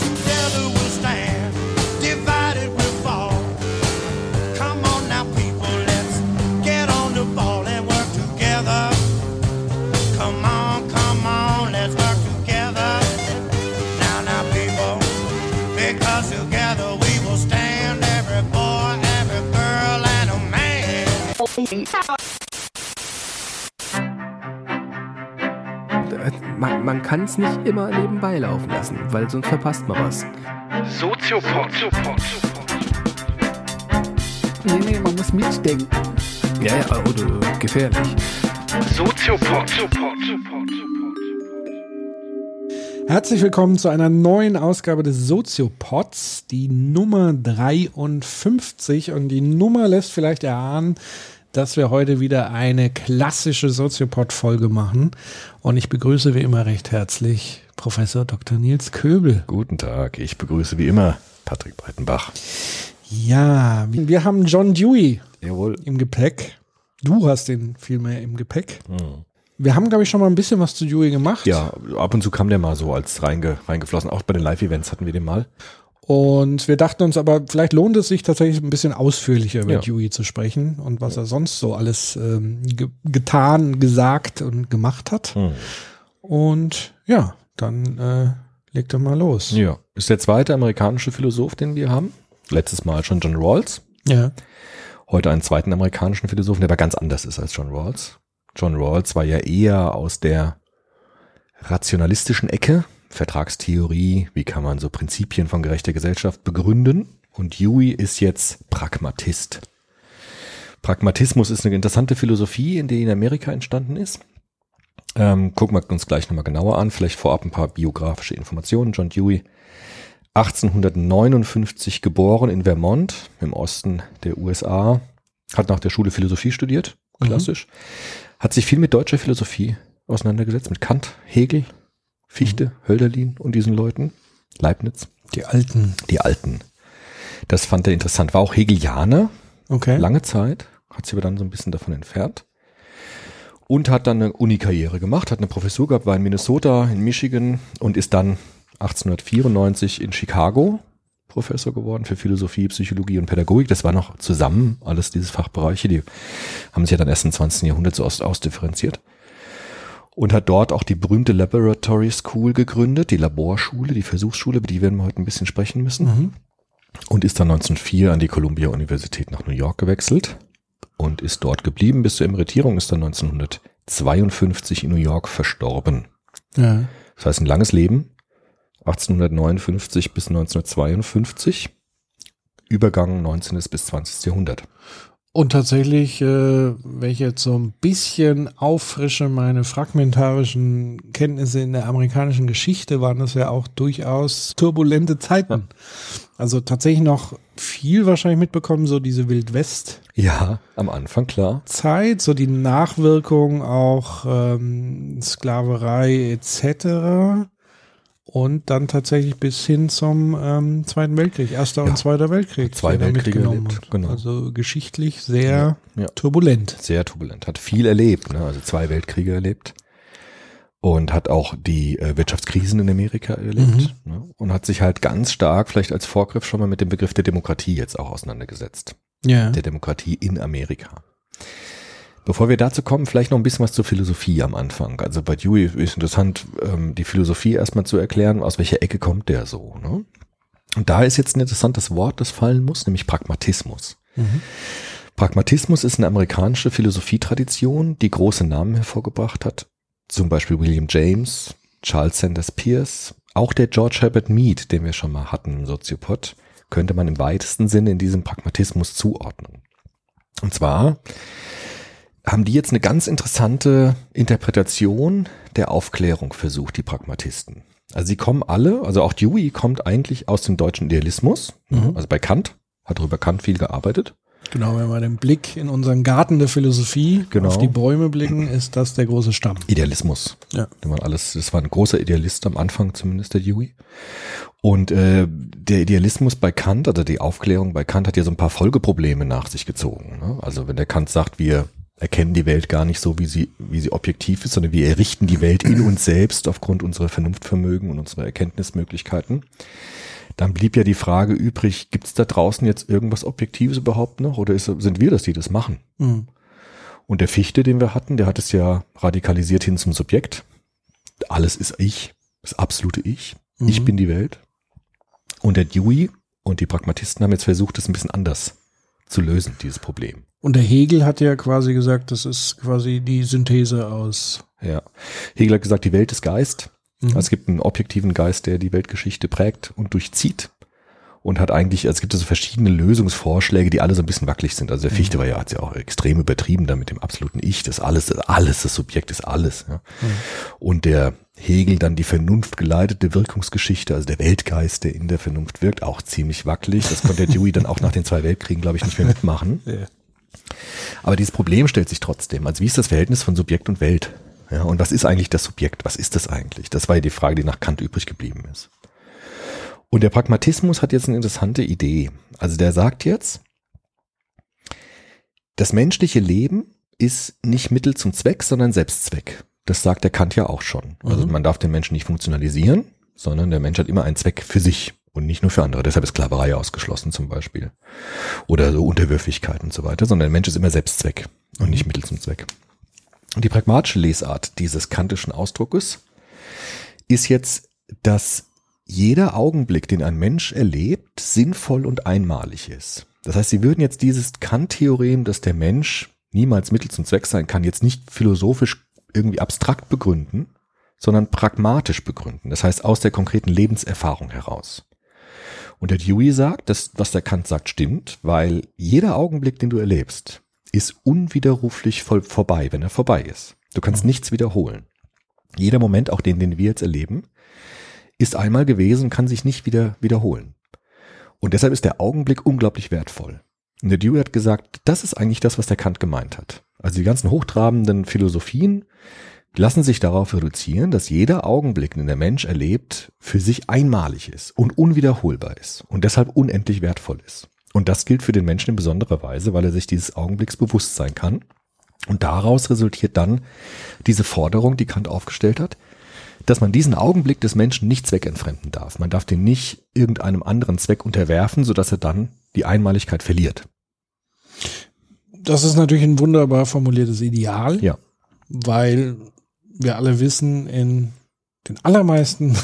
Together we'll stand, divided we'll fall. Come on now, people, let's get on the ball and work together. Come on, come on, let's work together. Now, now, people, because together we will stand. Every boy, every girl, and a man. Man, kann es nicht immer nebenbei laufen lassen, weil sonst verpasst man was. Soziopod. Nee, nee, man muss mitdenken. Ja, ja, oder gefährlich. Soziopod. Herzlich willkommen zu einer neuen Ausgabe des Soziopods, die Nummer 53. Und die Nummer lässt vielleicht erahnen, dass wir heute wieder eine klassische Soziopod-Folge machen. Und ich begrüße wie immer recht herzlich Professor Dr. Nils Köbel. Guten Tag, ich begrüße wie immer Patrick Breitenbach. Ja, wir haben John Dewey Jawohl. im Gepäck. Du hast den vielmehr im Gepäck. Hm. Wir haben, glaube ich, schon mal ein bisschen was zu Dewey gemacht. Ja, ab und zu kam der mal so als reinge, reingeflossen. Auch bei den Live-Events hatten wir den mal. Und wir dachten uns aber, vielleicht lohnt es sich tatsächlich ein bisschen ausführlicher über Ja. Dewey zu sprechen und was er sonst so alles ähm, ge getan, gesagt und gemacht hat. Hm. Und ja, dann äh, legt er mal los. Ja, ist der zweite amerikanische Philosoph, den wir haben. Letztes Mal schon John Rawls. Ja. Heute einen zweiten amerikanischen Philosophen, der aber ganz anders ist als John Rawls. John Rawls war ja eher aus der rationalistischen Ecke, Vertragstheorie, wie kann man so Prinzipien von gerechter Gesellschaft begründen. Und Dewey ist jetzt Pragmatist. Pragmatismus ist eine interessante Philosophie, in der in Amerika entstanden ist. Ähm, gucken wir uns gleich nochmal genauer an. Vielleicht vorab ein paar biografische Informationen. John Dewey, 1859 geboren in Vermont im Osten der USA, hat nach der Schule Philosophie studiert, klassisch, hat sich viel mit deutscher Philosophie auseinandergesetzt, mit Kant, Hegel, Fichte, Hölderlin und diesen Leuten, Leibniz, Die alten. die Alten. Das fand er interessant. War auch Hegelianer, Okay. lange Zeit, hat sich aber dann so ein bisschen davon entfernt. Und hat dann eine Uni-Karriere gemacht, hat eine Professur gehabt, war in Minnesota, in Michigan und ist dann 1894 in Chicago Professor geworden für Philosophie, Psychologie und Pädagogik. Das war noch zusammen, alles diese Fachbereiche, die haben sich ja dann erst im 20. Jahrhundert so aus, ausdifferenziert. Und hat dort auch die berühmte Laboratory School gegründet, die Laborschule, die Versuchsschule, über die werden wir heute ein bisschen sprechen müssen Mhm. und ist dann 1904 an die Columbia Universität nach New York gewechselt und ist dort geblieben bis zur Emeritierung, ist dann 1952 in New York verstorben. Ja. Das heißt ein langes Leben, 1859 bis 1952, Übergang 19. bis 20. Jahrhundert. Und tatsächlich, äh, wenn ich jetzt so ein bisschen auffrische meine fragmentarischen Kenntnisse in der amerikanischen Geschichte, waren das ja auch durchaus turbulente Zeiten. Also tatsächlich noch viel wahrscheinlich mitbekommen, so diese Wildwest. Ja, am Anfang klar. Zeit, so die Nachwirkung auch ähm, Sklaverei etc. Und dann tatsächlich bis hin zum ähm, Zweiten Weltkrieg, Erster Ja. und Zweiter Weltkrieg. Zwei Weltkriege erlebt, genau. Also geschichtlich sehr Ja, ja. turbulent. Sehr turbulent, hat viel erlebt, ne? also zwei Weltkriege erlebt und hat auch die äh, Wirtschaftskrisen in Amerika erlebt ne? und hat sich halt ganz stark vielleicht als Vorgriff schon mal mit dem Begriff der Demokratie jetzt auch auseinandergesetzt. Ja. der Demokratie in Amerika. Bevor wir dazu kommen, vielleicht noch ein bisschen was zur Philosophie am Anfang. Also bei Dewey ist interessant, ähm, die Philosophie erstmal zu erklären, aus welcher Ecke kommt der so. Ne? Und da ist jetzt ein interessantes Wort, das fallen muss, nämlich Pragmatismus. Mhm. Pragmatismus ist eine amerikanische Philosophietradition, die große Namen hervorgebracht hat. Zum Beispiel William James, Charles Sanders Peirce, auch der George Herbert Mead, den wir schon mal hatten im Soziopod, könnte man im weitesten Sinne in diesem Pragmatismus zuordnen. Und zwar haben die jetzt eine ganz interessante Interpretation der Aufklärung versucht, die Pragmatisten. Also sie kommen alle, also auch Dewey kommt eigentlich aus dem deutschen Idealismus, Mhm. also bei Kant, hat darüber Kant viel gearbeitet. Genau, wenn wir den Blick in unseren Garten der Philosophie Genau. auf die Bäume blicken, ist das der große Stamm. Idealismus. Ja. Waren alles, das war ein großer Idealist am Anfang zumindest, der Dewey. Und äh, der Idealismus bei Kant, also die Aufklärung bei Kant hat ja so ein paar Folgeprobleme nach sich gezogen. Ne? Also wenn der Kant sagt, wir erkennen die Welt gar nicht so, wie sie, wie sie objektiv ist, sondern wir errichten die Welt in uns selbst aufgrund unserer Vernunftvermögen und unserer Erkenntnismöglichkeiten. Dann blieb ja die Frage übrig, gibt es da draußen jetzt irgendwas Objektives überhaupt noch oder ist, sind wir das, die das machen? Mhm. Und der Fichte, den wir hatten, der hat es ja radikalisiert hin zum Subjekt. Alles ist ich, das absolute Ich. Ich Mhm. bin die Welt. Und der Dewey und die Pragmatisten haben jetzt versucht, es ein bisschen anders zu lösen, dieses Problem. Und der Hegel hat ja quasi gesagt, das ist quasi die Synthese aus. Ja. Hegel hat gesagt, die Welt ist Geist. Mhm. Es gibt einen objektiven Geist, der die Weltgeschichte prägt und durchzieht. Und hat eigentlich, also es gibt so verschiedene Lösungsvorschläge, die alle so ein bisschen wackelig sind. Also der Fichte war ja, hat ja auch extrem übertrieben da mit dem absoluten Ich, das alles, das alles, das Subjekt ist alles. Ja. Und der Hegel dann die vernunftgeleitete Wirkungsgeschichte, also der Weltgeist, der in der Vernunft wirkt, auch ziemlich wackelig. Das konnte der Dewey dann auch nach den zwei Weltkriegen, glaube ich, nicht mehr mitmachen. Ja. Aber dieses Problem stellt sich trotzdem. Also wie ist das Verhältnis von Subjekt und Welt? Ja, und was ist eigentlich das Subjekt? Was ist das eigentlich? Das war ja die Frage, die nach Kant übrig geblieben ist. Und der Pragmatismus hat jetzt eine interessante Idee. Also der sagt jetzt, das menschliche Leben ist nicht Mittel zum Zweck, sondern Selbstzweck. Das sagt der Kant ja auch schon. Also Mhm. man darf den Menschen nicht funktionalisieren, sondern der Mensch hat immer einen Zweck für sich und nicht nur für andere. Deshalb ist Sklaverei ausgeschlossen zum Beispiel. Oder so Unterwürfigkeit und so weiter, sondern der Mensch ist immer Selbstzweck und nicht Mittel zum Zweck. Und die pragmatische Lesart dieses kantischen Ausdruckes ist jetzt, dass jeder Augenblick, den ein Mensch erlebt, sinnvoll und einmalig ist. Das heißt, sie würden jetzt dieses Kant-Theorem, dass der Mensch niemals Mittel zum Zweck sein kann, jetzt nicht philosophisch irgendwie abstrakt begründen, sondern pragmatisch begründen. Das heißt, aus der konkreten Lebenserfahrung heraus. Und der Dewey sagt, dass was der Kant sagt, stimmt, weil jeder Augenblick, den du erlebst, ist unwiderruflich voll vorbei, wenn er vorbei ist. Du kannst nichts wiederholen. Jeder Moment, auch den, den wir jetzt erleben, ist einmal gewesen kann sich nicht wieder wiederholen. Und deshalb ist der Augenblick unglaublich wertvoll. Und der Dewey hat gesagt, das ist eigentlich das, was der Kant gemeint hat. Also die ganzen hochtrabenden Philosophien lassen sich darauf reduzieren, dass jeder Augenblick, den der Mensch erlebt, für sich einmalig ist und unwiederholbar ist und deshalb unendlich wertvoll ist. Und das gilt für den Menschen in besonderer Weise, weil er sich dieses Augenblicks bewusst sein kann. Und daraus resultiert dann diese Forderung, die Kant aufgestellt hat, dass man diesen Augenblick des Menschen nicht zweckentfremden darf. Man darf den nicht irgendeinem anderen Zweck unterwerfen, sodass er dann die Einmaligkeit verliert. Das ist natürlich ein wunderbar formuliertes Ideal, Ja. weil wir alle wissen, in den allermeisten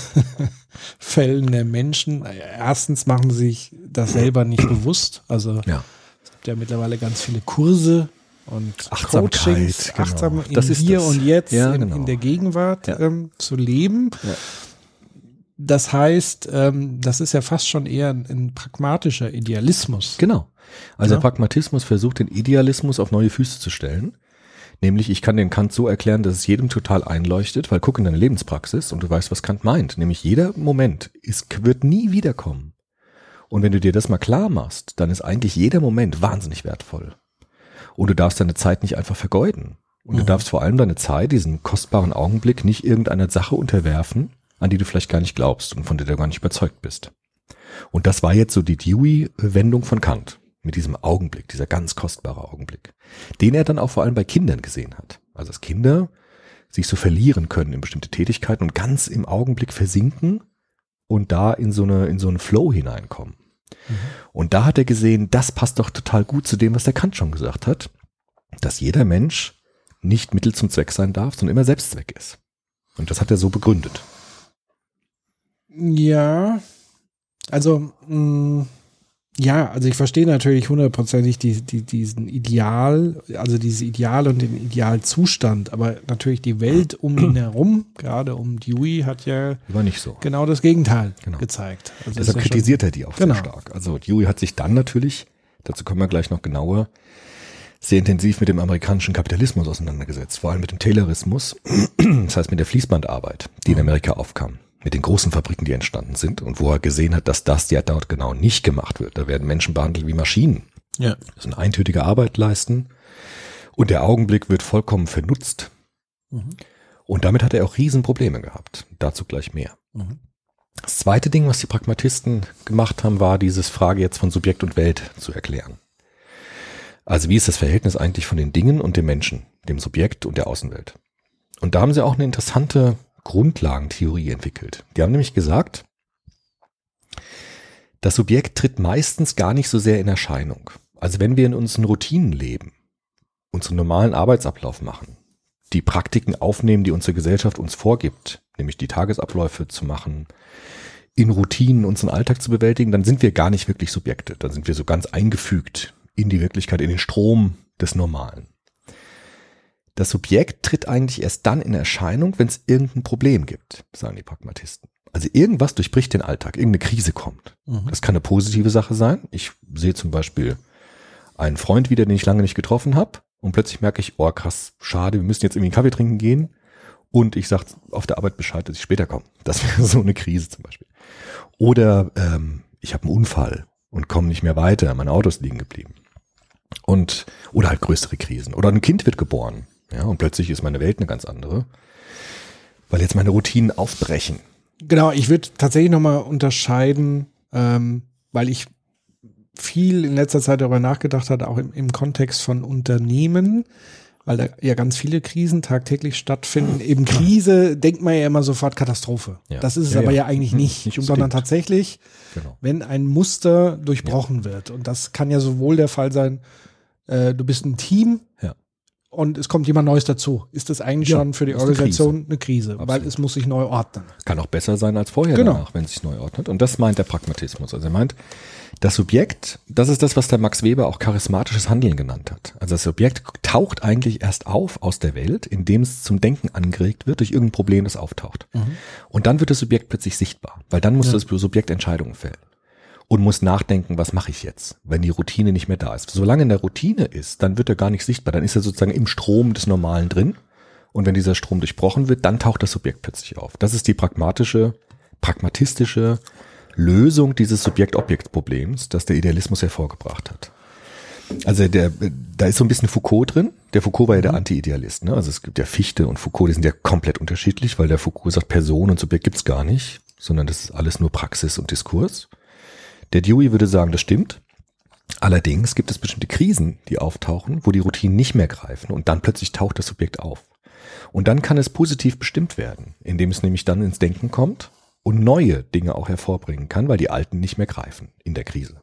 Fällen der Menschen, erstens machen sie sich das selber nicht bewusst. Also Ja. es gibt ja mittlerweile ganz viele Kurse und Achtsamkeit, Coachings, genau. achtsam in Das ist hier das. und jetzt, Ja, in, genau. in der Gegenwart Ja. ähm, zu leben. Ja. Das heißt, ähm, das ist ja fast schon eher ein, ein pragmatischer Idealismus. Genau. Also der Pragmatismus versucht den Idealismus auf neue Füße zu stellen. Nämlich, ich kann den Kant so erklären, dass es jedem total einleuchtet, weil guck in deine Lebenspraxis und du weißt, was Kant meint. Nämlich jeder Moment ist, wird nie wiederkommen. Und wenn du dir das mal klar machst, dann ist eigentlich jeder Moment wahnsinnig wertvoll. Und du darfst deine Zeit nicht einfach vergeuden. Und du Mhm. darfst vor allem deine Zeit, diesen kostbaren Augenblick, nicht irgendeiner Sache unterwerfen, an die du vielleicht gar nicht glaubst und von der du gar nicht überzeugt bist. Und das war jetzt so die Dewey-Wendung von Kant mit diesem Augenblick, dieser ganz kostbare Augenblick, den er dann auch vor allem bei Kindern gesehen hat. Also dass Kinder sich so verlieren können in bestimmte Tätigkeiten und ganz im Augenblick versinken und da in so eine in so einen Flow hineinkommen. Und da hat er gesehen, das passt doch total gut zu dem, was der Kant schon gesagt hat, dass jeder Mensch nicht Mittel zum Zweck sein darf, sondern immer Selbstzweck ist. Und das hat er so begründet. Ja, also mh, ja, also ich verstehe natürlich hundertprozentig die, die, diesen Ideal, also dieses Ideal und den Idealzustand, aber natürlich die Welt um ihn herum, gerade um Dewey, hat ja War nicht so. genau das Gegenteil Genau. gezeigt. Also Deshalb ja kritisiert er die auch Genau. sehr stark. Also Dewey hat sich dann natürlich, dazu kommen wir gleich noch genauer, sehr intensiv mit dem amerikanischen Kapitalismus auseinandergesetzt, vor allem mit dem Taylorismus, das heißt mit der Fließbandarbeit, die in Amerika aufkam, mit den großen Fabriken, die entstanden sind und wo er gesehen hat, dass das ja dort genau nicht gemacht wird. Da werden Menschen behandelt wie Maschinen. Ja. Das eine eintönige Arbeit leisten und der Augenblick wird vollkommen vernutzt. Mhm. Und damit hat er auch Riesenprobleme gehabt. Dazu gleich mehr. Mhm. Das zweite Ding, was die Pragmatisten gemacht haben, war dieses Frage jetzt von Subjekt und Welt zu erklären. Also wie ist das Verhältnis eigentlich von den Dingen und dem Menschen, dem Subjekt und der Außenwelt? Und da haben sie auch eine interessante Grundlagentheorie entwickelt. Die haben nämlich gesagt, das Subjekt tritt meistens gar nicht so sehr in Erscheinung. Also wenn wir in unseren Routinen leben, unseren normalen Arbeitsablauf machen, die Praktiken aufnehmen, die unsere Gesellschaft uns vorgibt, nämlich die Tagesabläufe zu machen, in Routinen unseren Alltag zu bewältigen, dann sind wir gar nicht wirklich Subjekte. Dann sind wir so ganz eingefügt in die Wirklichkeit, in den Strom des Normalen. Das Subjekt tritt eigentlich erst dann in Erscheinung, wenn es irgendein Problem gibt, sagen die Pragmatisten. Also irgendwas durchbricht den Alltag, irgendeine Krise kommt. Das kann eine positive Sache sein. Ich sehe zum Beispiel einen Freund wieder, den ich lange nicht getroffen habe und plötzlich merke ich, oh krass, schade, wir müssen jetzt irgendwie einen Kaffee trinken gehen und ich sage auf der Arbeit Bescheid, dass ich später komme. Das wäre so eine Krise zum Beispiel. Oder ähm, ich habe einen Unfall und komme nicht mehr weiter, mein Auto ist liegen geblieben. Und oder halt größere Krisen. Oder ein Kind wird geboren. Ja, und plötzlich ist meine Welt eine ganz andere. Weil jetzt meine Routinen aufbrechen. Genau, ich würde tatsächlich nochmal unterscheiden, ähm, weil ich viel in letzter Zeit darüber nachgedacht hatte, auch im, im Kontext von Unternehmen, weil da ja ganz viele Krisen tagtäglich stattfinden. Eben Krise denkt man ja immer sofort Katastrophe. Ja. Das ist es Ja, aber ja. ja eigentlich Mhm. nicht, Nicht sondern tatsächlich, Genau. wenn ein Muster durchbrochen wird. Und das kann ja sowohl der Fall sein, äh, du bist ein Team Ja. Und es kommt jemand Neues dazu. Ist das eigentlich Ja, schon für die ist eine Organisation eine Krise, weil es muss sich neu ordnen. Kann auch besser sein als vorher Genau. danach, wenn es sich neu ordnet. Und das meint der Pragmatismus. Also er meint, das Subjekt, das ist das, was der Max Weber auch charismatisches Handeln genannt hat. Also das Subjekt taucht eigentlich erst auf aus der Welt, indem es zum Denken angeregt wird durch irgendein Problem, das auftaucht. Und dann wird das Subjekt plötzlich sichtbar, weil dann muss das Subjekt Entscheidungen fällen und muss nachdenken, was mache ich jetzt, wenn die Routine nicht mehr da ist. Solange in der Routine ist, dann wird er gar nicht sichtbar, dann ist er sozusagen im Strom des Normalen drin. Und wenn dieser Strom durchbrochen wird, dann taucht das Subjekt plötzlich auf. Das ist die pragmatische, pragmatistische Lösung dieses Subjekt-Objekt-Problems, das der Idealismus hervorgebracht hat. Also der, da ist so ein bisschen Foucault drin. Der Foucault war ja der Anti-Idealist. Ne? Also es gibt ja Fichte und Foucault, die sind ja komplett unterschiedlich, weil der Foucault sagt, Person und Subjekt gibt's gar nicht, sondern das ist alles nur Praxis und Diskurs. Der Dewey würde sagen, das stimmt. Allerdings gibt es bestimmte Krisen, die auftauchen, wo die Routinen nicht mehr greifen und dann plötzlich taucht das Subjekt auf. Und dann kann es positiv bestimmt werden, indem es nämlich dann ins Denken kommt und neue Dinge auch hervorbringen kann, weil die alten nicht mehr greifen in der Krise.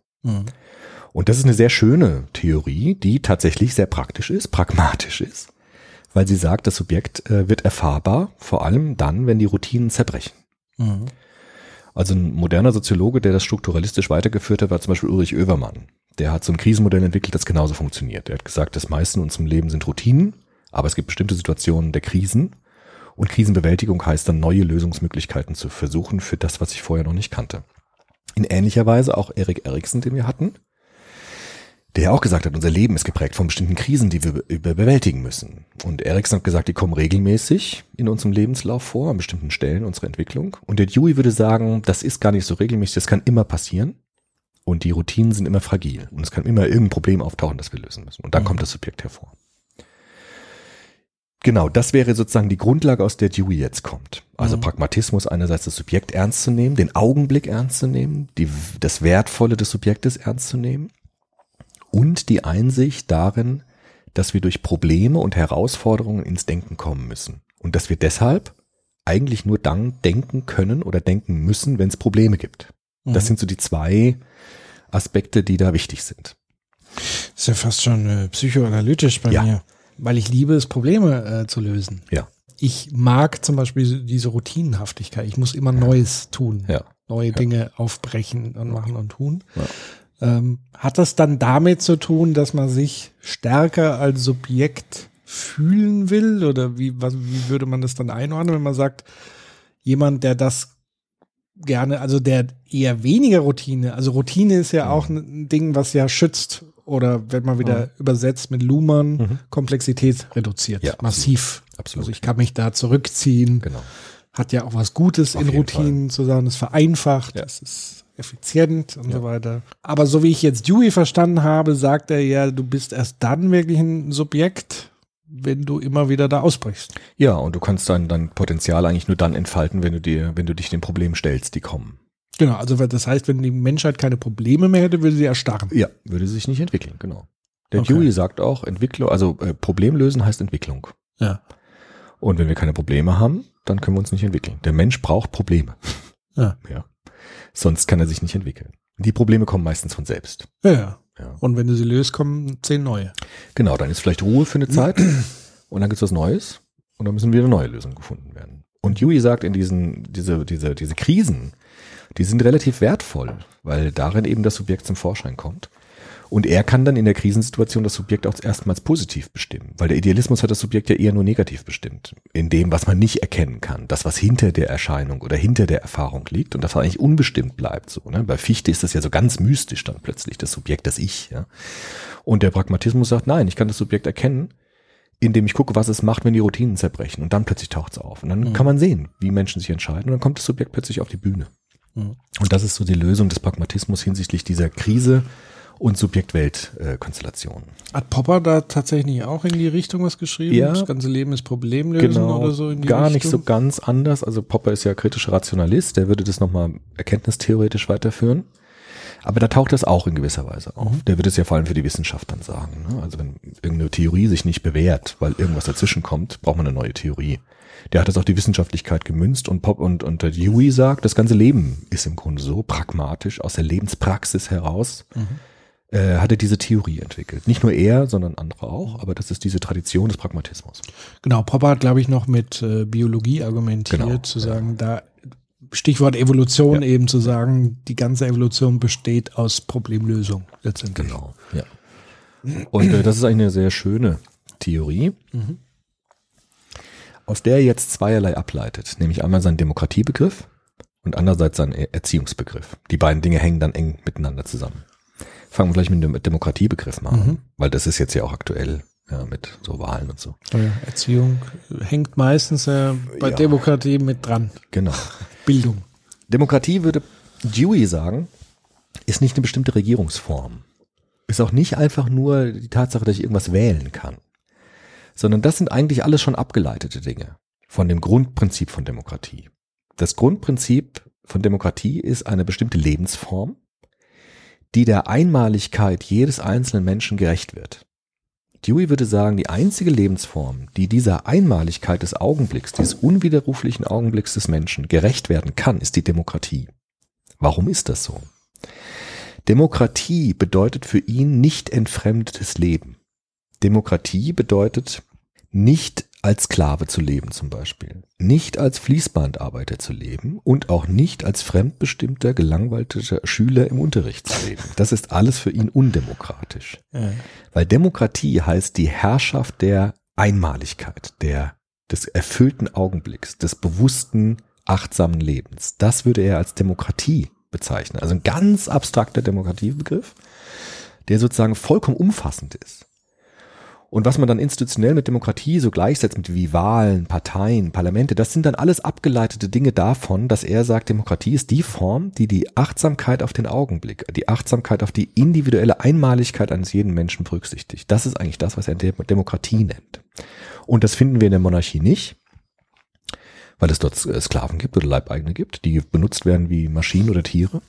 Und das ist eine sehr schöne Theorie, die tatsächlich sehr praktisch ist, pragmatisch ist, weil sie sagt, das Subjekt äh, wird erfahrbar, vor allem dann, wenn die Routinen zerbrechen. Also ein moderner Soziologe, der das strukturalistisch weitergeführt hat, war zum Beispiel Ulrich Oevermann. Der hat so ein Krisenmodell entwickelt, das genauso funktioniert. Er hat gesagt, das meiste in unserem Leben sind Routinen, aber es gibt bestimmte Situationen der Krisen. Und Krisenbewältigung heißt dann, neue Lösungsmöglichkeiten zu versuchen für das, was ich vorher noch nicht kannte. In ähnlicher Weise auch Erik Eriksen, den wir hatten, der ja auch gesagt hat, unser Leben ist geprägt von bestimmten Krisen, die wir be be- bewältigen müssen. Und Eriksen hat gesagt, die kommen regelmäßig in unserem Lebenslauf vor, an bestimmten Stellen unserer Entwicklung. Und der Dewey würde sagen, das ist gar nicht so regelmäßig, das kann immer passieren. Und die Routinen sind immer fragil. Und es kann immer irgendein Problem auftauchen, das wir lösen müssen. Und dann kommt das Subjekt hervor. Genau, das wäre sozusagen die Grundlage, aus der Dewey jetzt kommt. Also Pragmatismus einerseits das Subjekt ernst zu nehmen, den Augenblick ernst zu nehmen, die, das Wertvolle des Subjektes ernst zu nehmen und die Einsicht darin, dass wir durch Probleme und Herausforderungen ins Denken kommen müssen. Und dass wir deshalb eigentlich nur dann denken können oder denken müssen, wenn es Probleme gibt. Das sind so die zwei Aspekte, die da wichtig sind. Ist ja fast schon äh, psychoanalytisch bei Ja. mir, weil ich liebe es, Probleme äh, zu lösen. Ja. Ich mag zum Beispiel diese- Routinenhaftigkeit. Ich muss immer Neues tun, Ja. neue Dinge aufbrechen und machen und tun. Ähm, hat das dann damit zu tun, dass man sich stärker als Subjekt fühlen will? Oder wie, was, wie würde man das dann einordnen, wenn man sagt, jemand, der das gerne, also der eher weniger Routine, also Routine ist ja auch ein Ding, was ja schützt oder wenn man wieder übersetzt mit Luhmann, Komplexität reduziert, Ja, massiv. Absolut. Also ich kann mich da zurückziehen, Genau. hat ja auch was Gutes Auf in Routinen zu sagen, es vereinfacht, Ja. es ist effizient und so weiter. Aber so wie ich jetzt Dewey verstanden habe, sagt er ja, du bist erst dann wirklich ein Subjekt, wenn du immer wieder da ausbrichst. Ja, und du kannst dein, dein Potenzial eigentlich nur dann entfalten, wenn du dir, wenn du dich den Problemen stellst, die kommen. Genau, also das heißt, wenn die Menschheit keine Probleme mehr hätte, würde sie erstarren. Ja, würde sich nicht entwickeln, genau. Der Okay. Dewey sagt auch, Entwicklung, also äh, Problem lösen heißt Entwicklung. Ja. Und wenn wir keine Probleme haben, dann können wir uns nicht entwickeln. Der Mensch braucht Probleme. Ja. ja. Sonst kann er sich nicht entwickeln. Die Probleme kommen meistens von selbst. Ja, ja. Und wenn du sie löst, kommen zehn neue. Genau, dann ist vielleicht Ruhe für eine Zeit und dann gibt's was Neues und dann müssen wieder neue Lösungen gefunden werden. Und Dewey sagt in diesen, diese, diese, diese Krisen, die sind relativ wertvoll, weil darin eben das Subjekt zum Vorschein kommt. Und er kann dann in der Krisensituation das Subjekt auch erstmals positiv bestimmen, weil der Idealismus hat das Subjekt ja eher nur negativ bestimmt. In dem, was man nicht erkennen kann, das, was hinter der Erscheinung oder hinter der Erfahrung liegt und das eigentlich unbestimmt bleibt. So, ne? Bei Fichte ist das ja so ganz mystisch dann plötzlich, das Subjekt, das Ich. Ja? Und der Pragmatismus sagt, nein, ich kann das Subjekt erkennen, indem ich gucke, was es macht, wenn die Routinen zerbrechen. Und dann plötzlich taucht es auf. Und dann kann man sehen, wie Menschen sich entscheiden. Und dann kommt das Subjekt plötzlich auf die Bühne. Mhm. Und das ist so die Lösung des Pragmatismus hinsichtlich dieser Krise und Subjekt-Welt-Konstellation. Hat Popper da tatsächlich auch in die Richtung was geschrieben? Ja. Das ganze Leben ist Problemlösen oder so in die Genau. gar Richtung? nicht so ganz anders. Also Popper ist ja kritischer Rationalist, der würde das nochmal erkenntnistheoretisch weiterführen. Aber da taucht das auch in gewisser Weise auf. Mhm. Der wird es ja vor allem für die Wissenschaft dann sagen. Ne? Also wenn irgendeine Theorie sich nicht bewährt, weil irgendwas dazwischen kommt, braucht man eine neue Theorie. Der hat das auf die Wissenschaftlichkeit gemünzt und Pop und, und der Dewey sagt, das ganze Leben ist im Grunde so pragmatisch aus der Lebenspraxis heraus. Mhm. Äh, hat er diese Theorie entwickelt. Nicht nur er, sondern andere auch, aber das ist diese Tradition des Pragmatismus. Genau, Popper hat, glaube ich, noch mit äh, Biologie argumentiert, Genau, zu ja. sagen, da Stichwort Evolution Ja. eben zu sagen, die ganze Evolution besteht aus Problemlösung letztendlich. Genau, ja. Und äh, das ist eigentlich eine sehr schöne Theorie, Mhm. aus der er jetzt zweierlei ableitet, nämlich einmal seinen Demokratiebegriff und andererseits seinen Er- Erziehungsbegriff. Die beiden Dinge hängen dann eng miteinander zusammen. Fangen wir gleich mit dem Demokratiebegriff mal an, Mhm. weil das ist jetzt ja auch aktuell ja, mit so Wahlen und so. Ja, Erziehung hängt meistens äh, bei Ja. Demokratie mit dran. Genau. Bildung. Demokratie würde Dewey sagen, ist nicht eine bestimmte Regierungsform. Ist auch nicht einfach nur die Tatsache, dass ich irgendwas wählen kann. Sondern das sind eigentlich alles schon abgeleitete Dinge von dem Grundprinzip von Demokratie. Das Grundprinzip von Demokratie ist eine bestimmte Lebensform, die der Einmaligkeit jedes einzelnen Menschen gerecht wird. Dewey würde sagen, die einzige Lebensform, die dieser Einmaligkeit des Augenblicks, dieses unwiderruflichen Augenblicks des Menschen gerecht werden kann, ist die Demokratie. Warum ist das so? Demokratie bedeutet für ihn nicht entfremdetes Leben. Demokratie bedeutet nicht als Sklave zu leben zum Beispiel, nicht als Fließbandarbeiter zu leben und auch nicht als fremdbestimmter, gelangweilter Schüler im Unterricht zu leben. Das ist alles für ihn undemokratisch. Ja. Weil Demokratie heißt die Herrschaft der Einmaligkeit, der, des erfüllten Augenblicks, des bewussten, achtsamen Lebens. Das würde er als Demokratie bezeichnen. Also ein ganz abstrakter Demokratiebegriff, der sozusagen vollkommen umfassend ist. Und was man dann institutionell mit Demokratie so gleichsetzt, mit wie Wahlen, Parteien, Parlamente, das sind dann alles abgeleitete Dinge davon, dass er sagt, Demokratie ist die Form, die die Achtsamkeit auf den Augenblick, die Achtsamkeit auf die individuelle Einmaligkeit eines jeden Menschen berücksichtigt. Das ist eigentlich das, was er Dem- Demokratie nennt. Und das finden wir in der Monarchie nicht, weil es dort Sklaven gibt oder Leibeigene gibt, die benutzt werden wie Maschinen oder Tiere.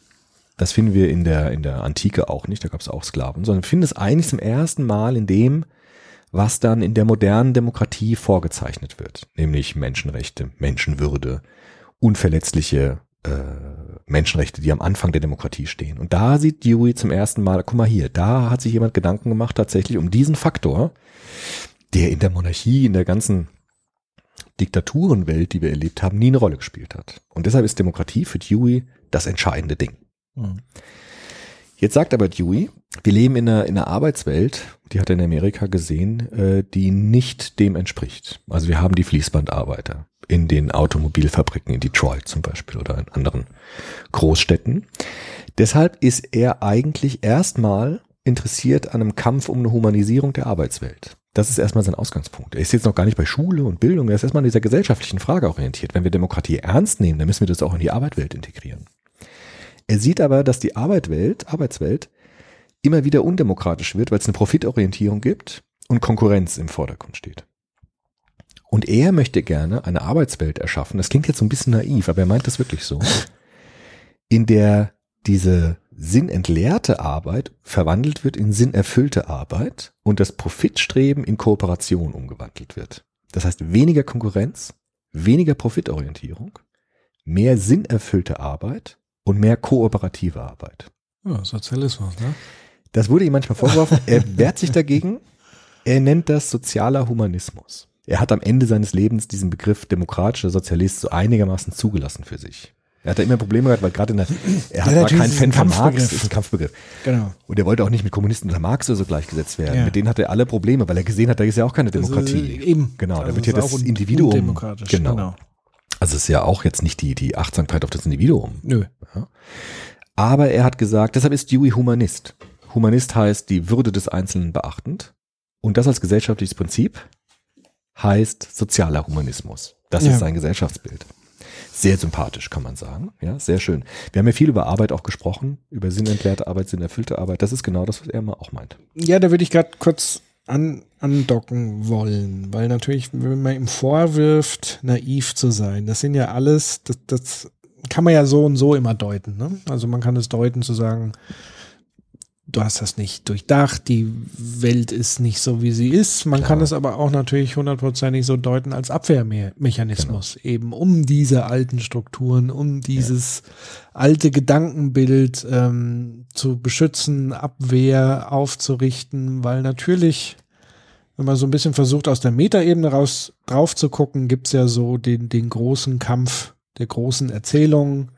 Das finden wir in der, in der Antike auch nicht, da gab es auch Sklaven, sondern finden es eigentlich zum ersten Mal in dem, was dann in der modernen Demokratie vorgezeichnet wird, nämlich Menschenrechte, Menschenwürde, unverletzliche äh, Menschenrechte, die am Anfang der Demokratie stehen. Und da sieht Dewey zum ersten Mal, guck mal hier, da hat sich jemand Gedanken gemacht tatsächlich um diesen Faktor, der in der Monarchie, in der ganzen Diktaturenwelt, die wir erlebt haben, nie eine Rolle gespielt hat. Und deshalb ist Demokratie für Dewey das entscheidende Ding. Mhm. Jetzt sagt aber Dewey, wir leben in einer, in einer Arbeitswelt, die hat er in Amerika gesehen, äh, die nicht dem entspricht. Also wir haben die Fließbandarbeiter in den Automobilfabriken in Detroit zum Beispiel oder in anderen Großstädten. Deshalb ist er eigentlich erstmal interessiert an einem Kampf um eine Humanisierung der Arbeitswelt. Das ist erstmal sein Ausgangspunkt. Er ist jetzt noch gar nicht bei Schule und Bildung, er ist erstmal an dieser gesellschaftlichen Frage orientiert. Wenn wir Demokratie ernst nehmen, dann müssen wir das auch in die Arbeitswelt integrieren. Er sieht aber, dass die Arbeitswelt, Arbeitswelt immer wieder undemokratisch wird, weil es eine Profitorientierung gibt und Konkurrenz im Vordergrund steht. Und er möchte gerne eine Arbeitswelt erschaffen. Das klingt jetzt so ein bisschen naiv, aber er meint das wirklich so, in der diese sinnentleerte Arbeit verwandelt wird in sinnerfüllte Arbeit und das Profitstreben in Kooperation umgewandelt wird. Das heißt weniger Konkurrenz, weniger Profitorientierung, mehr sinnerfüllte Arbeit und mehr kooperative Arbeit. Ja, Sozialismus, ne? Das wurde ihm manchmal vorgeworfen. Er wehrt sich dagegen. Er nennt das sozialer Humanismus. Er hat am Ende seines Lebens diesen Begriff demokratischer Sozialist so einigermaßen zugelassen für sich. Er hat da immer Probleme gehabt, weil gerade in der, er hat, Ja, war kein Fan von Marx, ist ein Kampfbegriff. Genau. Und er wollte auch nicht mit Kommunisten oder Marx oder so gleichgesetzt werden. Ja. Mit denen hatte er alle Probleme, weil er gesehen hat, da ist ja auch keine ist, Demokratie. äh, eben. Genau, da Das wird hier ist das Individuum. undemokratisch, Genau. genau. Also es ist ja auch jetzt nicht die, die Achtsamkeit auf das Individuum. Nö. Aber er hat gesagt, deshalb ist Dewey Humanist. Humanist heißt die Würde des Einzelnen beachtend. Und das als gesellschaftliches Prinzip heißt sozialer Humanismus. Das Ja. ist sein Gesellschaftsbild. Sehr sympathisch, kann man sagen. Ja, sehr schön. Wir haben ja viel über Arbeit auch gesprochen, über sinnentleerte Arbeit, sinnerfüllte Arbeit. Das ist genau das, was er mal auch meint. Ja, da würde ich gerade kurz an, andocken wollen, weil natürlich, wenn man ihm vorwirft, naiv zu sein, das sind ja alles, das, das kann man ja so und so immer deuten. Ne? Also man kann es deuten zu sagen, du hast das nicht durchdacht, die Welt ist nicht so, wie sie ist. Man Klar. kann es aber auch natürlich hundertprozentig so deuten als Abwehrmechanismus, eben um diese alten Strukturen, um dieses alte Gedankenbild ähm, zu beschützen, Abwehr aufzurichten, weil natürlich, wenn man so ein bisschen versucht, aus der Metaebene raus drauf zu gucken, gibt's ja so den, den großen Kampf der großen Erzählungen.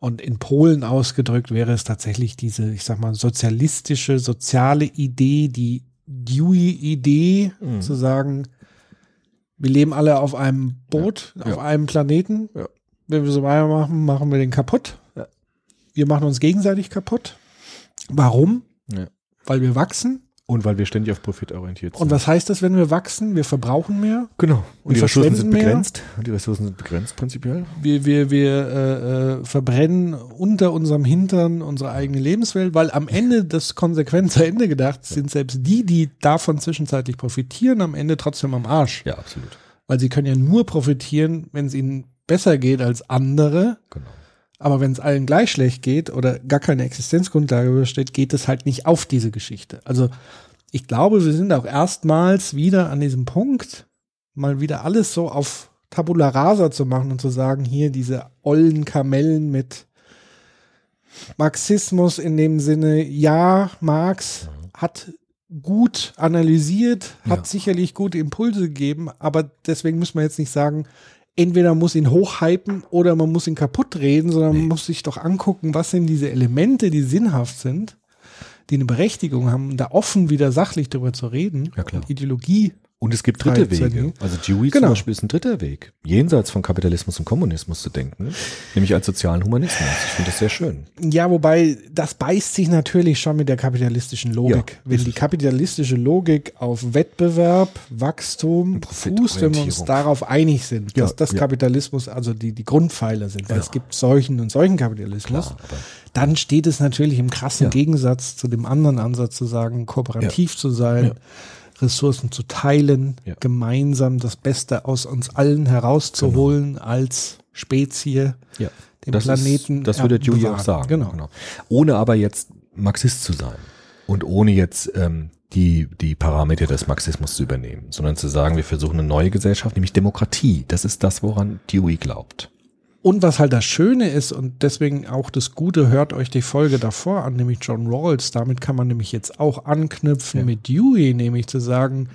Und in Polen ausgedrückt wäre es tatsächlich diese, ich sag mal, sozialistische, soziale Idee, die Dewey-Idee, Mhm. zu sagen, wir leben alle auf einem Boot, Ja. auf einem Planeten. Ja. Wenn wir so weitermachen, machen wir den kaputt. Ja. Wir machen uns gegenseitig kaputt. Warum? Ja. Weil wir wachsen. Und weil wir ständig auf Profit orientiert sind. Und was heißt das, wenn wir wachsen? Wir verbrauchen mehr. Genau. Und die Ressourcen sind mehr. begrenzt. Und die Ressourcen sind begrenzt prinzipiell. Wir, wir, wir äh, äh, verbrennen unter unserem Hintern unsere eigene Lebenswelt, weil am Ende das konsequent zu Ende gedacht sind selbst die, die davon zwischenzeitlich profitieren, am Ende trotzdem am Arsch. Ja, absolut. Weil sie können ja nur profitieren, wenn es ihnen besser geht als andere. Genau. Aber wenn es allen gleich schlecht geht oder gar keine Existenzgrundlage besteht, geht es halt nicht auf diese Geschichte. Also ich glaube, wir sind auch erstmals wieder an diesem Punkt, mal wieder alles so auf Tabula rasa zu machen und zu sagen, hier diese ollen Kamellen mit Marxismus in dem Sinne, ja, Marx hat gut analysiert, hat Ja. sicherlich gute Impulse gegeben, aber deswegen muss man jetzt nicht sagen, entweder muss ihn hochhypen oder man muss ihn kaputt reden, sondern man muss sich doch angucken, was sind diese Elemente, die sinnhaft sind, die eine Berechtigung haben, da offen wieder sachlich drüber zu reden. Ja, klar. Ideologie. Und es gibt dritte Wege. Also Dewey Genau. zum Beispiel ist ein dritter Weg, jenseits von Kapitalismus und Kommunismus zu denken, nämlich als sozialen Humanismus. Ich finde das sehr schön. Ja, wobei das beißt sich natürlich schon mit der kapitalistischen Logik. Ja, wenn die kapitalistische Logik auf Wettbewerb, Wachstum fußt, wenn wir uns darauf einig sind, Ja, dass das ja. Kapitalismus also die, die Grundpfeiler sind, weil es gibt solchen und solchen Kapitalismus, Klar, dann steht es natürlich im krassen. Gegensatz zu dem anderen Ansatz zu sagen, kooperativ zu sein. Ressourcen zu teilen, Ja. gemeinsam das Beste aus uns allen herauszuholen als Spezie, Ja. den das Planeten Ist, das würde Dewey auch sagen. Genau. Ohne aber jetzt Marxist zu sein und ohne jetzt ähm, die, die Parameter des Marxismus zu übernehmen, sondern zu sagen, wir versuchen eine neue Gesellschaft, nämlich Demokratie. Das ist das, woran Dewey glaubt. Und was halt das Schöne ist und deswegen auch das Gute, hört euch die Folge davor an, nämlich John Rawls. Damit kann man nämlich jetzt auch anknüpfen Ja. mit Dewey, nämlich zu sagen,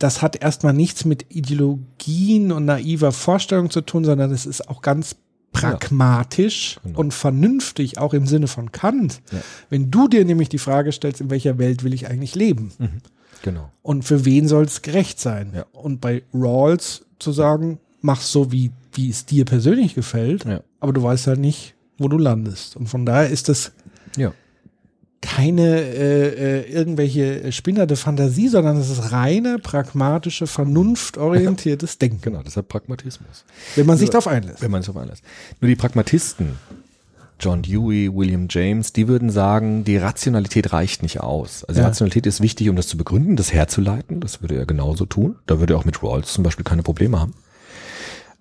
das hat erstmal nichts mit Ideologien und naiver Vorstellung zu tun, sondern es ist auch ganz pragmatisch Genau. und vernünftig, auch im Sinne von Kant. Ja. Wenn du dir nämlich die Frage stellst, in welcher Welt will ich eigentlich leben? Genau. Und für wen soll es gerecht sein? Ja. Und bei Rawls zu sagen, mach so, wie, wie es dir persönlich gefällt, Ja. aber du weißt halt nicht, wo du landest. Und von daher ist das Ja. keine äh, äh, irgendwelche spinnerte Fantasie, sondern es ist reine, pragmatische, vernunftorientiertes Denken, Genau, deshalb Pragmatismus. wenn man sich Nur- darauf einlässt. Wenn man es auf einlässt. Nur die Pragmatisten, John Dewey, William James, die würden sagen, die Rationalität reicht nicht aus. Also die Ja. Rationalität ist wichtig, um das zu begründen, das herzuleiten. Das würde er genauso tun. Da würde er auch mit Rawls zum Beispiel keine Probleme haben.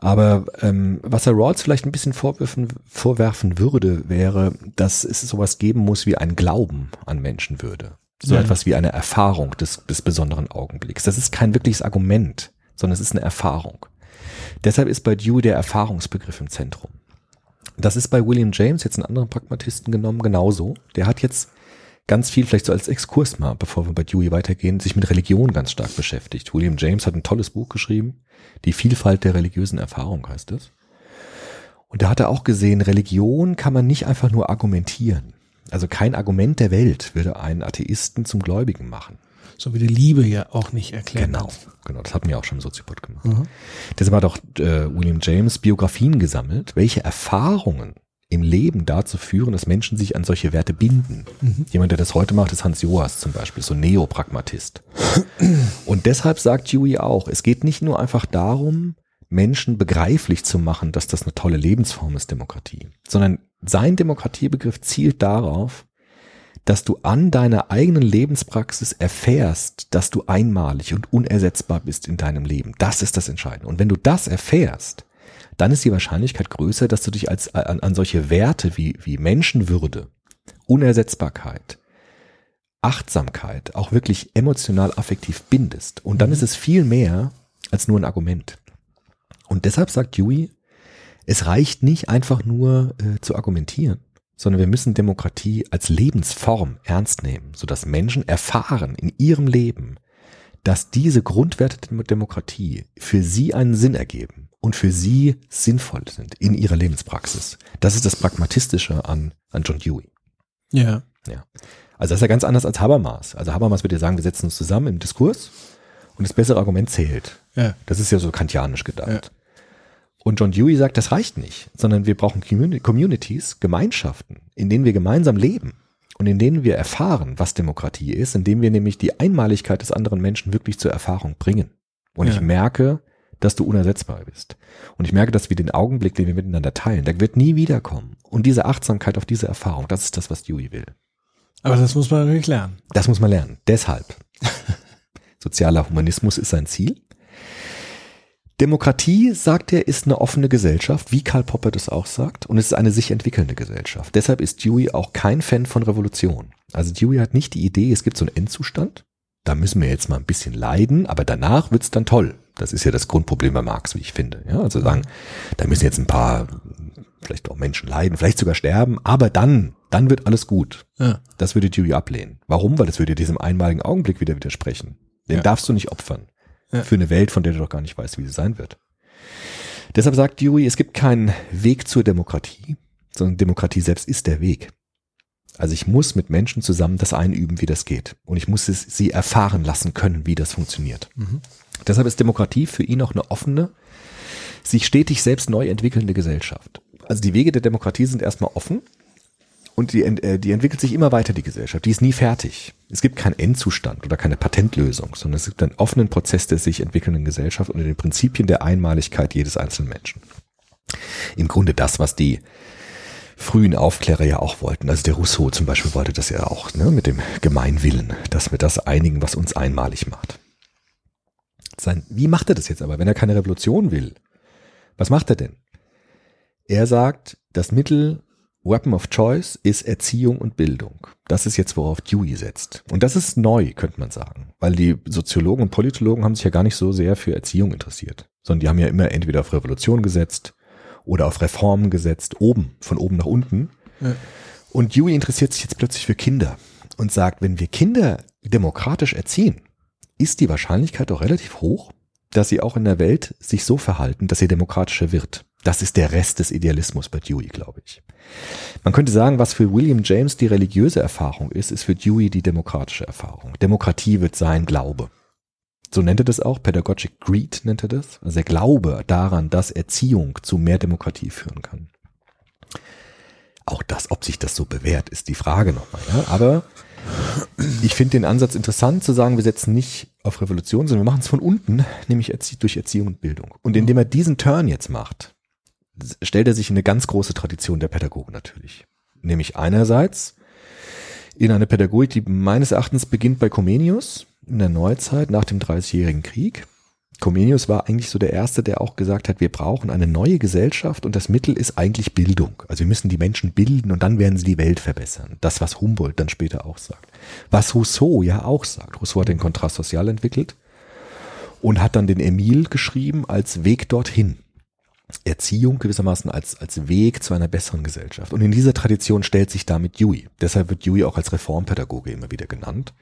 Aber ähm, was er Rawls vielleicht ein bisschen vorwerfen, vorwerfen würde, wäre, dass es sowas geben muss wie ein Glauben an Menschenwürde. So Ja. etwas wie eine Erfahrung des, des besonderen Augenblicks. Das ist kein wirkliches Argument, sondern es ist eine Erfahrung. Deshalb ist bei Dewey der Erfahrungsbegriff im Zentrum. Das ist bei William James, jetzt einen anderen Pragmatisten genommen, genauso. Der hat jetzt ganz viel, vielleicht so als Exkurs mal, bevor wir bei Dewey weitergehen, sich mit Religion ganz stark beschäftigt. William James hat ein tolles Buch geschrieben, Die Vielfalt der religiösen Erfahrung heißt es. Und da hat er auch gesehen, Religion kann man nicht einfach nur argumentieren. Also kein Argument der Welt würde einen Atheisten zum Gläubigen machen. So wie die Liebe ja auch nicht erklärt. Genau, genau, das hatten wir auch schon im Soziopod gemacht. Deshalb hat auch äh, William James Biografien gesammelt, welche Erfahrungen im Leben dazu führen, dass Menschen sich an solche Werte binden. Jemand, der das heute macht, ist Hans Joas zum Beispiel, so ein Neopragmatist. Und deshalb sagt Dewey auch, es geht nicht nur einfach darum, Menschen begreiflich zu machen, dass das eine tolle Lebensform ist, Demokratie, sondern sein Demokratiebegriff zielt darauf, dass du an deiner eigenen Lebenspraxis erfährst, dass du einmalig und unersetzbar bist in deinem Leben. Das ist das Entscheidende. Und wenn du das erfährst, dann ist die Wahrscheinlichkeit größer, dass du dich als, an, an solche Werte wie, wie Menschenwürde, Unersetzbarkeit, Achtsamkeit auch wirklich emotional affektiv bindest. Und dann ist es viel mehr als nur ein Argument. Und deshalb sagt Dewey, es reicht nicht einfach nur äh, zu argumentieren, sondern wir müssen Demokratie als Lebensform ernst nehmen, sodass Menschen erfahren in ihrem Leben, dass diese Grundwerte der Demokratie für sie einen Sinn ergeben und für sie sinnvoll sind in ihrer Lebenspraxis. Das ist das Pragmatistische an, an John Dewey. Ja. Ja. Also das ist ja ganz anders als Habermas. Also Habermas würde ja sagen, wir setzen uns zusammen im Diskurs und das bessere Argument zählt. Ja. Das ist ja so kantianisch gedacht. Und John Dewey sagt, das reicht nicht, sondern wir brauchen Communi- Communities, Gemeinschaften, in denen wir gemeinsam leben und in denen wir erfahren, was Demokratie ist, indem wir nämlich die Einmaligkeit des anderen Menschen wirklich zur Erfahrung bringen. Und Ja. ich merke, dass du unersetzbar bist. Und ich merke, dass wir den Augenblick, den wir miteinander teilen, der wird nie wiederkommen. Und diese Achtsamkeit auf diese Erfahrung, das ist das, was Dewey will. Aber das muss man natürlich lernen. Das muss man lernen. Deshalb. Sozialer Humanismus ist sein Ziel. Demokratie, sagt er, ist eine offene Gesellschaft, wie Karl Popper das auch sagt, und es ist eine sich entwickelnde Gesellschaft. Deshalb ist Dewey auch kein Fan von Revolution. Also Dewey hat nicht die Idee, es gibt so einen Endzustand, da müssen wir jetzt mal ein bisschen leiden, aber danach wird's dann toll. Das ist ja das Grundproblem bei Marx, wie ich finde. Ja, also sagen, da müssen jetzt ein paar, vielleicht auch Menschen leiden, vielleicht sogar sterben, aber dann, dann wird alles gut. Ja. Das würde Dewey ablehnen. Warum? Weil das würde diesem einmaligen Augenblick wieder widersprechen. Den Ja. darfst du nicht opfern. Ja. Für eine Welt, von der du doch gar nicht weißt, wie sie sein wird. Deshalb sagt Dewey, es gibt keinen Weg zur Demokratie, sondern Demokratie selbst ist der Weg. Also ich muss mit Menschen zusammen das einüben, wie das geht. Und ich muss es, sie erfahren lassen können, wie das funktioniert. Deshalb ist Demokratie für ihn auch eine offene, sich stetig selbst neu entwickelnde Gesellschaft. Also die Wege der Demokratie sind erstmal offen und die, äh, die entwickelt sich immer weiter, die Gesellschaft. Die ist nie fertig. Es gibt keinen Endzustand oder keine Patentlösung, sondern es gibt einen offenen Prozess der sich entwickelnden Gesellschaft unter den Prinzipien der Einmaligkeit jedes einzelnen Menschen. Im Grunde das, was die frühen Aufklärer ja auch wollten. Also der Rousseau zum Beispiel wollte das ja auch, ne, mit dem Gemeinwillen, dass wir das einigen, was uns einmalig macht. Sein, wie macht er das jetzt aber, wenn er keine Revolution will? Was macht er denn? Er sagt, das Mittel Weapon of Choice ist Erziehung und Bildung. Das ist jetzt, worauf Dewey setzt. Und das ist neu, könnte man sagen, weil die Soziologen und Politologen haben sich ja gar nicht so sehr für Erziehung interessiert, sondern die haben ja immer entweder auf Revolution gesetzt oder auf Reformen gesetzt, oben, von oben nach unten. Ja. Und Dewey interessiert sich jetzt plötzlich für Kinder und sagt, wenn wir Kinder demokratisch erziehen, ist die Wahrscheinlichkeit auch relativ hoch, dass sie auch in der Welt sich so verhalten, dass sie demokratischer wird. Das ist der Rest des Idealismus bei Dewey, glaube ich. Man könnte sagen, was für William James die religiöse Erfahrung ist, ist für Dewey die demokratische Erfahrung. Demokratie wird sein Glaube. So nennt er das auch, Pedagogic Greed nennt er das. Also der Glaube daran, dass Erziehung zu mehr Demokratie führen kann. Auch das, ob sich das so bewährt, ist die Frage nochmal. Ja? Aber ich finde den Ansatz interessant zu sagen, wir setzen nicht auf Revolution, sondern wir machen es von unten, nämlich durch Erziehung und Bildung. Und indem er diesen Turn jetzt macht, stellt er sich in eine ganz große Tradition der Pädagogen natürlich. Nämlich einerseits in eine Pädagogik, die meines Erachtens beginnt bei Comenius in der Neuzeit nach dem Dreißigjährigen Krieg. Comenius war eigentlich so der Erste, der auch gesagt hat, wir brauchen eine neue Gesellschaft und das Mittel ist eigentlich Bildung. Also wir müssen die Menschen bilden und dann werden sie die Welt verbessern. Das, was Humboldt dann später auch sagt. Was Rousseau ja auch sagt. Rousseau hat den Kontrast sozial entwickelt und hat dann den Emile geschrieben als Weg dorthin. Erziehung gewissermaßen als, als Weg zu einer besseren Gesellschaft. Und in dieser Tradition stellt sich damit Dewey. Deshalb wird Dewey auch als Reformpädagoge immer wieder genannt.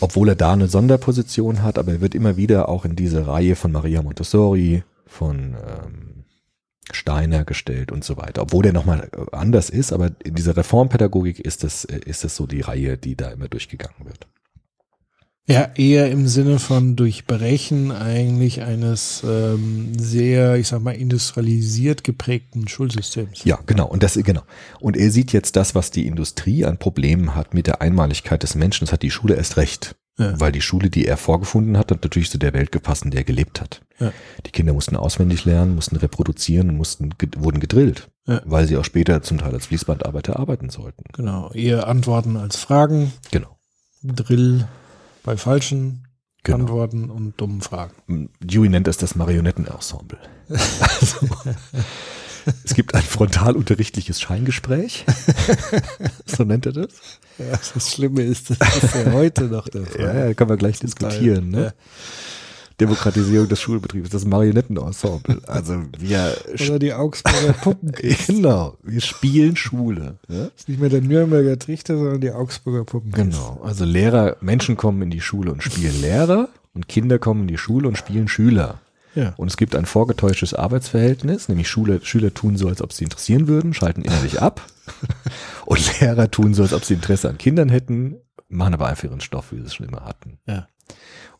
Obwohl er da eine Sonderposition hat, aber er wird immer wieder auch in diese Reihe von Maria Montessori, von ähm, Steiner gestellt und so weiter. Obwohl er nochmal anders ist, aber in dieser Reformpädagogik ist es, ist es so die Reihe, die da immer durchgegangen wird. Ja, eher im Sinne von Durchbrechen eigentlich eines ähm, sehr, ich sag mal, industrialisiert geprägten Schulsystems. Ja, genau. Und das, genau. Und er sieht jetzt das, was die Industrie an Problemen hat mit der Einmaligkeit des Menschen. Das hat die Schule erst recht. Ja. Weil die Schule, die er vorgefunden hat, hat natürlich zu der Welt gepasst, in der er gelebt hat. Ja. Die Kinder mussten auswendig lernen, mussten reproduzieren und mussten, wurden gedrillt. Ja. Weil sie auch später zum Teil als Fließbandarbeiter arbeiten sollten. Genau. Eher Antworten als Fragen, Genau. Drill bei falschen Genau. Antworten und dummen Fragen. Dewey nennt es das Marionettenensemble. Also, es gibt ein frontalunterrichtliches Scheingespräch. so nennt er das. Ja, das Schlimme ist, das ist ja heute noch der Fall. Ja, ja, können wir gleich diskutieren. Ne? Ja. Demokratisierung des Schulbetriebs, das Marionettenensemble. Also wir Oder die Augsburger Puppen. genau, wir spielen Schule. Ja? ist nicht mehr der Nürnberger Trichter, sondern die Augsburger Puppen. Genau, also Lehrer, Menschen kommen in die Schule und spielen Lehrer und Kinder kommen in die Schule und spielen Schüler. Ja. Und es gibt ein vorgetäuschtes Arbeitsverhältnis, nämlich Schule, Schüler tun so, als ob sie interessieren würden, schalten innerlich ab. Und Lehrer tun so, als ob sie Interesse an Kindern hätten, machen aber einfach ihren Stoff, wie sie es schon immer hatten. Ja.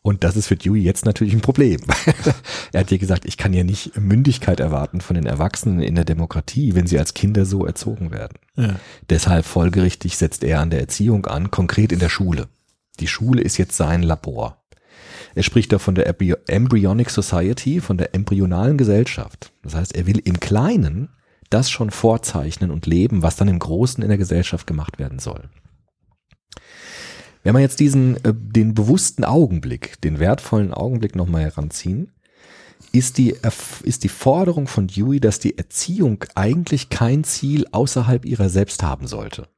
Und das ist für Dewey jetzt natürlich ein Problem. er hat ja gesagt, ich kann ja nicht Mündigkeit erwarten von den Erwachsenen in der Demokratie, wenn sie als Kinder so erzogen werden. Ja. Deshalb folgerichtig setzt er an der Erziehung an, konkret in der Schule. Die Schule ist jetzt sein Labor. Er spricht da von der Embryo- Embryonic Society, von der embryonalen Gesellschaft. Das heißt, er will im Kleinen das schon vorzeichnen und leben, was dann im Großen in der Gesellschaft gemacht werden soll. Wenn wir jetzt diesen, äh, den bewussten Augenblick, den wertvollen Augenblick nochmal heranziehen, ist die, ist die Forderung von Dewey, dass die Erziehung eigentlich kein Ziel außerhalb ihrer selbst haben sollte.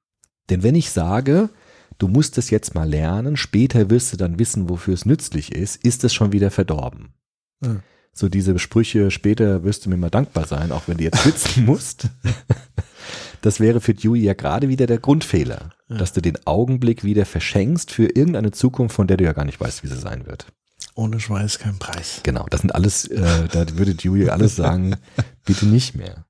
Denn wenn ich sage, du musst es jetzt mal lernen, später wirst du dann wissen, wofür es nützlich ist, ist es schon wieder verdorben. Ja. So diese Sprüche, später wirst du mir mal dankbar sein, auch wenn du jetzt schwitzen musst. Das wäre für Dewey ja gerade wieder der Grundfehler, dass du den Augenblick wieder verschenkst für irgendeine Zukunft, von der du ja gar nicht weißt, wie sie sein wird. Ohne Schweiß kein Preis. Genau, das sind alles, äh, da würde Dewey alles sagen, bitte nicht mehr.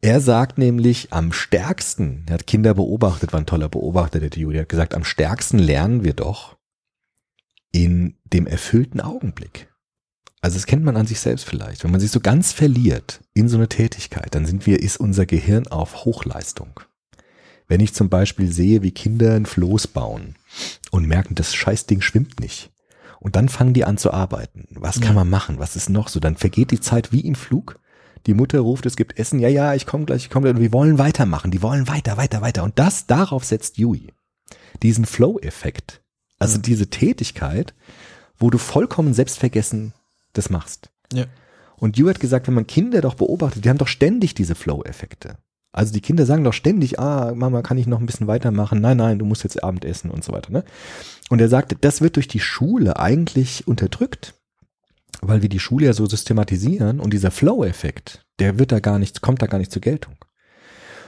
Er sagt nämlich, am stärksten, er hat Kinder beobachtet, war ein toller Beobachter, der der hat gesagt, am stärksten lernen wir doch in dem erfüllten Augenblick. Also das kennt man an sich selbst vielleicht. Wenn man sich so ganz verliert in so eine Tätigkeit, dann sind wir, ist unser Gehirn auf Hochleistung. Wenn ich zum Beispiel sehe, wie Kinder ein Floß bauen und merken, das Scheißding schwimmt nicht. Und dann fangen die an zu arbeiten. Was kann man machen? Was ist noch so? Dann vergeht die Zeit wie im Flug. Die Mutter ruft, es gibt Essen. Ja, ja, ich komme gleich, ich komme gleich. Und wir wollen weitermachen. Die wollen weiter, weiter, weiter. Und das, darauf setzt Dewey. Diesen Flow-Effekt. Also diese Tätigkeit, wo du vollkommen selbstvergessen das machst. Ja. Und Dewey hat gesagt, wenn man Kinder doch beobachtet, die haben doch ständig diese Flow-Effekte. Also die Kinder sagen doch ständig, ah, Mama, kann ich noch ein bisschen weitermachen? Nein, nein, du musst jetzt Abendessen und so weiter. Ne? Und er sagte, das wird durch die Schule eigentlich unterdrückt, weil wir die Schule ja so systematisieren und dieser Flow-Effekt, der wird da gar nicht, kommt da gar nicht zur Geltung.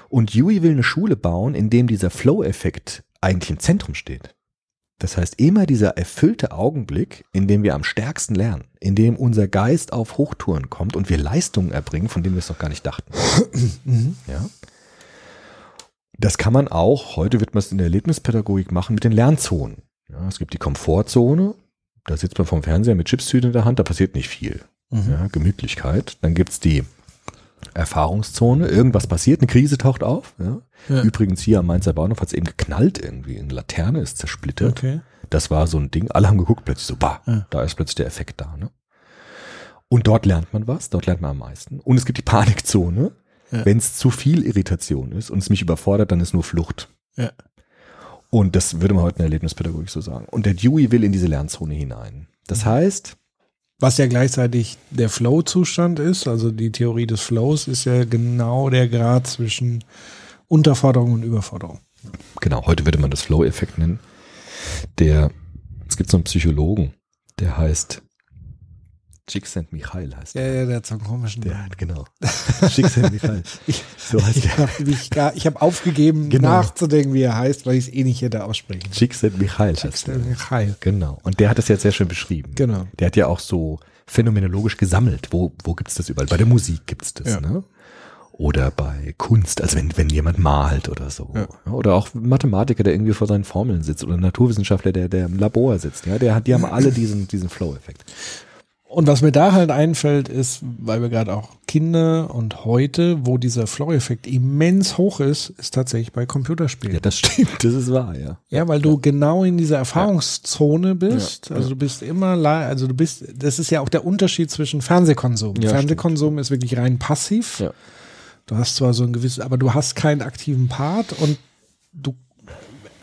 Und Dewey will eine Schule bauen, in dem dieser Flow-Effekt eigentlich im Zentrum steht. Das heißt, immer dieser erfüllte Augenblick, in dem wir am stärksten lernen, in dem unser Geist auf Hochtouren kommt und wir Leistungen erbringen, von denen wir es noch gar nicht dachten. Ja. Das kann man auch, heute wird man es in der Erlebnispädagogik machen, mit den Lernzonen. Ja, es gibt die Komfortzone, da sitzt man vom Fernseher mit Chipstüte in der Hand, da passiert nicht viel. Ja, Gemütlichkeit. Dann gibt's die Erfahrungszone, irgendwas passiert, eine Krise taucht auf. Ja. Ja. Übrigens hier am Mainzer Bahnhof hat es eben geknallt irgendwie, eine Laterne ist zersplittert. Okay. Das war so ein Ding, alle haben geguckt, plötzlich so, bah, Ja. da ist plötzlich der Effekt da. Ne? Und dort lernt man was, dort lernt man am meisten. Und es gibt die Panikzone, wenn es zu viel Irritation ist und es mich überfordert, dann ist nur Flucht. Und das würde man heute in der Erlebnispädagogik so sagen. Und der Dewey will in diese Lernzone hinein. Das heißt, Was ja gleichzeitig der Flow-Zustand ist, also die Theorie des Flows ist ja genau der Grad zwischen Unterforderung und Überforderung. Genau, heute würde man das Flow-Effekt nennen. Der, es gibt so einen Psychologen, der heißt Csikszentmihalyi heißt Ja, der. ja, der hat so einen komischen Der, Namen. genau. Csikszentmihalyi. so heißt Ich habe ich hab aufgegeben, Genau. nachzudenken, wie er heißt, weil ich es eh nicht hätte aussprechen. Csikszentmihalyi heißt der. Hi. Genau. Und der hat es jetzt sehr schön beschrieben. Genau. Der hat ja auch so phänomenologisch gesammelt. Wo, wo gibt's das überall? Bei der Musik gibt's das, Ja. ne? Oder bei Kunst, also wenn, wenn jemand malt oder so. Ja. Oder auch Mathematiker, der irgendwie vor seinen Formeln sitzt. Oder Naturwissenschaftler, der, der im Labor sitzt. Ja, der hat, die haben alle diesen, diesen Flow-Effekt. Und was mir da halt einfällt, ist, weil wir gerade auch Kinder und heute, wo dieser Flow-Effekt immens hoch ist, ist tatsächlich bei Computerspielen. Ja, das stimmt, das ist wahr, ja. Ja, weil du genau in dieser Erfahrungszone bist. Also du bist immer, also du bist, das ist ja auch der Unterschied zwischen Fernsehkonsum. Ja, Fernsehkonsum ist wirklich rein passiv. Ja. Du hast zwar so ein gewisses, aber du hast keinen aktiven Part und du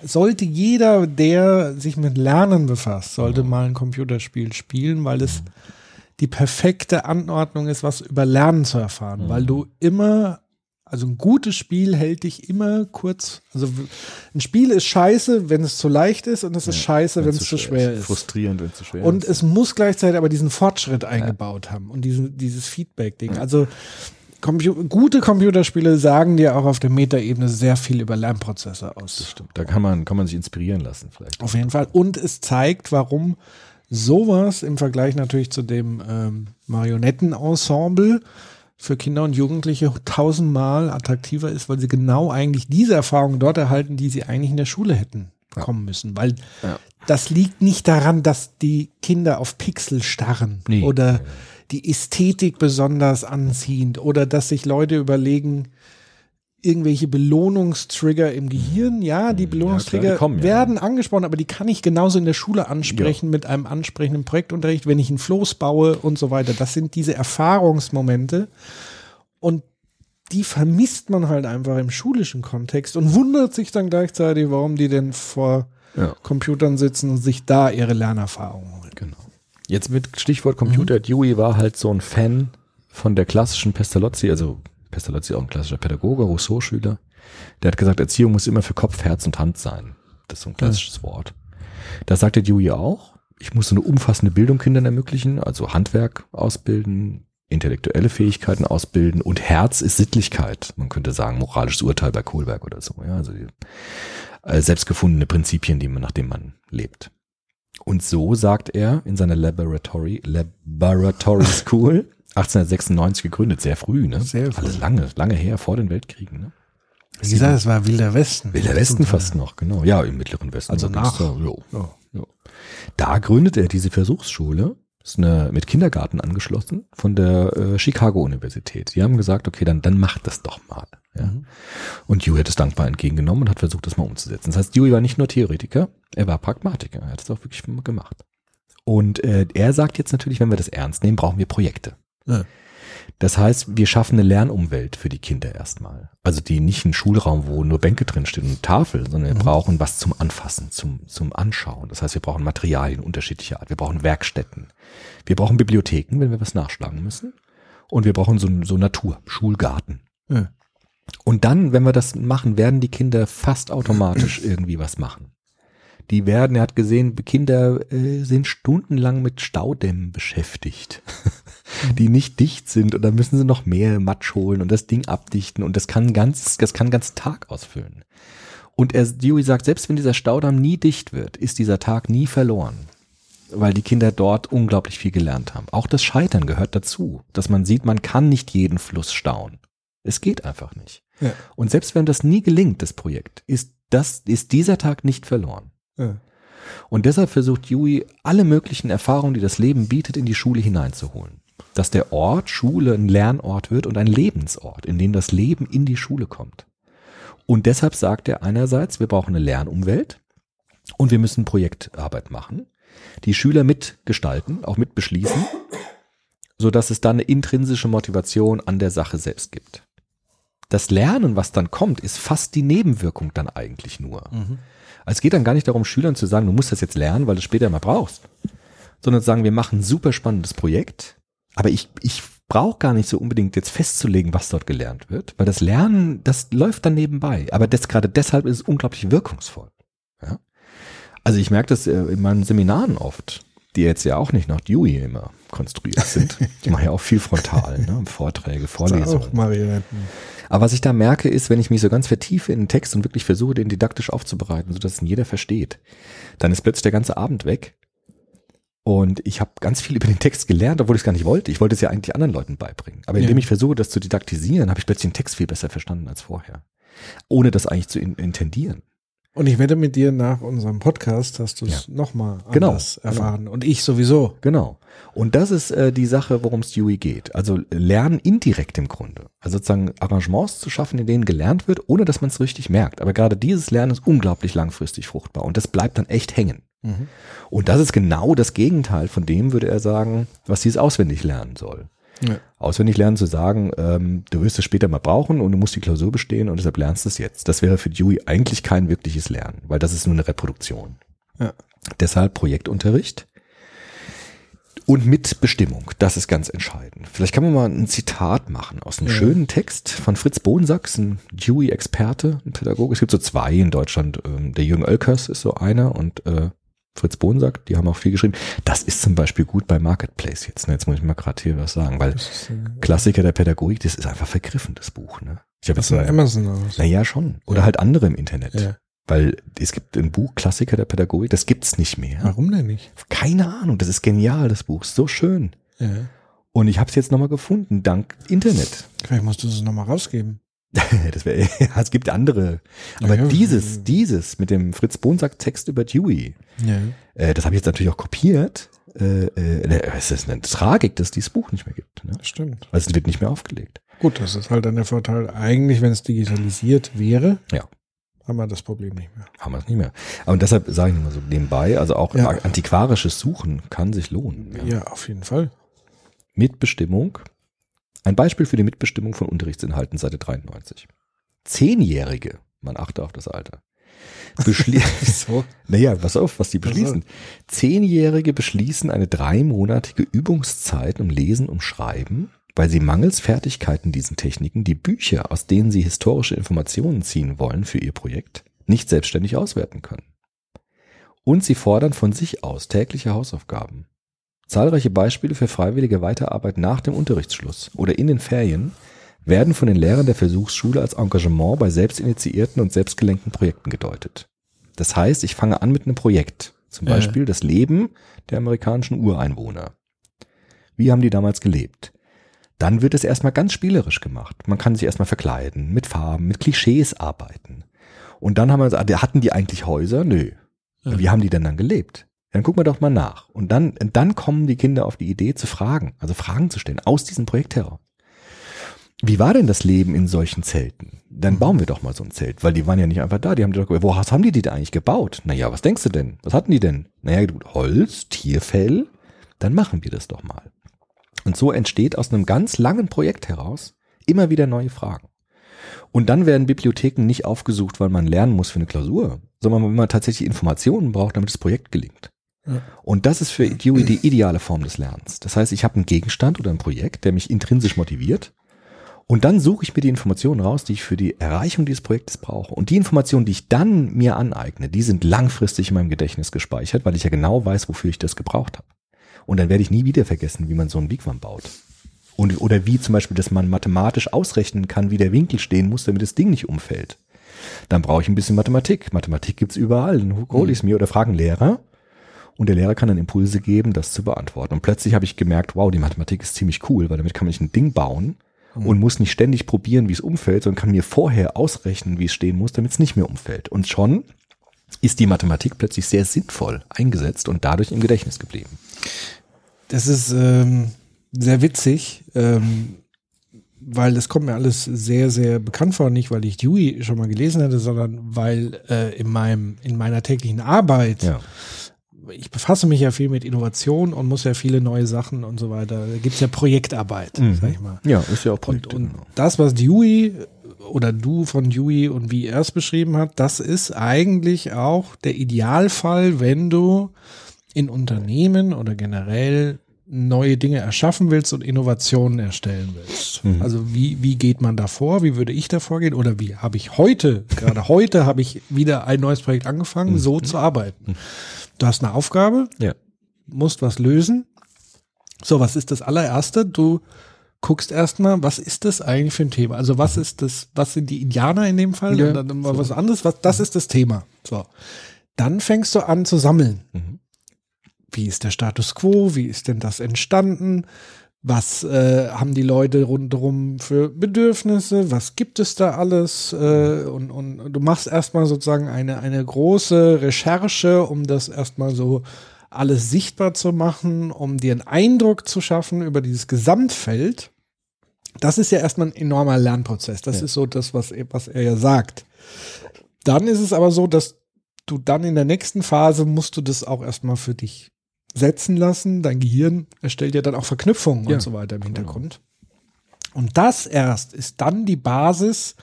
sollte jeder, der sich mit Lernen befasst, sollte mal ein Computerspiel spielen, weil es die perfekte Anordnung ist, was über Lernen zu erfahren, weil du immer also ein gutes Spiel hält dich immer kurz. Also ein Spiel ist scheiße, wenn es zu leicht ist und es ist scheiße, wenn es zu schwer ist. Frustrierend, wenn es zu schwer Und ist. es muss gleichzeitig aber diesen Fortschritt eingebaut haben und diesen, dieses Feedback-Ding. Also Compu gute Computerspiele sagen dir auch auf der Metaebene sehr viel über Lernprozesse aus. Stimmt, da kann man, kann man sich inspirieren lassen vielleicht. Auf jeden Fall. Und es zeigt, warum sowas im Vergleich natürlich zu dem ähm, Marionettenensemble für Kinder und Jugendliche tausendmal attraktiver ist, weil sie genau eigentlich diese Erfahrung dort erhalten, die sie eigentlich in der Schule hätten kommen müssen. Weil Ja. das liegt nicht daran, dass die Kinder auf Pixel starren Nee. oder die Ästhetik besonders anziehend oder dass sich Leute überlegen, irgendwelche Belohnungstrigger im Gehirn. Ja, die Belohnungstrigger die kommen ja. werden angesprochen, aber die kann ich genauso in der Schule ansprechen mit einem ansprechenden Projektunterricht, wenn ich einen Floß baue und so weiter. Das sind diese Erfahrungsmomente und die vermisst man halt einfach im schulischen Kontext und wundert sich dann gleichzeitig, warum die denn vor Ja. Computern sitzen und sich da ihre Lernerfahrungen holen. Jetzt mit Stichwort Computer. Dewey war halt so ein Fan von der klassischen Pestalozzi, also Pestalozzi auch ein klassischer Pädagoge, Rousseau-Schüler. Der hat gesagt, Erziehung muss immer für Kopf, Herz und Hand sein. Das ist so ein klassisches Wort. Da sagte Dewey auch, ich muss so eine umfassende Bildung Kindern ermöglichen, also Handwerk ausbilden, intellektuelle Fähigkeiten ausbilden und Herz ist Sittlichkeit. Man könnte sagen, moralisches Urteil bei Kohlberg oder so. Ja, also die, äh, selbstgefundene Prinzipien, die man, nach denen man lebt. Und so sagt er in seiner Laboratory, Laboratory School, 1896 gegründet, sehr früh, ne? Sehr früh. Alles lange, lange her, vor den Weltkriegen, ne? Wie gesagt, es war Wilder Westen. Wilder Westen fast noch, genau. Ja, im Mittleren Westen. Also Da nach. Da, jo, Ja. da gründete er diese Versuchsschule, ist eine, mit Kindergarten angeschlossen von der äh, Chicago Universität. Die haben gesagt, okay, dann, dann macht das doch mal. Ja. Und Dewey hat es dankbar entgegengenommen und hat versucht, das mal umzusetzen. Das heißt, Dewey war nicht nur Theoretiker, er war Pragmatiker. Er hat es auch wirklich gemacht. Und äh, er sagt jetzt natürlich, wenn wir das ernst nehmen, brauchen wir Projekte. Ja. Das heißt, wir schaffen eine Lernumwelt für die Kinder erstmal. Also die nicht ein Schulraum, wo nur Bänke drinstehen und Tafel, sondern wir brauchen was zum Anfassen, zum, zum Anschauen. Das heißt, wir brauchen Materialien unterschiedlicher Art. Wir brauchen Werkstätten. Wir brauchen Bibliotheken, wenn wir was nachschlagen müssen. Und wir brauchen so, so Natur, Schulgarten. Ja. Und dann, wenn wir das machen, werden die Kinder fast automatisch irgendwie was machen. Die werden, er hat gesehen, Kinder äh, sind stundenlang mit Staudämmen beschäftigt, die nicht dicht sind und dann müssen sie noch mehr Matsch holen und das Ding abdichten und das kann ganz, das kann ganzen Tag ausfüllen. Und er, Dewey sagt, selbst wenn dieser Staudamm nie dicht wird, ist dieser Tag nie verloren, weil die Kinder dort unglaublich viel gelernt haben. Auch das Scheitern gehört dazu, dass man sieht, man kann nicht jeden Fluss stauen. Es geht einfach nicht. Ja. Und selbst wenn das nie gelingt, das Projekt, ist das, ist dieser Tag nicht verloren. Ja. Und deshalb versucht Dewey, alle möglichen Erfahrungen, die das Leben bietet, in die Schule hineinzuholen. Dass der Ort, Schule, ein Lernort wird und ein Lebensort, in dem das Leben in die Schule kommt. Und deshalb sagt er einerseits, wir brauchen eine Lernumwelt und wir müssen Projektarbeit machen, die Schüler mitgestalten, auch mitbeschließen, sodass es dann eine intrinsische Motivation an der Sache selbst gibt. Das Lernen, was dann kommt, ist fast die Nebenwirkung dann eigentlich nur. Also es geht dann gar nicht darum, Schülern zu sagen, du musst das jetzt lernen, weil du es später mal brauchst. sondern zu sagen, wir machen ein super spannendes Projekt, aber ich, ich brauche gar nicht so unbedingt jetzt festzulegen, was dort gelernt wird, weil das Lernen, das läuft dann nebenbei. Aber das gerade deshalb ist es unglaublich wirkungsvoll. Ja? Also ich merke das äh, in meinen Seminaren oft, die jetzt ja auch nicht nach Dewey immer konstruiert sind. Ich mache ja auch viel frontal, ne? Vorträge, Vorlesungen. Auch Marionetten. Aber was ich da merke, ist, wenn ich mich so ganz vertiefe in den Text und wirklich versuche, den didaktisch aufzubereiten, sodass ihn jeder versteht, dann ist plötzlich der ganze Abend weg. Und ich habe ganz viel über den Text gelernt, obwohl ich es gar nicht wollte. Ich wollte es ja eigentlich anderen Leuten beibringen. Aber indem Ja. ich versuche, das zu didaktisieren, habe ich plötzlich den Text viel besser verstanden als vorher. Ohne das eigentlich zu in intendieren. Und ich wette mit dir nach unserem Podcast hast du es Ja. nochmal Genau, anders erfahren. Und ich sowieso. Genau. Und das ist äh, die Sache, worum es Dewey geht. Also Lernen indirekt im Grunde. Also sozusagen Arrangements zu schaffen, in denen gelernt wird, ohne dass man es richtig merkt. Aber gerade dieses Lernen ist unglaublich langfristig fruchtbar und das bleibt dann echt hängen. Und das ist genau das Gegenteil von dem, würde er sagen, was dieses auswendig lernen soll. Ja. Auswendig lernen zu sagen, ähm, du wirst es später mal brauchen und du musst die Klausur bestehen und deshalb lernst du es jetzt. Das wäre für Dewey eigentlich kein wirkliches Lernen, weil das ist nur eine Reproduktion. Ja. Deshalb Projektunterricht und mit Bestimmung. Das ist ganz entscheidend. Vielleicht kann man mal ein Zitat machen aus einem Ja. schönen Text von Fritz Bodensachs, ein Dewey-Experte, ein Pädagoge. Es gibt so zwei in Deutschland. Ähm, Der Jürgen Oelkers ist so einer und äh, Fritz Bodensack, die haben auch viel geschrieben. Das ist zum Beispiel gut bei Marketplace jetzt. Ne? Jetzt muss ich mal gerade hier was sagen, weil ist, äh, Klassiker der Pädagogik, das ist einfach vergriffen, das Buch. Ne? Ich habe was jetzt mal, Amazon aus? naja, schon. Oder Ja. halt andere im Internet. Ja. Weil es gibt ein Buch, Klassiker der Pädagogik, das gibt's nicht mehr. Warum denn nicht? Keine Ahnung, das ist genial, das Buch, so schön. Ja. Und ich habe es jetzt nochmal gefunden, dank Internet. Vielleicht musst du es nochmal rausgeben. das wär, ja, es gibt andere. Aber Ja, ja. dieses, dieses mit dem Fritz Bonsack Text über Dewey, äh, das habe ich jetzt natürlich auch kopiert. Äh, äh, es ist eine Tragik, dass es dieses Buch nicht mehr gibt. Ne? Das stimmt. Weil es wird nicht mehr aufgelegt. Gut, das ist halt dann der Vorteil. Eigentlich, wenn es digitalisiert wäre, Ja. haben wir das Problem nicht mehr. Haben wir es nicht mehr. Aber deshalb sage ich mal so nebenbei, also auch antiquarisches Suchen kann sich lohnen. Ja, auf jeden Fall. Mitbestimmung. Ein Beispiel für die Mitbestimmung von Unterrichtsinhalten, Seite 93. Zehnjährige, man achte auf das Alter, beschließen, naja, pass auf, was die beschließen. Zehnjährige beschließen eine dreimonatige Übungszeit um Lesen, um Schreiben, weil sie mangels Fertigkeiten diesen Techniken die Bücher, aus denen sie historische Informationen ziehen wollen für ihr Projekt, nicht selbstständig auswerten können. Und sie fordern von sich aus tägliche Hausaufgaben. Zahlreiche Beispiele für freiwillige Weiterarbeit nach dem Unterrichtsschluss oder in den Ferien werden von den Lehrern der Versuchsschule als Engagement bei selbstinitiierten und selbstgelenkten Projekten gedeutet. Das heißt, ich fange an mit einem Projekt, zum. Beispiel das Leben der amerikanischen Ureinwohner. Wie haben die damals gelebt? Dann wird es erstmal ganz spielerisch gemacht. Man kann sich erstmal verkleiden, mit Farben, mit Klischees arbeiten. Und dann haben wir gesagt, hatten die eigentlich Häuser? Nö. Ja. Wie haben die denn dann gelebt? Dann gucken wir doch mal nach. Und dann, dann kommen die Kinder auf die Idee zu fragen, also Fragen zu stellen aus diesem Projekt heraus. Wie war denn das Leben in solchen Zelten? Dann bauen wir doch mal so ein Zelt, weil die waren ja nicht einfach da. Die haben doch, wo was haben die die denn eigentlich gebaut? Naja, was denkst du denn? Was hatten die denn? Naja, gut, Holz, Tierfell. Dann machen wir das doch mal. Und so entsteht aus einem ganz langen Projekt heraus immer wieder neue Fragen. Und dann werden Bibliotheken nicht aufgesucht, weil man lernen muss für eine Klausur, sondern weil man tatsächlich Informationen braucht, damit das Projekt gelingt. Ja. Und das ist für Dewey die ideale Form des Lernens. Das heißt, ich habe einen Gegenstand oder ein Projekt, der mich intrinsisch motiviert. Und dann suche ich mir die Informationen raus, die ich für die Erreichung dieses Projektes brauche. Und die Informationen, die ich dann mir aneigne, die sind langfristig in meinem Gedächtnis gespeichert, weil ich ja genau weiß, wofür ich das gebraucht habe. Und dann werde ich nie wieder vergessen, wie man so einen Wigwam baut. Und, oder wie zum Beispiel, dass man mathematisch ausrechnen kann, wie der Winkel stehen muss, damit das Ding nicht umfällt. Dann brauche ich ein bisschen Mathematik. Mathematik gibt's überall. Dann hole ich es mir oder frage einen Lehrer. Und der Lehrer kann dann Impulse geben, das zu beantworten. Und plötzlich habe ich gemerkt, wow, die Mathematik ist ziemlich cool, weil damit kann man sich ein Ding bauen und muss nicht ständig probieren, wie es umfällt, sondern kann mir vorher ausrechnen, wie es stehen muss, damit es nicht mehr umfällt. Und schon ist die Mathematik plötzlich sehr sinnvoll eingesetzt und dadurch im Gedächtnis geblieben. Das ist ähm, sehr witzig, ähm, weil das kommt mir alles sehr, sehr bekannt vor. Nicht, weil ich Dewey schon mal gelesen hatte, sondern weil äh, in, meinem, in meiner täglichen Arbeit, Ja. Ich befasse mich ja viel mit Innovation und muss ja viele neue Sachen und so weiter. Da gibt's ja Projektarbeit, Mhm. sag ich mal. Ja, ist ja auch Und, Projekte, und genau. das, was Dewey oder du von Dewey und wie er es beschrieben hat, das ist eigentlich auch der Idealfall, wenn du in Unternehmen oder generell neue Dinge erschaffen willst und Innovationen erstellen willst. Mhm. Also wie, wie geht man da vor? Wie würde ich da vorgehen? Oder wie habe ich heute, gerade heute habe ich wieder ein neues Projekt angefangen, so zu arbeiten. Du hast eine Aufgabe, Ja. musst was lösen. So, was ist das allererste? Du guckst erstmal, was ist das eigentlich für ein Thema? Also was ist das, was sind die Indianer in dem Fall? Ja, Und dann mal was anderes, was, das ist das Thema. So. Dann fängst du an zu sammeln. Mhm. Wie ist der Status quo? Wie ist denn das entstanden? Was äh, haben die Leute rundherum für Bedürfnisse? Was gibt es da alles? Äh, und, und du machst erstmal sozusagen eine, eine große Recherche, um das erstmal so alles sichtbar zu machen, um dir einen Eindruck zu schaffen über dieses Gesamtfeld. Das ist ja erstmal ein enormer Lernprozess. Das Ja. ist so das, was, er- was er ja sagt. Dann ist es aber so, dass du dann in der nächsten Phase musst du das auch erstmal für dich setzen lassen. Dein Gehirn erstellt ja dann auch Verknüpfungen Ja, und so weiter im Hintergrund. Und das erst ist dann die Basis,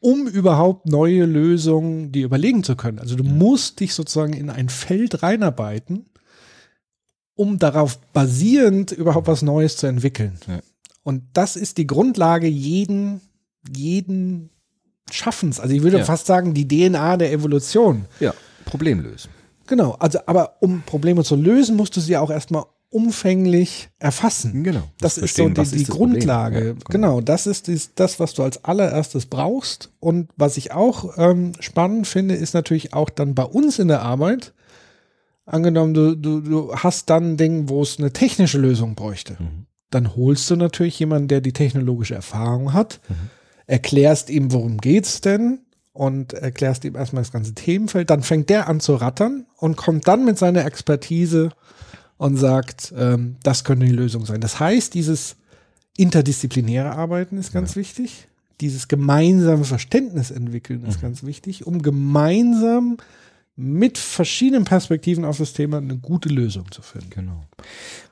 um überhaupt neue Lösungen dir überlegen zu können. Also du musst dich sozusagen in ein Feld reinarbeiten, um darauf basierend überhaupt was Neues zu entwickeln. Ja. Und das ist die Grundlage jeden, jeden Schaffens. Also ich würde Ja. fast sagen, die DNA der Evolution. Ja. Problem lösen. Genau, also aber um Probleme zu lösen, musst du sie auch erstmal umfänglich erfassen. Genau. Das, Das ist so die, die ist Problem? Grundlage. Ja, genau. genau. das ist dies, das, was du als allererstes brauchst. Und was ich auch ähm, spannend finde, ist natürlich auch dann bei uns in der Arbeit. Angenommen, du, du, du hast dann ein Ding, wo es eine technische Lösung bräuchte. Mhm. Dann holst du natürlich jemanden, der die technologische Erfahrung hat, Mhm. erklärst ihm, worum geht's denn und erklärst ihm erstmal das ganze Themenfeld. Dann fängt der an zu rattern und kommt dann mit seiner Expertise und sagt, ähm, das könnte die Lösung sein. Das heißt, dieses interdisziplinäre Arbeiten ist ganz wichtig. Dieses gemeinsame Verständnis entwickeln Mhm. ist ganz wichtig, um gemeinsam mit verschiedenen Perspektiven auf das Thema eine gute Lösung zu finden. Genau.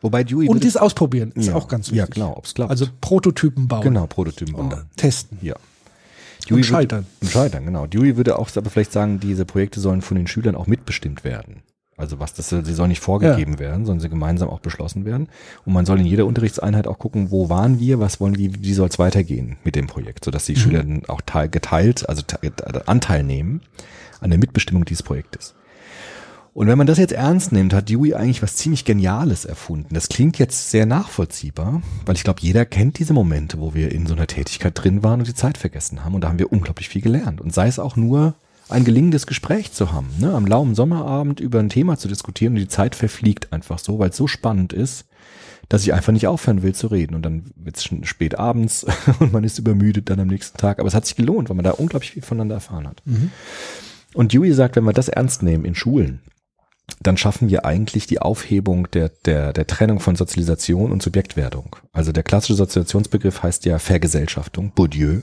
Wobei Dewey Und dieses Ausprobieren ist Ja. auch ganz wichtig. Ja, genau, ob's klappt. Also Prototypen bauen genau Prototypen und bauen. testen. Ja. Und würde- scheitern. Und scheitern, genau. Dewey würde auch aber vielleicht sagen, diese Projekte sollen von den Schülern auch mitbestimmt werden. Also was das, sie sollen nicht vorgegeben werden, sondern sie gemeinsam auch beschlossen werden. Und man soll in jeder Unterrichtseinheit auch gucken, wo waren wir, was wollen wir, wie soll es weitergehen mit dem Projekt, sodass Mhm. die Schüler dann auch teil, geteilt, also te- Anteil nehmen an der Mitbestimmung dieses Projektes. Und wenn man das jetzt ernst nimmt, hat Dewey eigentlich was ziemlich Geniales erfunden. Das klingt jetzt sehr nachvollziehbar, weil ich glaube, jeder kennt diese Momente, wo wir in so einer Tätigkeit drin waren und die Zeit vergessen haben. Und da haben wir unglaublich viel gelernt. Und sei es auch nur ein gelingendes Gespräch zu haben, ne? am lauen Sommerabend über ein Thema zu diskutieren und die Zeit verfliegt einfach so, weil es so spannend ist, dass ich einfach nicht aufhören will zu reden. Und dann wird es schon spät abends und man ist übermüdet dann am nächsten Tag. Aber es hat sich gelohnt, weil man da unglaublich viel voneinander erfahren hat. Und Dewey sagt, wenn wir das ernst nehmen in Schulen, dann schaffen wir eigentlich die Aufhebung der, der, der Trennung von Sozialisation und Subjektwerdung. Also der klassische Sozialisationsbegriff heißt ja Vergesellschaftung, Bourdieu,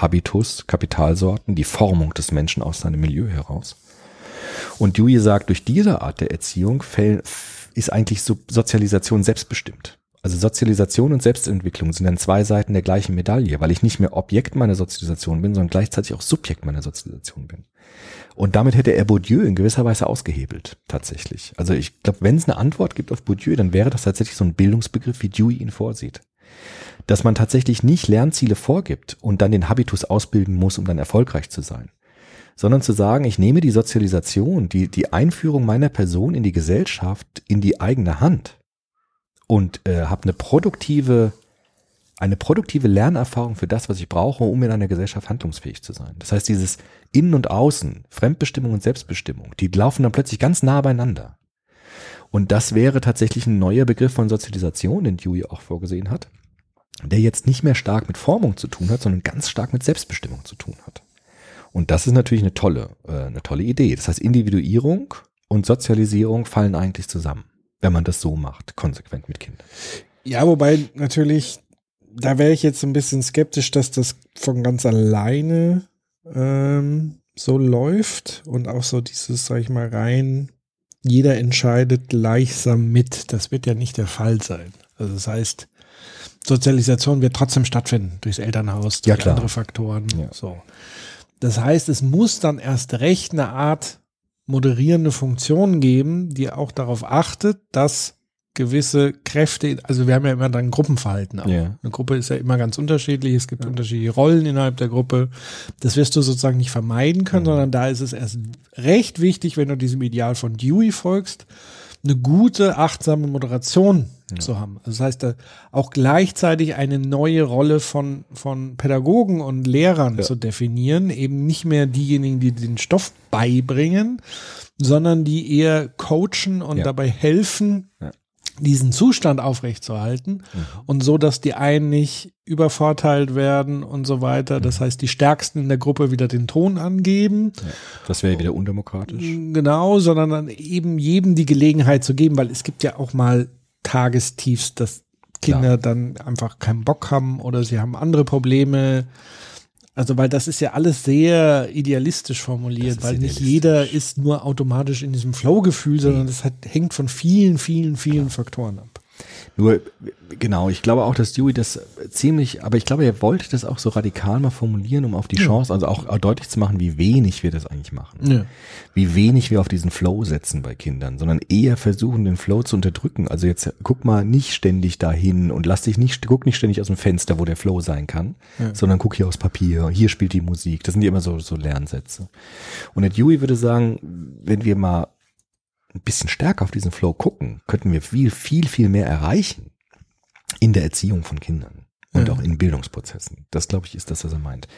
Habitus, Kapitalsorten, die Formung des Menschen aus seinem Milieu heraus. Und Dewey sagt, durch diese Art der Erziehung ist eigentlich so Sozialisation selbstbestimmt. Also Sozialisation und Selbstentwicklung sind dann zwei Seiten der gleichen Medaille, weil ich nicht mehr Objekt meiner Sozialisation bin, sondern gleichzeitig auch Subjekt meiner Sozialisation bin. Und damit hätte er Bourdieu in gewisser Weise ausgehebelt, tatsächlich. Also ich glaube, wenn es eine Antwort gibt auf Bourdieu, dann wäre das tatsächlich so ein Bildungsbegriff, wie Dewey ihn vorsieht. Dass man tatsächlich nicht Lernziele vorgibt und dann den Habitus ausbilden muss, um dann erfolgreich zu sein, sondern zu sagen, ich nehme die Sozialisation, die, die Einführung meiner Person in die Gesellschaft in die eigene Hand und äh, habe eine produktive, eine produktive Lernerfahrung für das, was ich brauche, um in einer Gesellschaft handlungsfähig zu sein. Das heißt, dieses Innen und Außen, Fremdbestimmung und Selbstbestimmung, die laufen dann plötzlich ganz nah beieinander. Und das wäre tatsächlich ein neuer Begriff von Sozialisation, den Dewey auch vorgesehen hat, der jetzt nicht mehr stark mit Formung zu tun hat, sondern ganz stark mit Selbstbestimmung zu tun hat. Und das ist natürlich eine tolle, äh, eine tolle Idee. Das heißt, Individuierung und Sozialisierung fallen eigentlich zusammen, wenn man das so macht, konsequent mit Kindern. Ja, wobei natürlich, da wäre ich jetzt ein bisschen skeptisch, dass das von ganz alleine ähm, so läuft und auch so dieses, sag ich mal, rein, jeder entscheidet gleichsam mit. Das wird ja nicht der Fall sein. Also das heißt, Sozialisation wird trotzdem stattfinden durchs Elternhaus, durch Ja, andere Faktoren. Ja. So. Das heißt, es muss dann erst recht eine Art moderierende Funktion geben, die auch darauf achtet, dass gewisse Kräfte, also wir haben ja immer dann Gruppenverhalten auch. Ja. Eine Gruppe ist ja immer ganz unterschiedlich, es gibt unterschiedliche Rollen innerhalb der Gruppe. Das wirst du sozusagen nicht vermeiden können, sondern da ist es erst recht wichtig, wenn du diesem Ideal von Dewey folgst, eine gute, achtsame Moderation zu haben. Das heißt, da auch gleichzeitig eine neue Rolle von, von Pädagogen und Lehrern zu definieren, eben nicht mehr diejenigen, die den Stoff beibringen, sondern die eher coachen und Ja. dabei helfen, Ja. Diesen Zustand aufrechtzuerhalten und so, dass die einen nicht übervorteilt werden und so weiter. Das heißt, die Stärksten in der Gruppe wieder den Ton angeben. Das wäre wieder undemokratisch. Genau, sondern dann eben jedem die Gelegenheit zu geben, weil es gibt ja auch mal Tagestiefs, dass Kinder Klar. dann einfach keinen Bock haben oder sie haben andere Probleme. Also, weil das ist ja alles sehr idealistisch formuliert, weil nicht idealistisch. jeder ist nur automatisch in diesem Flow-Gefühl, sondern das hat, hängt von vielen, vielen, vielen Faktoren ab. Nur, genau, ich glaube auch, dass Dewey das ziemlich, aber ich glaube, er wollte das auch so radikal mal formulieren, um auf die Chance, also auch deutlich zu machen, wie wenig wir das eigentlich machen. Ja. Wie wenig wir auf diesen Flow setzen bei Kindern, sondern eher versuchen, den Flow zu unterdrücken. Also jetzt guck mal nicht ständig dahin und lass dich nicht, guck nicht ständig aus dem Fenster, wo der Flow sein kann, sondern guck hier aufs Papier, hier spielt die Musik. Das sind ja immer so, so Lernsätze. Und der Dewey würde sagen, wenn wir mal ein bisschen stärker auf diesen Flow gucken, könnten wir viel, viel, viel mehr erreichen in der Erziehung von Kindern und Ja. auch in Bildungsprozessen. Das, glaube ich, ist das, was er meint.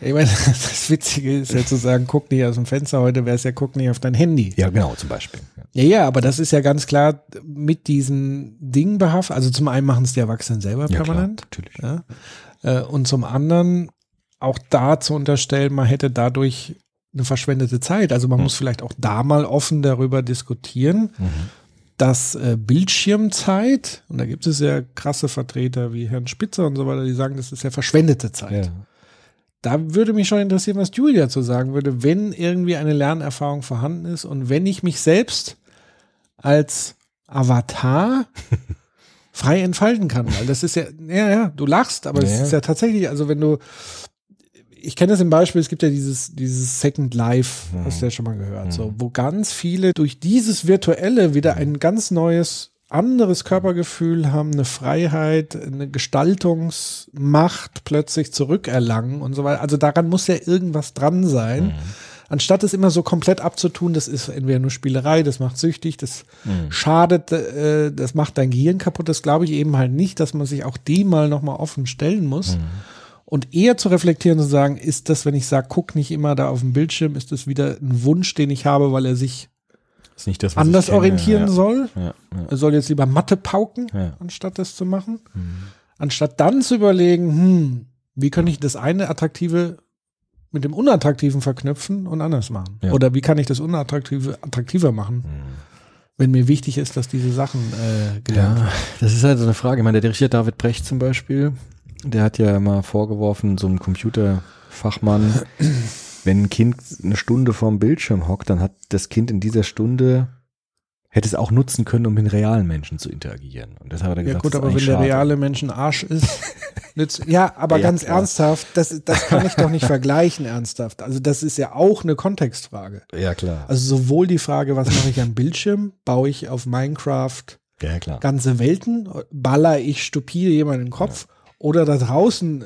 Ich meine, das Witzige ist ja zu sagen, guck nicht aus dem Fenster, heute wäre es ja, guck nicht auf dein Handy. Ja, genau, zum Beispiel. Ja. Ja, aber das ist ja ganz klar mit diesen Dingen behaftet. Also zum einen machen es die Erwachsenen selber Ja, klar, permanent. natürlich. Ja. Äh, Und zum anderen auch da zu unterstellen, man hätte dadurch eine verschwendete Zeit. Also man muss vielleicht auch da mal offen darüber diskutieren, dass äh, Bildschirmzeit, und da gibt es ja krasse Vertreter wie Herrn Spitzer und so weiter, die sagen, das ist ja verschwendete Zeit. Ja. Da würde mich schon interessieren, was Julia dazu sagen würde, wenn irgendwie eine Lernerfahrung vorhanden ist und wenn ich mich selbst als Avatar frei entfalten kann. Weil das ist ja, ja, ja, du lachst, aber es Ja. ist ja tatsächlich, also wenn du, ich kenne das im Beispiel, es gibt ja dieses, dieses Second Life, hast du ja schon mal gehört, so, wo ganz viele durch dieses Virtuelle wieder ein ganz neues, anderes Körpergefühl haben, eine Freiheit, eine Gestaltungsmacht plötzlich zurückerlangen und so weiter. Also daran muss ja irgendwas dran sein. Anstatt es immer so komplett abzutun, das ist entweder nur Spielerei, das macht süchtig, das schadet, äh, das macht dein Gehirn kaputt. Das glaube ich eben halt nicht, dass man sich auch dem mal nochmal offen stellen muss. Und eher zu reflektieren und zu sagen, ist das, wenn ich sage, guck nicht immer da auf dem Bildschirm, ist das wieder ein Wunsch, den ich habe, weil er sich das, anders orientieren ja. soll? Ja, ja. Er soll jetzt lieber Mathe pauken, Ja. anstatt das zu machen. Anstatt dann zu überlegen, hm, wie kann ich das eine Attraktive mit dem Unattraktiven verknüpfen und anders machen? Ja. Oder wie kann ich das Unattraktive attraktiver machen? Wenn mir wichtig ist, dass diese Sachen äh, gelernt Ja, werden. das ist halt so eine Frage. Ich meine, der Richard David Brecht zum Beispiel, der hat ja mal vorgeworfen, so ein Computerfachmann, wenn ein Kind eine Stunde vorm Bildschirm hockt, dann hat das Kind in dieser Stunde, hätte es auch nutzen können, um mit realen Menschen zu interagieren. Und deshalb hat er Ja gesagt, gut, das aber wenn eigentlich der schade. reale Mensch ein Arsch ist, nützt, ja, aber Ja, ganz klar. ernsthaft, das, das kann ich doch nicht vergleichen ernsthaft. Also das ist ja auch eine Kontextfrage. Ja, klar. Also sowohl die Frage, was mache ich am Bildschirm, baue ich auf Minecraft ja, ganze Welten, baller ich stupide jemanden in den Kopf oder da draußen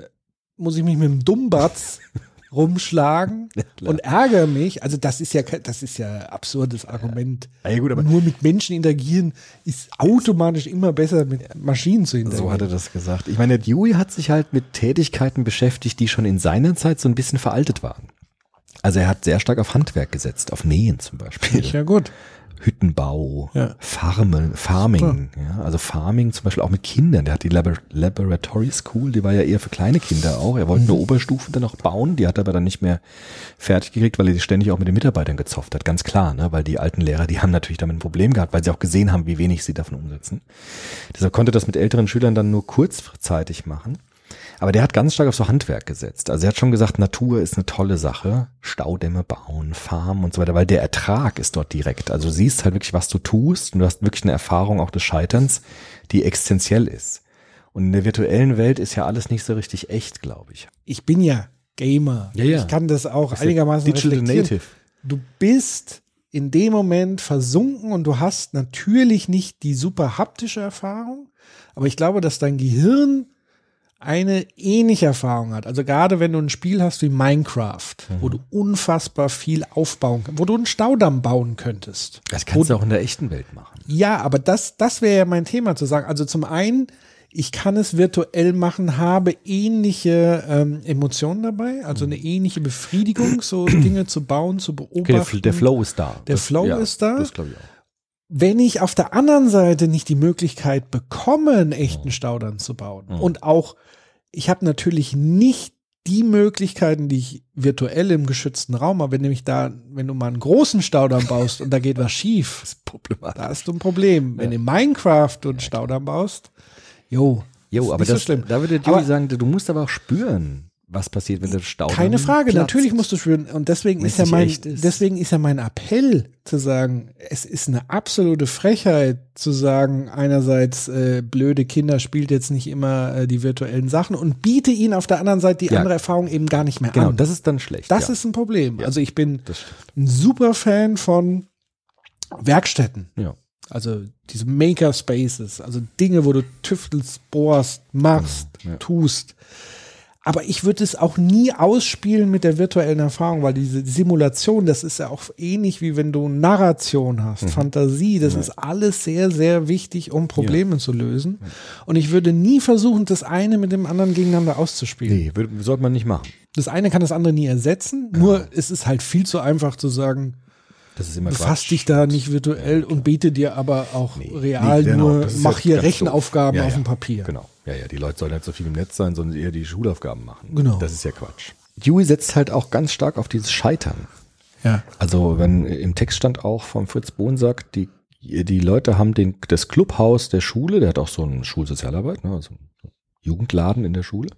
muss ich mich mit dem Dummbatz rumschlagen und ärgere mich. Also das ist ja das ist ja absurdes Argument. Ja, gut, aber Nur mit Menschen interagieren ist automatisch immer besser mit Maschinen zu interagieren. So hat er das gesagt. Ich meine, Dewey hat sich halt mit Tätigkeiten beschäftigt, die schon in seiner Zeit so ein bisschen veraltet waren. Also er hat sehr stark auf Handwerk gesetzt, auf Nähen zum Beispiel. ja gut. Hüttenbau, Ja. Farmen, Farming, ja, also Farming zum Beispiel auch mit Kindern. Der hat die Labor Laboratory School, die war ja eher für kleine Kinder auch. Er wollte eine Oberstufe dann noch bauen, die hat er aber dann nicht mehr fertig gekriegt, weil er sich ständig auch mit den Mitarbeitern gezofft hat, ganz klar, ne? weil die alten Lehrer, die haben natürlich damit ein Problem gehabt, weil sie auch gesehen haben, wie wenig sie davon umsetzen. Deshalb konnte das mit älteren Schülern dann nur kurzzeitig machen. Aber der hat ganz stark auf so Handwerk gesetzt. Also er hat schon gesagt, Natur ist eine tolle Sache. Staudämme bauen, Farmen und so weiter, weil der Ertrag ist dort direkt. Also du siehst halt wirklich, was du tust und du hast wirklich eine Erfahrung auch des Scheiterns, die existenziell ist. Und in der virtuellen Welt ist ja alles nicht so richtig echt, glaube ich. Ich bin ja Gamer. Ja, ja. Ich kann das auch einigermaßen Digital reflektieren. Native. Du bist in dem Moment versunken und du hast natürlich nicht die super haptische Erfahrung, aber ich glaube, dass dein Gehirn eine ähnliche Erfahrung hat. Also gerade wenn du ein Spiel hast wie Minecraft, wo du unfassbar viel aufbauen kannst, wo du einen Staudamm bauen könntest. Das kannst du auch in der echten Welt machen. Ja, aber das, das wäre ja mein Thema zu sagen. Also zum einen, ich kann es virtuell machen, habe ähnliche ähm, Emotionen dabei, also eine ähnliche Befriedigung, so Dinge zu bauen, zu beobachten. Okay, der, der Flow ist da. Der Flow ist da. Das glaube ich auch. Wenn ich auf der anderen Seite nicht die Möglichkeit bekomme, einen echten Staudamm zu bauen und auch, ich habe natürlich nicht die Möglichkeiten, die ich virtuell im geschützten Raum habe, wenn nämlich da, wenn du mal einen großen Staudamm baust und da geht was schief, Das ist problematisch. da hast du ein Problem. Wenn du in Minecraft du einen Staudamm baust, jo, Jo, ist aber nicht so das, schlimm. da würde Dewey sagen, du musst aber auch spüren, was passiert, wenn der Stau Keine Frage, platzt. natürlich musst du spüren. Und deswegen ist ja mein, ist. deswegen ist ja mein Appell zu sagen, es ist eine absolute Frechheit zu sagen, einerseits äh, blöde Kinder spielt jetzt nicht immer äh, die virtuellen Sachen und biete ihnen auf der anderen Seite die Ja. andere Erfahrung eben gar nicht mehr Genau, an. das ist dann schlecht. Das ja. ist ein Problem. Ja. Also ich bin ein super Fan von Werkstätten. Ja. Also diese Makerspaces, also Dinge, wo du tüftelst, bohrst, machst, Ja. tust. Aber ich würde es auch nie ausspielen mit der virtuellen Erfahrung, weil diese Simulation, das ist ja auch ähnlich wie wenn du Narration hast, Fantasie, das ist alles sehr, sehr wichtig, um Probleme zu lösen. Und ich würde nie versuchen, das eine mit dem anderen gegeneinander auszuspielen. Nee, würde, sollte man nicht machen. Das eine kann das andere nie ersetzen, nur es ist halt viel zu einfach zu sagen, Das ist immer befass Quatsch. dich da nicht virtuell und bete dir aber auch real Nee, genau, nur, mach ja hier Rechenaufgaben. Ja, auf ja, dem Papier. Genau. Ja, ja, die Leute sollen nicht so viel im Netz sein, sondern eher die Schulaufgaben machen. Genau. Das ist ja Quatsch. Dewey setzt halt auch ganz stark auf dieses Scheitern. Ja. Also wenn im Text stand auch von Fritz Bohnsack, die, die Leute haben den, das Clubhaus der Schule, der hat auch so eine Schulsozialarbeit, ne, also einen Jugendladen in der Schule.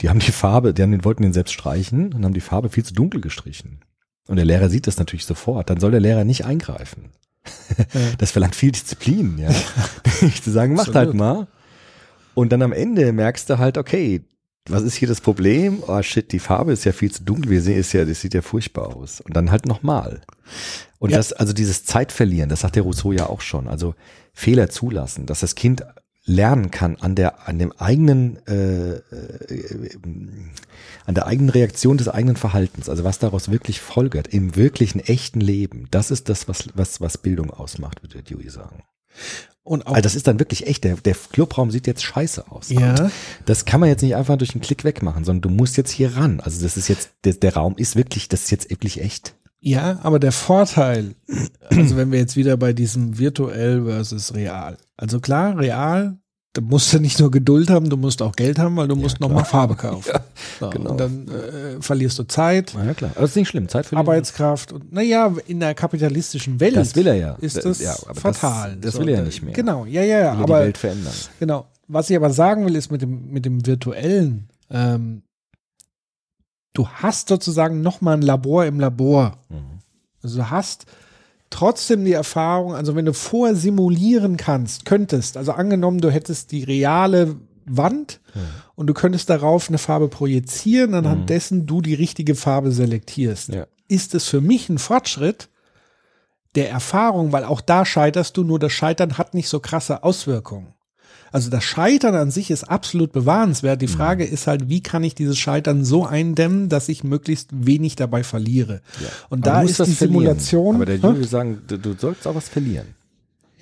Die haben die Farbe, die haben den, wollten den selbst streichen und haben die Farbe viel zu dunkel gestrichen. Und der Lehrer sieht das natürlich sofort. Dann soll der Lehrer nicht eingreifen. Das verlangt viel Disziplin, ja. Zu sagen, macht halt mal. Und dann am Ende merkst du halt, okay, was ist hier das Problem? Oh shit, die Farbe ist ja viel zu dunkel. Wir sehen es ja, das sieht ja furchtbar aus. Und dann halt nochmal. Und Ja. das, also dieses Zeitverlieren, das sagt der Rousseau ja auch schon. Also Fehler zulassen, dass das Kind lernen kann an der, an dem eigenen, äh, äh, an der eigenen Reaktion des eigenen Verhaltens. Also was daraus wirklich folgert im wirklichen echten Leben. Das ist das, was, was, was Bildung ausmacht, würde Dewey sagen. Und auch Also das ist dann wirklich echt, der, der Clubraum sieht jetzt scheiße aus. Ja. Das kann man jetzt nicht einfach durch einen Klick wegmachen, sondern du musst jetzt hier ran. Also das ist jetzt, der, der Raum ist wirklich, das ist jetzt wirklich echt. Ja, aber der Vorteil, also wenn wir jetzt wieder bei diesem virtuell versus real. Also klar, real, da musst du nicht nur Geduld haben, du musst auch Geld haben, weil du musst nochmal Farbe kaufen. so, genau. Und dann äh, verlierst du Zeit, Na ja, klar. Aber das ist nicht schlimm. Zeit für Arbeitskraft und naja, in der kapitalistischen Welt Das will er ja. ist Das- ja, aber das- fatal. das will er ja nicht mehr. Genau, ja, ja, ja. will Aber die Welt verändern. Genau. Was ich aber sagen will, ist mit dem, mit dem virtuellen, ähm, du hast sozusagen nochmal ein Labor im Labor. Mhm. Also du hast trotzdem die Erfahrung, also wenn du vorher simulieren kannst, könntest, also angenommen, du hättest die reale Wand und du könntest darauf eine Farbe projizieren, anhand dessen du die richtige Farbe selektierst. Ja. Ist es für mich ein Fortschritt der Erfahrung, weil auch da scheiterst du, nur das Scheitern hat nicht so krasse Auswirkungen. Also das Scheitern an sich ist absolut bewahrenswert. Die Frage ist halt, wie kann ich dieses Scheitern so eindämmen, dass ich möglichst wenig dabei verliere? Und Aber da ist die verlieren. Simulation. Aber der? Junge will sagen, du, du sollst auch was verlieren.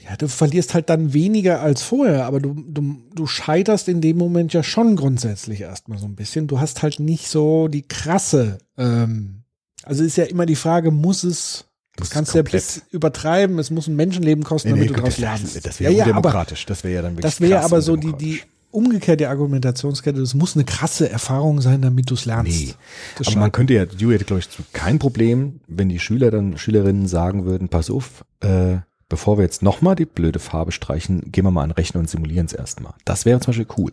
ja, du verlierst halt dann weniger als vorher, aber du, du, du scheiterst in dem Moment ja schon grundsätzlich erstmal so ein bisschen. Du hast halt nicht so die krasse, ähm, also ist ja immer die Frage, muss es, das Muss kannst du ja bis übertreiben, es muss ein Menschenleben kosten, damit du daraus das, lernst. das wäre ja, ja, aber undemokratisch. das wäre ja dann wirklich das wäre krass aber so die, die umgekehrte Argumentationskette. Das muss eine krasse Erfahrung sein, damit du es lernst. Nee. Das Aber man könnte ja, Dewey hätte, glaube ich, kein Problem, wenn die Schüler dann, Schülerinnen sagen würden, pass auf, äh, bevor wir jetzt nochmal die blöde Farbe streichen, gehen wir mal an den Rechner und simulieren es erstmal. Das wäre zum Beispiel cool.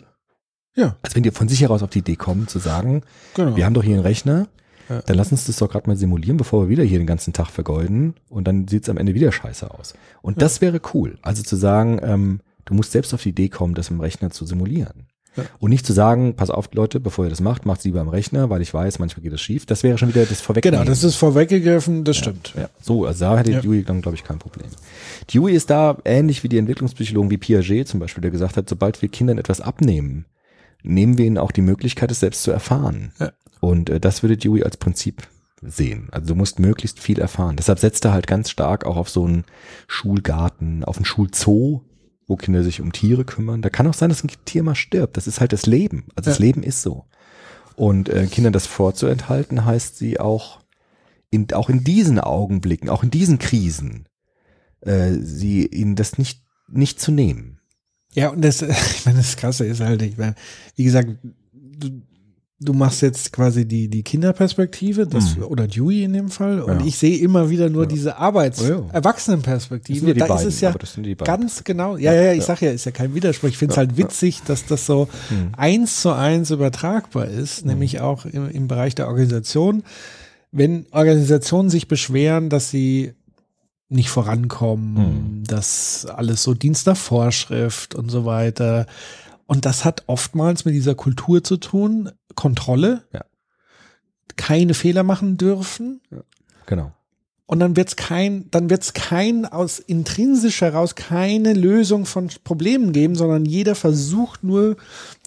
Ja. Als wenn die von sich heraus auf die Idee kommen, zu sagen, genau. wir haben doch hier einen Rechner, Ja. dann lass uns das doch gerade mal simulieren, bevor wir wieder hier den ganzen Tag vergeuden und dann sieht es am Ende wieder scheiße aus. Und das wäre cool. Also zu sagen, ähm, du musst selbst auf die Idee kommen, das im Rechner zu simulieren. Und nicht zu sagen, pass auf, Leute, bevor ihr das macht, macht es lieber am Rechner, weil ich weiß, manchmal geht das schief. Das wäre schon wieder das Vorwegnehmen. Genau, das ist vorweggegriffen, das stimmt. Ja, so, also da hätte Ja. Dewey dann, glaube ich, kein Problem. Dewey ist da ähnlich wie die Entwicklungspsychologen wie Piaget zum Beispiel, der gesagt hat, sobald wir Kindern etwas abnehmen, nehmen wir ihnen auch die Möglichkeit, es selbst zu erfahren. Ja. Und äh, das würde Dewey als Prinzip sehen. Also du musst möglichst viel erfahren. Deshalb setzt er halt ganz stark auch auf so einen Schulgarten, auf einen Schulzoo, wo Kinder sich um Tiere kümmern. Da kann auch sein, dass ein Tier mal stirbt. Das ist halt das Leben. Also das Ja. Leben ist so. Und äh, Kindern das vorzuenthalten, heißt sie auch in, auch in diesen Augenblicken, auch in diesen Krisen, äh, sie ihnen das nicht, nicht zu nehmen. Ja, und das, ich meine, das Krasse ist halt, ich meine, wie gesagt, du, du machst jetzt quasi die, die Kinderperspektive, das, oder Dewey in dem Fall, und. Ja. ich sehe immer wieder nur diese Arbeits-, Ja, ja. Erwachsenenperspektive. Das sind ja die da beiden, ist es ja aber das sind die beiden ganz genau, ja, ja, ja, ich ja. sag ja, ist ja kein Widerspruch. Ich finde es halt witzig, dass das so Mhm. eins zu eins übertragbar ist, nämlich auch im, im Bereich der Organisation. Wenn Organisationen sich beschweren, dass sie nicht vorankommen, Mhm. dass alles so Dienst nach Vorschrift und so weiter. Und das hat oftmals mit dieser Kultur zu tun, Kontrolle, Ja. keine Fehler machen dürfen. Genau. Und dann wird's kein, dann wird's kein aus intrinsisch heraus keine Lösung von Problemen geben, sondern jeder versucht nur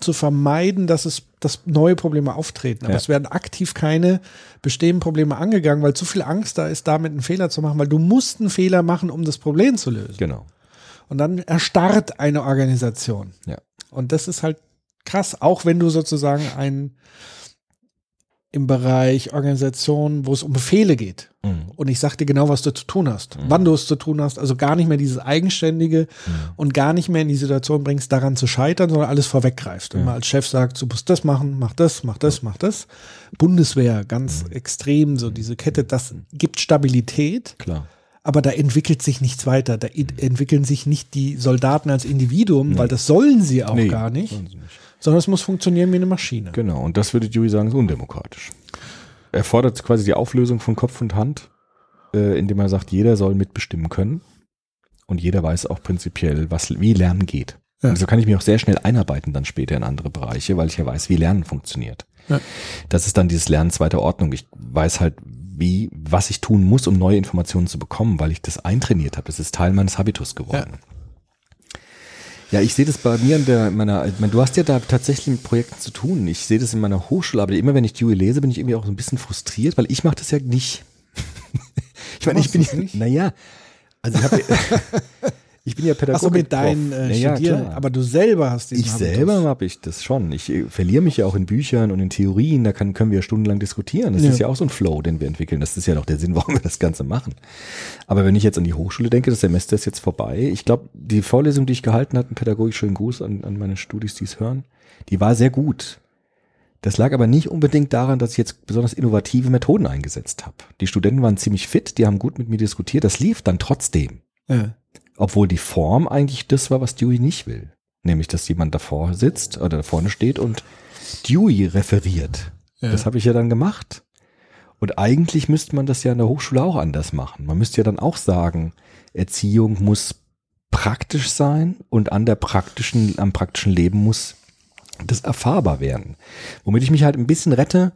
zu vermeiden, dass es, dass neue Probleme auftreten. Aber Ja. es werden aktiv keine bestehenden Probleme angegangen, weil zu viel Angst da ist, damit einen Fehler zu machen, weil du musst einen Fehler machen, um das Problem zu lösen. Genau. Und dann erstarrt eine Organisation. Ja. Und das ist halt krass, auch wenn du sozusagen ein im Bereich Organisation, wo es um Befehle geht. Mhm. Und ich sag dir genau, was du zu tun hast, wann du es zu tun hast. Also gar nicht mehr dieses Eigenständige und gar nicht mehr in die Situation bringst, daran zu scheitern, sondern alles vorweggreifst. Und mal als Chef sagt, du musst das machen, mach das, mach das, mach das. Bundeswehr, ganz extrem, so diese Kette, das gibt Stabilität Klar. Aber da entwickelt sich nichts weiter. Da entwickeln sich nicht die Soldaten als Individuum, weil das sollen sie auch Nee, gar nicht, sollen sie nicht. sondern es muss funktionieren wie eine Maschine. Genau. Und das würde Dewey sagen, ist undemokratisch. Er fordert quasi die Auflösung von Kopf und Hand, äh, indem er sagt, jeder soll mitbestimmen können. Und jeder weiß auch prinzipiell, was, wie Lernen geht. Ja. Also kann ich mich auch sehr schnell einarbeiten dann später in andere Bereiche, weil ich ja weiß, wie Lernen funktioniert. Ja. Das ist dann dieses Lernen zweiter Ordnung. Ich weiß halt, wie, was ich tun muss, um neue Informationen zu bekommen, weil ich das eintrainiert habe. Das ist Teil meines Habitus geworden. Ja, ich sehe das bei mir in der, in meiner, du hast ja da tatsächlich mit Projekten zu tun. Ich sehe das in meiner Hochschularbeit. Immer wenn ich Dewey lese, bin ich irgendwie auch so ein bisschen frustriert, weil ich mache das ja nicht. ich meine, ich bin ja, nicht? naja, also ich, hab, ja- ich bin ja Pädagoge. Achso, mit deinen äh, Studierenden, klar. aber du selber hast diesen Ich Habitus. selber habe ich das schon. Ich äh, verliere mich ja auch in Büchern und in Theorien, da kann, können wir stundenlang diskutieren. Das Ja. ist ja auch so ein Flow, den wir entwickeln. Das ist ja doch der Sinn, warum wir das Ganze machen. Aber wenn ich jetzt an die Hochschule denke, das Semester ist jetzt vorbei. Ich glaube, die Vorlesung, die ich gehalten habe, einen pädagogisch schönen Gruß an, an meine Studis, die es hören, die war sehr gut. Das lag aber nicht unbedingt daran, dass ich jetzt besonders innovative Methoden eingesetzt habe. Die Studenten waren ziemlich fit, die haben gut mit mir diskutiert. Das lief dann trotzdem. Ja. Obwohl die Form eigentlich das war, was Dewey nicht will. Nämlich, dass jemand davor sitzt oder da vorne steht und Dewey referiert. Ja. Das habe ich ja dann gemacht. Und eigentlich müsste man das ja an der Hochschule auch anders machen. Man müsste ja dann auch sagen, Erziehung muss praktisch sein und an der praktischen, am praktischen Leben muss das erfahrbar werden. Womit ich mich halt ein bisschen rette,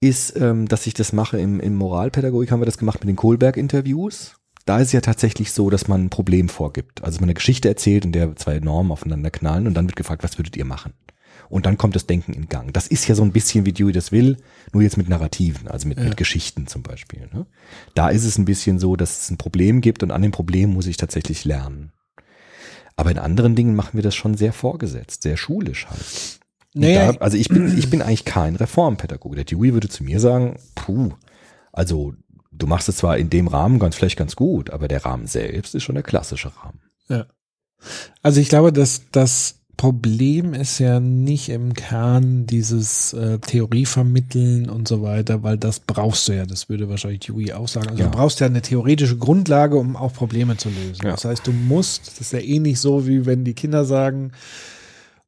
ist, ähm, dass ich das mache im, im Moralpädagogik haben wir das gemacht mit den Kohlberg-Interviews. Da ist es ja tatsächlich so, dass man ein Problem vorgibt. Also man eine Geschichte erzählt, in der zwei Normen aufeinander knallen und dann wird gefragt, was würdet ihr machen? Und dann kommt das Denken in Gang. Das ist ja so ein bisschen, wie Dewey das will, nur jetzt mit Narrativen, also mit, mit Geschichten zum Beispiel. Ne? Da ist es ein bisschen so, dass es ein Problem gibt und an dem Problem muss ich tatsächlich lernen. Aber in anderen Dingen machen wir das schon sehr vorgesetzt, sehr schulisch halt. Naja, da, also ich bin, ich bin eigentlich kein Reformpädagoge. Der Dewey würde zu mir sagen, puh, also du machst es zwar in dem Rahmen ganz vielleicht ganz gut, aber der Rahmen selbst ist schon der klassische Rahmen. Ja. Also ich glaube, dass das Problem ist ja nicht im Kern dieses äh, Theorie vermitteln und so weiter, weil das brauchst du ja, das würde wahrscheinlich Dewey auch sagen. Also Ja. du brauchst ja eine theoretische Grundlage, um auch Probleme zu lösen. Ja. Das heißt, du musst, das ist ja ähnlich so, wie wenn die Kinder sagen,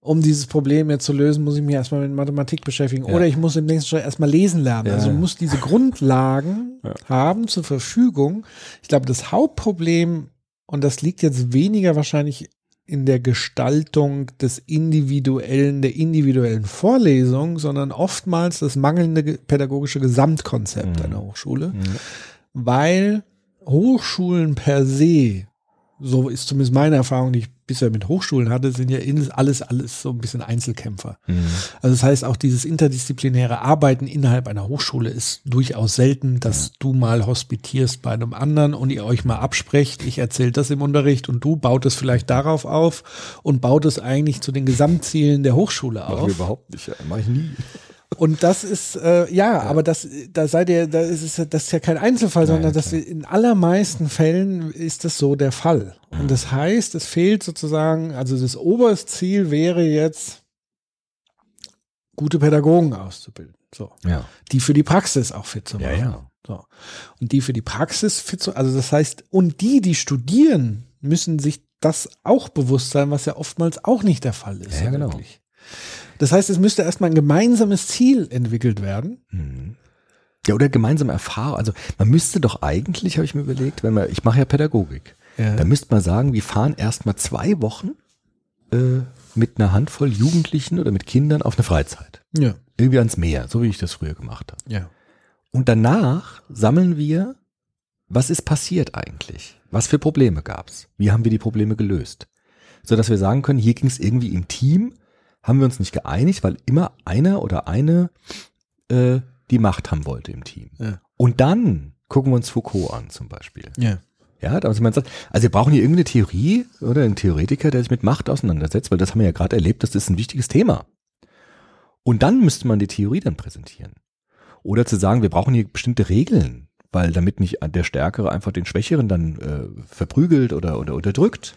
um dieses Problem jetzt zu lösen, muss ich mich erstmal mit Mathematik beschäftigen. Ja. Oder ich muss im nächsten Schritt erstmal lesen lernen. Ja, also musst diese Grundlagen Ja. haben zur Verfügung. Ich glaube, das Hauptproblem, und das liegt jetzt weniger wahrscheinlich in der Gestaltung des individuellen, der individuellen Vorlesung, sondern oftmals das mangelnde ge- pädagogische Gesamtkonzept Mhm. einer Hochschule, weil Hochschulen per se, so ist zumindest meine Erfahrung, die ich bisher mit Hochschulen hatte, sind ja alles, alles so ein bisschen Einzelkämpfer. Mhm. Also das heißt, auch dieses interdisziplinäre Arbeiten innerhalb einer Hochschule ist durchaus selten, dass du mal hospitierst bei einem anderen und ihr euch mal absprecht, ich erzähle das im Unterricht und du baut es vielleicht darauf auf und baut es eigentlich zu den Gesamtzielen der Hochschule auf. überhaupt nicht, mache ich nie. Und das ist, äh, ja, aber das, da seid ihr, da ist es, das ist ja kein Einzelfall, sondern das in allermeisten Fällen ist das so der Fall. Und das heißt, es fehlt sozusagen, also das oberste Ziel wäre jetzt, gute Pädagogen auszubilden. So. Ja. Die für die Praxis auch fit zu Ja, machen. ja. So. Und die für die Praxis fit zu, also das heißt, und die, die studieren, müssen sich das auch bewusst sein, was ja oftmals auch nicht der Fall ist. Ja, so genau. wirklich. Das heißt, es müsste erstmal ein gemeinsames Ziel entwickelt werden. Mhm. Ja, oder gemeinsame Erfahrung. Also man müsste doch eigentlich, habe ich mir überlegt, wenn man, ich mache ja Pädagogik, Ja. da müsste man sagen, wir fahren erstmal zwei Wochen äh, mit einer Handvoll Jugendlichen oder mit Kindern auf eine Freizeit. Ja. Irgendwie ans Meer, so wie ich das früher gemacht habe. Ja. Und danach sammeln wir, was ist passiert eigentlich? Was für Probleme gab's? Wie haben wir die Probleme gelöst? So dass wir sagen können, hier ging es irgendwie im Team, haben wir uns nicht geeinigt, weil immer einer oder eine äh, die Macht haben wollte im Team. Ja. Und dann gucken wir uns Foucault an zum Beispiel. Ja. Ja, da muss man sagt, also wir brauchen hier irgendeine Theorie oder einen Theoretiker, der sich mit Macht auseinandersetzt, weil das haben wir ja gerade erlebt, das ist ein wichtiges Thema. Und dann müsste man die Theorie dann präsentieren. Oder zu sagen, wir brauchen hier bestimmte Regeln, weil damit nicht der Stärkere einfach den Schwächeren dann äh, verprügelt oder, oder unterdrückt.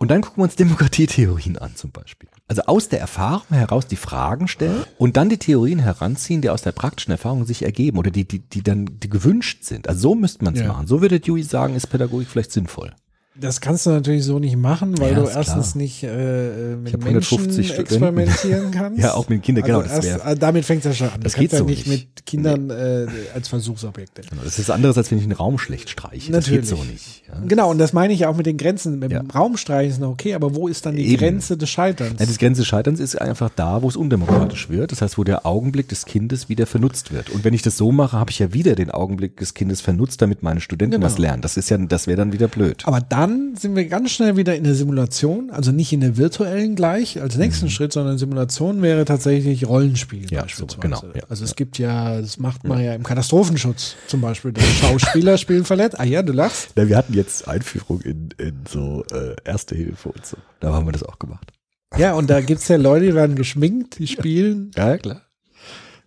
Und dann gucken wir uns Demokratietheorien an zum Beispiel. Also aus der Erfahrung heraus die Fragen stellen und dann die Theorien heranziehen, die aus der praktischen Erfahrung sich ergeben oder die, die, die dann die gewünscht sind. Also so müsste man es Ja. machen. So würde Dewey sagen, ist Pädagogik vielleicht sinnvoll. Das kannst du natürlich so nicht machen, weil Ja, du erstens klar. nicht äh, mit Ich hab Menschen 150 Studenten. experimentieren kannst. Ja, auch mit Kindern, genau, das erst, äh, damit fängt es ja schon an. Das du kannst geht ja so nicht, nicht. mit Kindern äh, als Versuchsobjekte. Genau, Das ist anderes, als wenn ich einen Raum schlecht streiche. Das geht Natürlich. so nicht. Ja. Genau, und das meine ich ja auch mit den Grenzen. Mit Ja. dem Raumstreich ist noch okay, aber wo ist dann die Eben. Grenze des Scheiterns? Ja, das Grenze des Scheiterns ist einfach da, wo es undemokratisch wird. Das heißt, wo der Augenblick des Kindes wieder vernutzt wird. Und wenn ich das so mache, habe ich ja wieder den Augenblick des Kindes vernutzt, damit meine Studenten Genau. was lernen. Das ist ja, das wäre dann wieder blöd. Aber dann sind wir ganz schnell wieder in der Simulation, also nicht in der virtuellen gleich als nächsten Schritt, sondern Simulation wäre tatsächlich Rollenspiel Mhm. Ja, beispielsweise. so, genau, ja, also es gibt ja, das macht man ja im Katastrophenschutz zum Beispiel. Die Schauspieler spielen verletzt. Ah ja, du lachst. Ja, wir hatten jetzt Einführung in, in so äh, Erste Hilfe und so. Da haben wir das auch gemacht. Ja, und da gibt's ja Leute, die werden geschminkt, die spielen Ja, klar.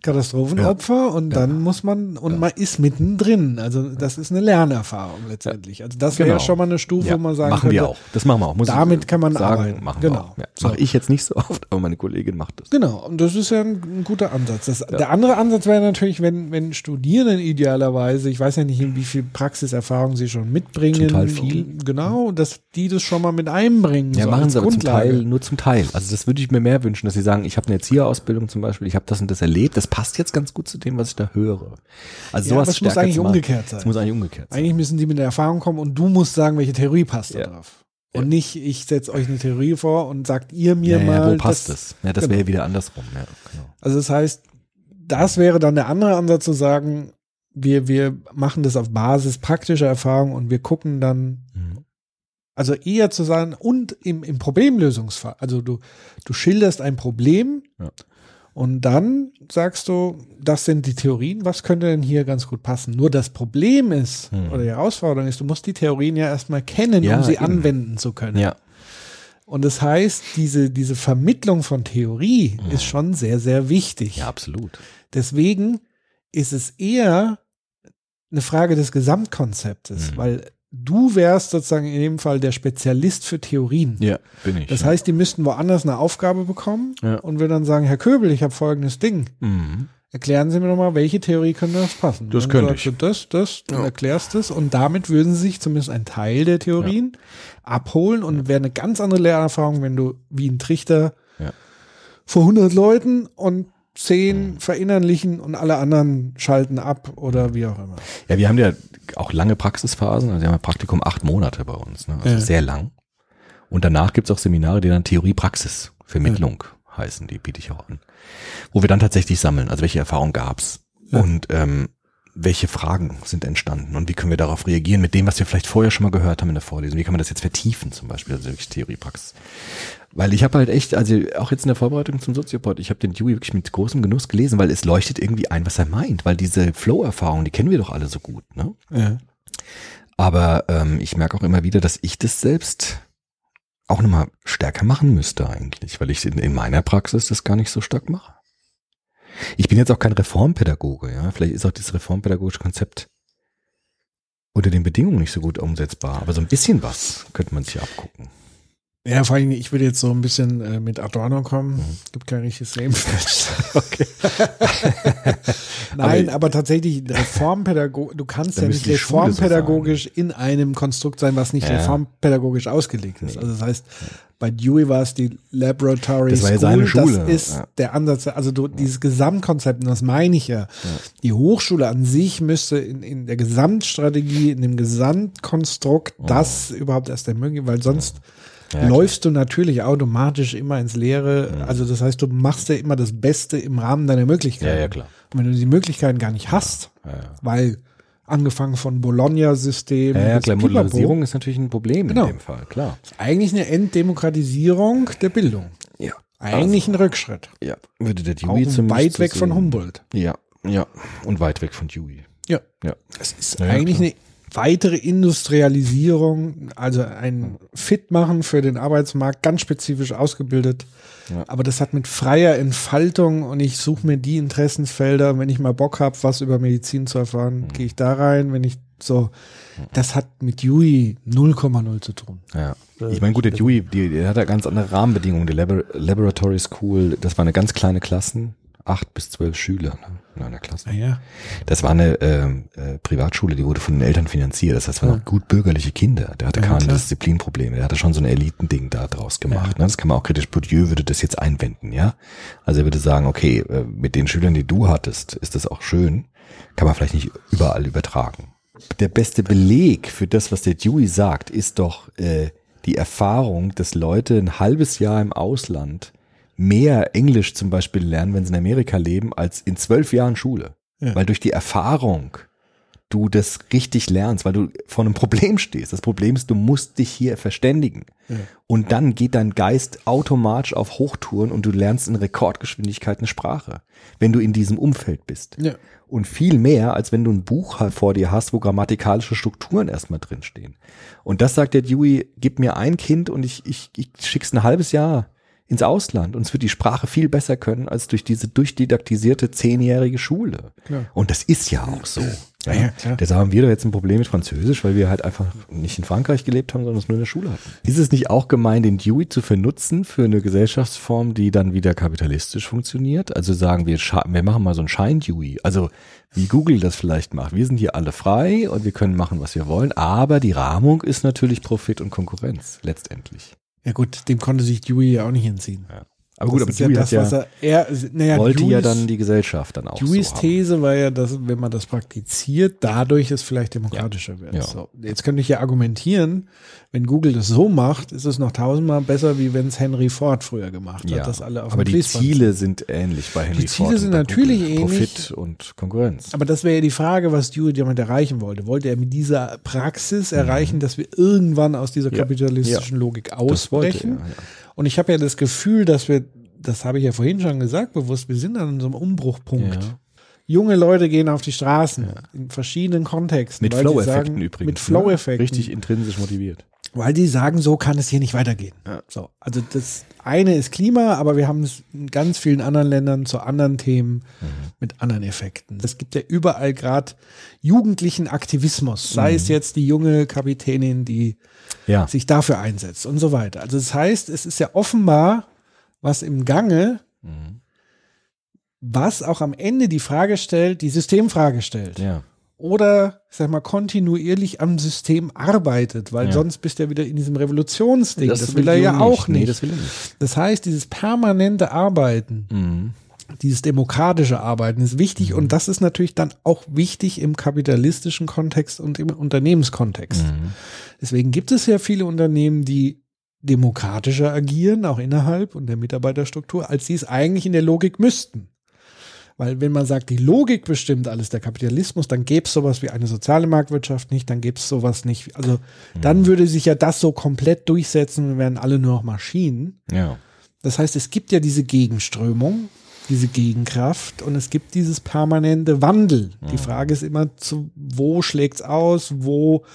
Katastrophenopfer und dann muss man, und man ist mittendrin. Also das ist eine Lernerfahrung letztendlich. Also das wäre Genau. schon mal eine Stufe, Ja, wo man sagen machen könnte, wir auch. Das machen wir auch. Muss damit kann man sagen, arbeiten. Machen Genau. wir auch. Ja. So. Mache ich jetzt nicht so oft, aber meine Kollegin macht das. Genau, und das ist ja ein, ein guter Ansatz. Das, Der andere Ansatz wäre natürlich, wenn, wenn Studierenden idealerweise, ich weiß ja nicht, wie viel Praxiserfahrung sie schon mitbringen. Teil viel. Genau, dass die das schon mal mit einbringen. Ja, so machen sie aber zum. Teil, nur zum Teil. Also das würde ich mir mehr wünschen, dass sie sagen, ich habe eine Erzieherausbildung zum Beispiel, ich habe das und das erlebt, das passt jetzt ganz gut zu dem, was ich da höre. Also Ja, sowas aber es muss eigentlich umgekehrt sein. Es muss eigentlich umgekehrt sein. Eigentlich müssen die mit der Erfahrung kommen und du musst sagen, welche Theorie passt da Ja. drauf. Und nicht, ich setze euch eine Theorie vor und sagt ihr mir ja, mal. ja, wo passt das-? Ja, das genau. wäre wieder andersrum. Ja, genau. Also das heißt, das wäre dann der andere Ansatz zu sagen, wir, wir machen das auf Basis praktischer Erfahrung und wir gucken dann, Mhm. also eher zu sagen, und im, im Problemlösungsfall, also du, du schilderst ein Problem Ja. Und dann sagst du, das sind die Theorien, was könnte denn hier ganz gut passen? Nur das Problem ist, Mhm. oder die Herausforderung ist, du musst die Theorien ja erstmal kennen, Ja, um sie eben. anwenden zu können. Ja, Und das heißt, diese, diese Vermittlung von Theorie ist schon sehr, sehr wichtig. Ja, absolut. Deswegen ist es eher eine Frage des Gesamtkonzeptes, Mhm. weil du wärst sozusagen in dem Fall der Spezialist für Theorien. Ja, bin ich. Das ja. heißt, die müssten woanders eine Aufgabe bekommen Ja. und wir dann sagen, Herr Köbel, ich habe folgendes Ding. Mhm. Erklären Sie mir doch mal, welche Theorie könnte das passen? Das könnte sagst ich. Du das, das, dann erklärst du es und damit würden sie sich zumindest einen Teil der Theorien abholen und wäre eine ganz andere Lernerfahrung, wenn du wie ein Trichter Ja. vor 100 Leuten und 10 verinnerlichen und alle anderen schalten ab oder wie auch immer. Ja, wir haben ja auch lange Praxisphasen. Also wir haben ja Praktikum acht Monate bei uns. Ne? Also Ja. sehr lang. Und danach gibt's auch Seminare, die dann Theorie-Praxis, Vermittlung heißen, die biete ich auch an. Wo wir dann tatsächlich sammeln, also welche Erfahrungen gab's Ja. und ähm, welche Fragen sind entstanden und wie können wir darauf reagieren mit dem, was wir vielleicht vorher schon mal gehört haben in der Vorlesung. Wie kann man das jetzt vertiefen zum Beispiel, also wirklich Theorie-Praxis. Weil ich habe halt echt, also auch jetzt in der Vorbereitung zum Soziopod, ich habe den Dewey wirklich mit großem Genuss gelesen, weil es leuchtet irgendwie ein, was er meint, weil diese Flow-Erfahrung, die kennen wir doch alle so gut, ne? Ja. Aber ähm, ich merke auch immer wieder, dass ich das selbst auch nochmal stärker machen müsste eigentlich, weil ich in, in meiner Praxis das gar nicht so stark mache. Ich bin jetzt auch kein Reformpädagoge, ja. Vielleicht ist auch dieses reformpädagogische Konzept unter den Bedingungen nicht so gut umsetzbar, aber so ein bisschen was könnte man sich abgucken. Ja, vor allem, ich würde jetzt so ein bisschen äh, mit Adorno kommen. Mhm. Gibt kein richtiges Lebensrecht. okay. Nein, aber, tatsächlich Reformpädagog, du kannst ja nicht reformpädagogisch in einem Konstrukt sein, was nicht Ja. reformpädagogisch ausgelegt ist. Also das heißt, bei Dewey war es die Laboratory Das war ja School, seine Schule, das ist ja. der Ansatz, also du, dieses Gesamtkonzept, und das meine ich ja, die Hochschule an sich müsste in, in der Gesamtstrategie, in dem Gesamtkonstrukt das überhaupt erst ermöglichen, weil sonst Ja, klar. läufst du natürlich automatisch immer ins Leere. Also das heißt, du machst ja immer das Beste im Rahmen deiner Möglichkeiten. Ja, ja, klar. Und wenn du die Möglichkeiten gar nicht hast, weil angefangen von Bologna-System, Ja, ja, klar, Modularisierung ist natürlich ein Problem Genau. in dem Fall, klar. ist eigentlich eine Enddemokratisierung der Bildung. Ja. Eigentlich ein Rückschritt. Ja, würde der Auch Dewey zumindest weit weg von sehen. Humboldt. Ja, ja. Und weit weg von Dewey. Ja. Ja. Es ist ja, eigentlich klar. Weitere Industrialisierung, also ein Fitmachen für den Arbeitsmarkt, ganz spezifisch ausgebildet. Ja. Aber das hat mit freier Entfaltung und ich suche mir die Interessensfelder, wenn ich mal Bock habe, was über Medizin zu erfahren, Mhm. gehe ich da rein, wenn ich so, das hat mit Dewey 0,0 zu tun. Ja. Ich meine, gut, der die, der hat ja ganz andere Rahmenbedingungen. Die Labor Laboratory School, das war eine ganz kleine Klassen, acht bis zwölf Schüler ne, in einer Klasse. Naja, Das war eine ähm, äh, Privatschule, die wurde von den Eltern finanziert. Das heißt, es waren auch gut bürgerliche Kinder. Der hatte Ja, keine klar. Disziplinprobleme. Der hatte schon so ein Elitending da draus gemacht. Ne? Das kann man auch kritisch. Bourdieu würde das jetzt einwenden, ja. Also er würde sagen, okay, äh, mit den Schülern, die du hattest, ist das auch schön. Kann man vielleicht nicht überall übertragen. Der beste Beleg für das, was der Dewey sagt, ist doch äh, die Erfahrung, dass Leute ein halbes Jahr im Ausland mehr Englisch zum Beispiel lernen, wenn sie in Amerika leben, als in zwölf Jahren Schule. Ja. Weil durch die Erfahrung du das richtig lernst, weil du vor einem Problem stehst. Das Problem ist, du musst dich hier verständigen. Und dann geht dein Geist automatisch auf Hochtouren und du lernst in Rekordgeschwindigkeit eine Sprache, wenn du in diesem Umfeld bist. Ja. Und viel mehr, als wenn du ein Buch halt vor dir hast, wo grammatikalische Strukturen erstmal drinstehen. Und das sagt der Dewey, gib mir ein Kind und ich, ich, ich schick's ein halbes Jahr ins Ausland und es wird die Sprache viel besser können als durch diese durchdidaktisierte zehnjährige Schule. Ja. Und das ist ja auch so. Ja, ja. Deshalb haben wir da jetzt ein Problem mit Französisch, weil wir halt einfach nicht in Frankreich gelebt haben, sondern es nur in der Schule hatten. Ist es nicht auch gemein, den Dewey zu vernutzen für eine Gesellschaftsform, die dann wieder kapitalistisch funktioniert? Also sagen wir, wir machen mal so ein Schein-Dewey. Also wie Google das vielleicht macht. Wir sind hier alle frei und wir können machen, was wir wollen, aber die Rahmung ist natürlich Profit und Konkurrenz letztendlich. Ja gut, dem konnte sich Dewey ja auch nicht entziehen. Aber gut, Das aber ist ja Dewey das, hat ja, er, er naja, wollte ja Deweys- dann die Gesellschaft dann auch Deweys so. These war ja, dass wenn man das praktiziert, dadurch es vielleicht demokratischer wird. Ja. So, jetzt könnte ich ja argumentieren, wenn Google das so macht, ist es noch tausendmal besser, wie wenn es Henry Ford früher gemacht hat, dass alle auf aber die Fließband Ziele sind ähnlich bei Henry Die Ziele Ford sind natürlich Google. ähnlich. Profit und Konkurrenz. Aber das wäre ja die Frage, was Dewey damit erreichen wollte. Wollte er mit dieser Praxis erreichen, dass wir irgendwann aus dieser Mhm. Ja. kapitalistischen Logik ausbrechen? Ja. Und ich habe ja das Gefühl, dass wir, das habe ich ja vorhin schon gesagt, bewusst, wir sind an so einem Umbruchpunkt. Ja. Junge Leute gehen auf die Straßen in verschiedenen Kontexten. Mit Flow-Effekten übrigens. Mit Flow-Effekten. Ne? Richtig intrinsisch motiviert. Weil die sagen, so kann es hier nicht weitergehen. So, also das eine ist Klima, aber wir haben es in ganz vielen anderen Ländern zu anderen Themen Mhm. mit anderen Effekten. Es gibt ja überall gerade jugendlichen Aktivismus, sei Mhm. es jetzt die junge Kapitänin, die Ja. sich dafür einsetzt und so weiter. Also das heißt, es ist ja offenbar was im Gange, Mhm. was auch am Ende die Frage stellt, die Systemfrage stellt. Ja. Oder, ich sag mal, kontinuierlich am System arbeitet, weil Ja. sonst bist du ja wieder in diesem Revolutionsding. Das, will er Dewey ja auch nicht. Nee, das will er nicht. Das heißt, dieses permanente Arbeiten, Mhm. dieses demokratische Arbeiten ist wichtig und das ist natürlich dann auch wichtig im kapitalistischen Kontext und im Unternehmenskontext. Mhm. Deswegen gibt es ja viele Unternehmen, die demokratischer agieren, auch innerhalb und der Mitarbeiterstruktur, als sie es eigentlich in der Logik müssten. Weil wenn man sagt, die Logik bestimmt alles, der Kapitalismus, dann gäbe es sowas wie eine soziale Marktwirtschaft nicht, dann gäbe es sowas nicht. Also dann würde sich ja das so komplett durchsetzen und wären alle nur noch Maschinen. Ja. Das heißt, es gibt ja diese Gegenströmung, diese Gegenkraft und es gibt dieses permanente Wandel. Die Frage ist immer, zu, wo schlägt's aus, wo,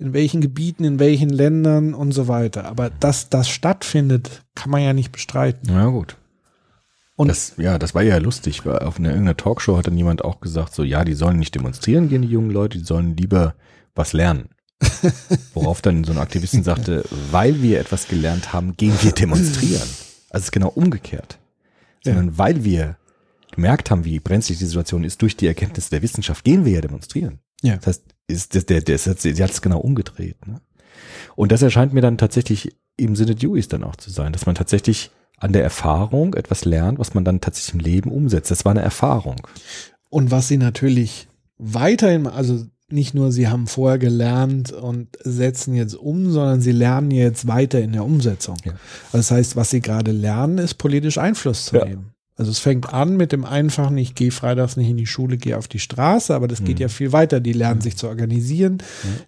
in welchen Gebieten, in welchen Ländern und so weiter. Aber dass das stattfindet, kann man ja nicht bestreiten. Ja, gut. Und- das, ja, das war ja lustig, auf einer irgendeiner Talkshow hat dann jemand auch gesagt, so, ja, die sollen nicht demonstrieren gehen, die jungen Leute, die sollen lieber was lernen. Worauf dann so ein Aktivisten sagte, weil wir etwas gelernt haben, gehen wir demonstrieren. Also es ist genau umgekehrt. Sondern weil wir gemerkt haben, wie brenzlig die Situation ist, durch die Erkenntnisse der Wissenschaft, gehen wir ja demonstrieren. Ja. Das heißt, ist der, der, der, der hat es genau umgedreht. Ne? Und das erscheint mir dann tatsächlich im Sinne Deweys dann auch zu sein, dass man tatsächlich an der Erfahrung etwas lernt, was man dann tatsächlich im Leben umsetzt. Das war eine Erfahrung. Und was sie natürlich weiterhin, also nicht nur sie haben vorher gelernt und setzen jetzt um, sondern sie lernen jetzt weiter in der Umsetzung. Ja. Also das heißt, was sie gerade lernen, ist politisch Einfluss zu Ja. nehmen. Also es fängt an mit dem einfachen, ich gehe freitags nicht in die Schule, gehe auf die Straße, aber das geht Mhm. ja viel weiter. Die lernen sich zu organisieren,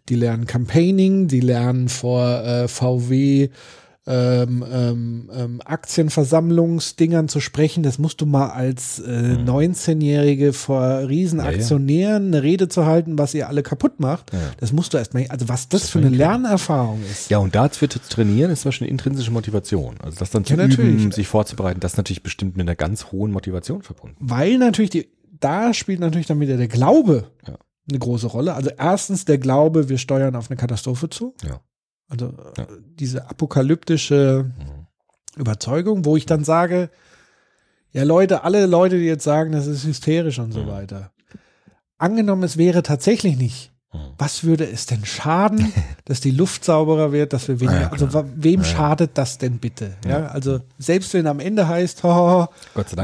die lernen Campaigning, die lernen vor äh, VW ähm, ähm, ähm, Aktienversammlungsdingern zu sprechen. Das musst du mal als äh, 19-Jährige vor Riesenaktionären eine Rede zu halten, was ihr alle kaputt macht. Ja. Das musst du erstmal, also was das für eine Lernerfahrung ist. Ja, und dazu zu trainieren ist Beispiel eine intrinsische Motivation. Also das dann zu Ja, üben, sich vorzubereiten, das ist natürlich bestimmt mit einer ganz hohen Motivation verbunden. Weil natürlich die, da spielt natürlich dann wieder der Glaube Ja. eine große Rolle. Also erstens der Glaube, wir steuern auf eine Katastrophe zu. Ja. Also Ja. äh, diese apokalyptische Überzeugung, wo ich dann sage, ja Leute, alle Leute, die jetzt sagen, das ist hysterisch und so weiter. Angenommen, es wäre tatsächlich nicht. Was würde es denn schaden, dass die Luft sauberer wird, dass wir weniger, Ja, also wem schadet das denn bitte? Ja, also selbst wenn am Ende heißt, Dank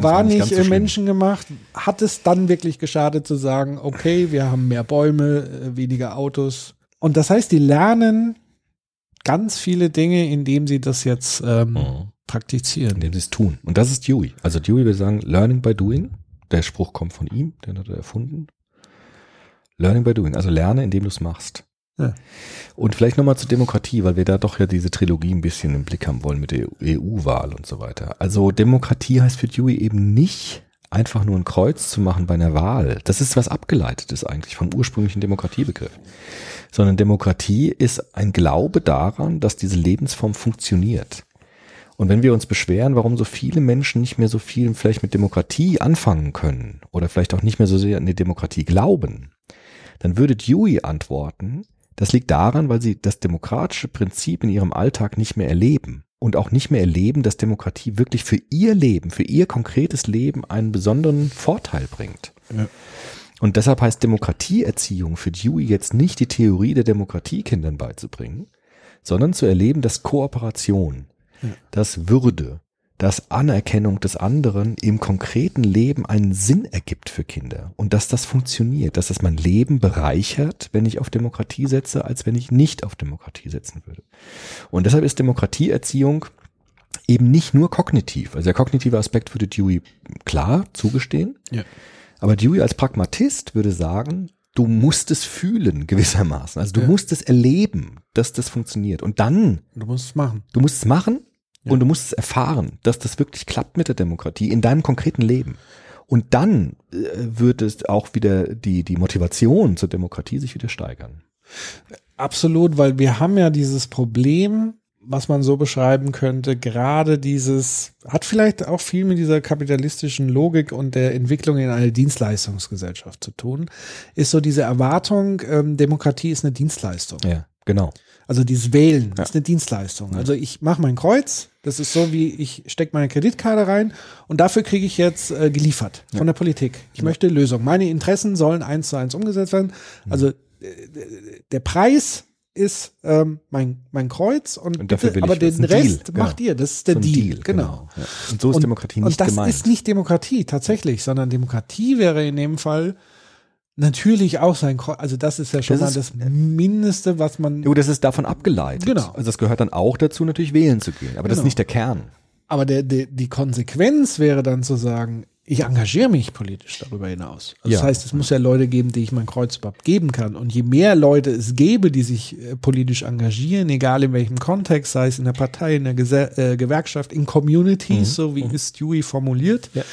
war nicht nicht so schlimm. menschengemacht, hat es dann wirklich geschadet zu sagen, okay, wir haben mehr Bäume, äh, weniger Autos. Und das heißt, die lernen ganz viele Dinge, indem sie das jetzt ähm, praktizieren. indem sie es tun. Und das ist Dewey. Also Dewey will sagen, learning by doing. Der Spruch kommt von ihm, den hat er erfunden. Learning by doing, also lerne, indem du es machst. Ja. Und vielleicht nochmal zur Demokratie, weil wir da doch ja diese Trilogie ein bisschen im Blick haben wollen mit der EU-Wahl und so weiter. Also Demokratie heißt für Dewey eben nicht einfach nur ein Kreuz zu machen bei einer Wahl. Das ist was abgeleitetes eigentlich vom ursprünglichen Demokratiebegriff. Sondern Demokratie ist ein Glaube daran, dass diese Lebensform funktioniert. Und wenn wir uns beschweren, warum so viele Menschen nicht mehr so viel vielleicht mit Demokratie anfangen können oder vielleicht auch nicht mehr so sehr an die Demokratie glauben, dann würde Dewey antworten, das liegt daran, weil sie das demokratische Prinzip in ihrem Alltag nicht mehr erleben und auch nicht mehr erleben, dass Demokratie wirklich für ihr Leben, für ihr konkretes Leben einen besonderen Vorteil bringt. Ja. Und deshalb heißt Demokratieerziehung für Dewey jetzt nicht die Theorie der Demokratie Kindern beizubringen, sondern zu erleben, dass Kooperation, dass Würde, dass Anerkennung des anderen im konkreten Leben einen Sinn ergibt für Kinder und dass das funktioniert, dass das mein Leben bereichert, wenn ich auf Demokratie setze, als wenn ich nicht auf Demokratie setzen würde. Und deshalb ist Demokratieerziehung eben nicht nur kognitiv. Also der kognitive Aspekt würde Dewey klar zugestehen. Ja. Aber Dewey als Pragmatist würde sagen, du musst es fühlen gewissermaßen. Also du Ja. musst es erleben, dass das funktioniert. Und dann, Du musst es machen. du musst es machen und du musst es erfahren, dass das wirklich klappt mit der Demokratie in deinem konkreten Leben. Und dann äh, wird es auch wieder die, die Motivation zur Demokratie sich wieder steigern. Absolut, weil wir haben ja dieses Problem, was man so beschreiben könnte, gerade dieses, hat vielleicht auch viel mit dieser kapitalistischen Logik und der Entwicklung in eine Dienstleistungsgesellschaft zu tun, ist so diese Erwartung, ähm, Demokratie ist eine Dienstleistung. Ja, genau. Also dieses Wählen Ja. ist eine Dienstleistung. Also ich mache mein Kreuz, das ist so wie ich stecke meine Kreditkarte rein und dafür kriege ich jetzt äh, geliefert von der Politik. Ich möchte Lösung. Meine Interessen sollen eins zu eins umgesetzt werden. Also äh, der Preis ist ähm, mein, mein Kreuz und, Und dafür bitte, aber den Ein Deal, Rest genau. macht ihr. Das ist der So ein Deal. Genau. Ja. Und so ist und, Demokratie nicht Und das gemeint. ist nicht Demokratie tatsächlich, sondern Demokratie wäre in dem Fall natürlich auch sein Kreuz. Also das ist ja schon Das mal ist- das Mindeste, was man. Jo, das ist davon abgeleitet. Genau. Also das gehört dann auch dazu, natürlich wählen zu gehen. Aber das ist Genau. nicht der Kern. Aber der, der, die Konsequenz wäre dann zu sagen, ich engagiere mich politisch darüber hinaus. Also Das Ja. heißt, es muss ja Leute geben, die ich mein Kreuz überhaupt geben kann. Und je mehr Leute es gäbe, die sich äh, politisch engagieren, egal in welchem Kontext, sei es in der Partei, in der Gese äh, Gewerkschaft, in Communities, so wie es Dewey formuliert, Ja.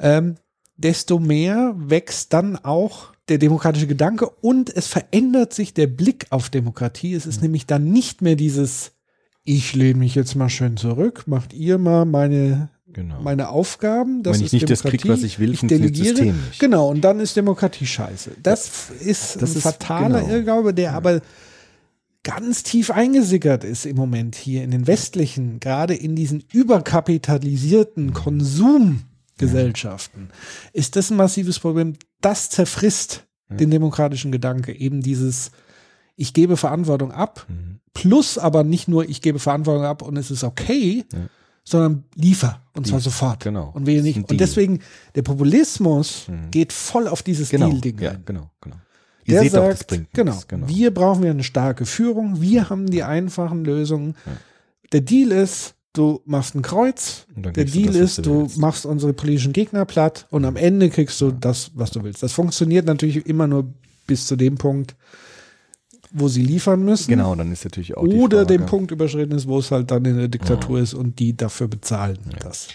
ähm, desto mehr wächst dann auch der demokratische Gedanke und es verändert sich der Blick auf Demokratie. Es Mhm. ist nämlich dann nicht mehr dieses, ich lehne mich jetzt mal schön zurück, macht ihr mal meine, Genau. meine Aufgaben. Das Wenn ich ist nicht das Demokratie. krieg, was ich will, ich funktioniert das delegiere. System nicht. Genau, und dann ist Demokratie scheiße. Das ist Das ein ist- fataler genau. Irrglaube, der aber ganz tief eingesickert ist im Moment hier in den westlichen, gerade in diesen überkapitalisierten Konsumgesellschaften, ist das ein massives Problem. Das zerfrisst den demokratischen Gedanke, eben dieses ich gebe Verantwortung ab, Mhm. plus aber nicht nur ich gebe Verantwortung ab und es ist okay, sondern liefer und zwar sofort. genau. Und wir nicht. Und deswegen, der Populismus Mhm. geht voll auf dieses Genau. Deal-Ding Ja, ein. genau, genau. Ihr Der seht sagt, doch, das bringt genau, nichts. genau. wir brauchen eine starke Führung, wir haben die einfachen Lösungen. Der Deal ist, du machst ein Kreuz, der du Deal das, ist, du du machst unsere politischen Gegner platt und am Ende kriegst du das, was du willst. Das funktioniert natürlich immer nur bis zu dem Punkt, wo sie liefern müssen. Genau, dann ist natürlich auch Oder Frage, den Punkt überschritten ist, wo es halt dann in der Diktatur ist und die dafür bezahlen. Das.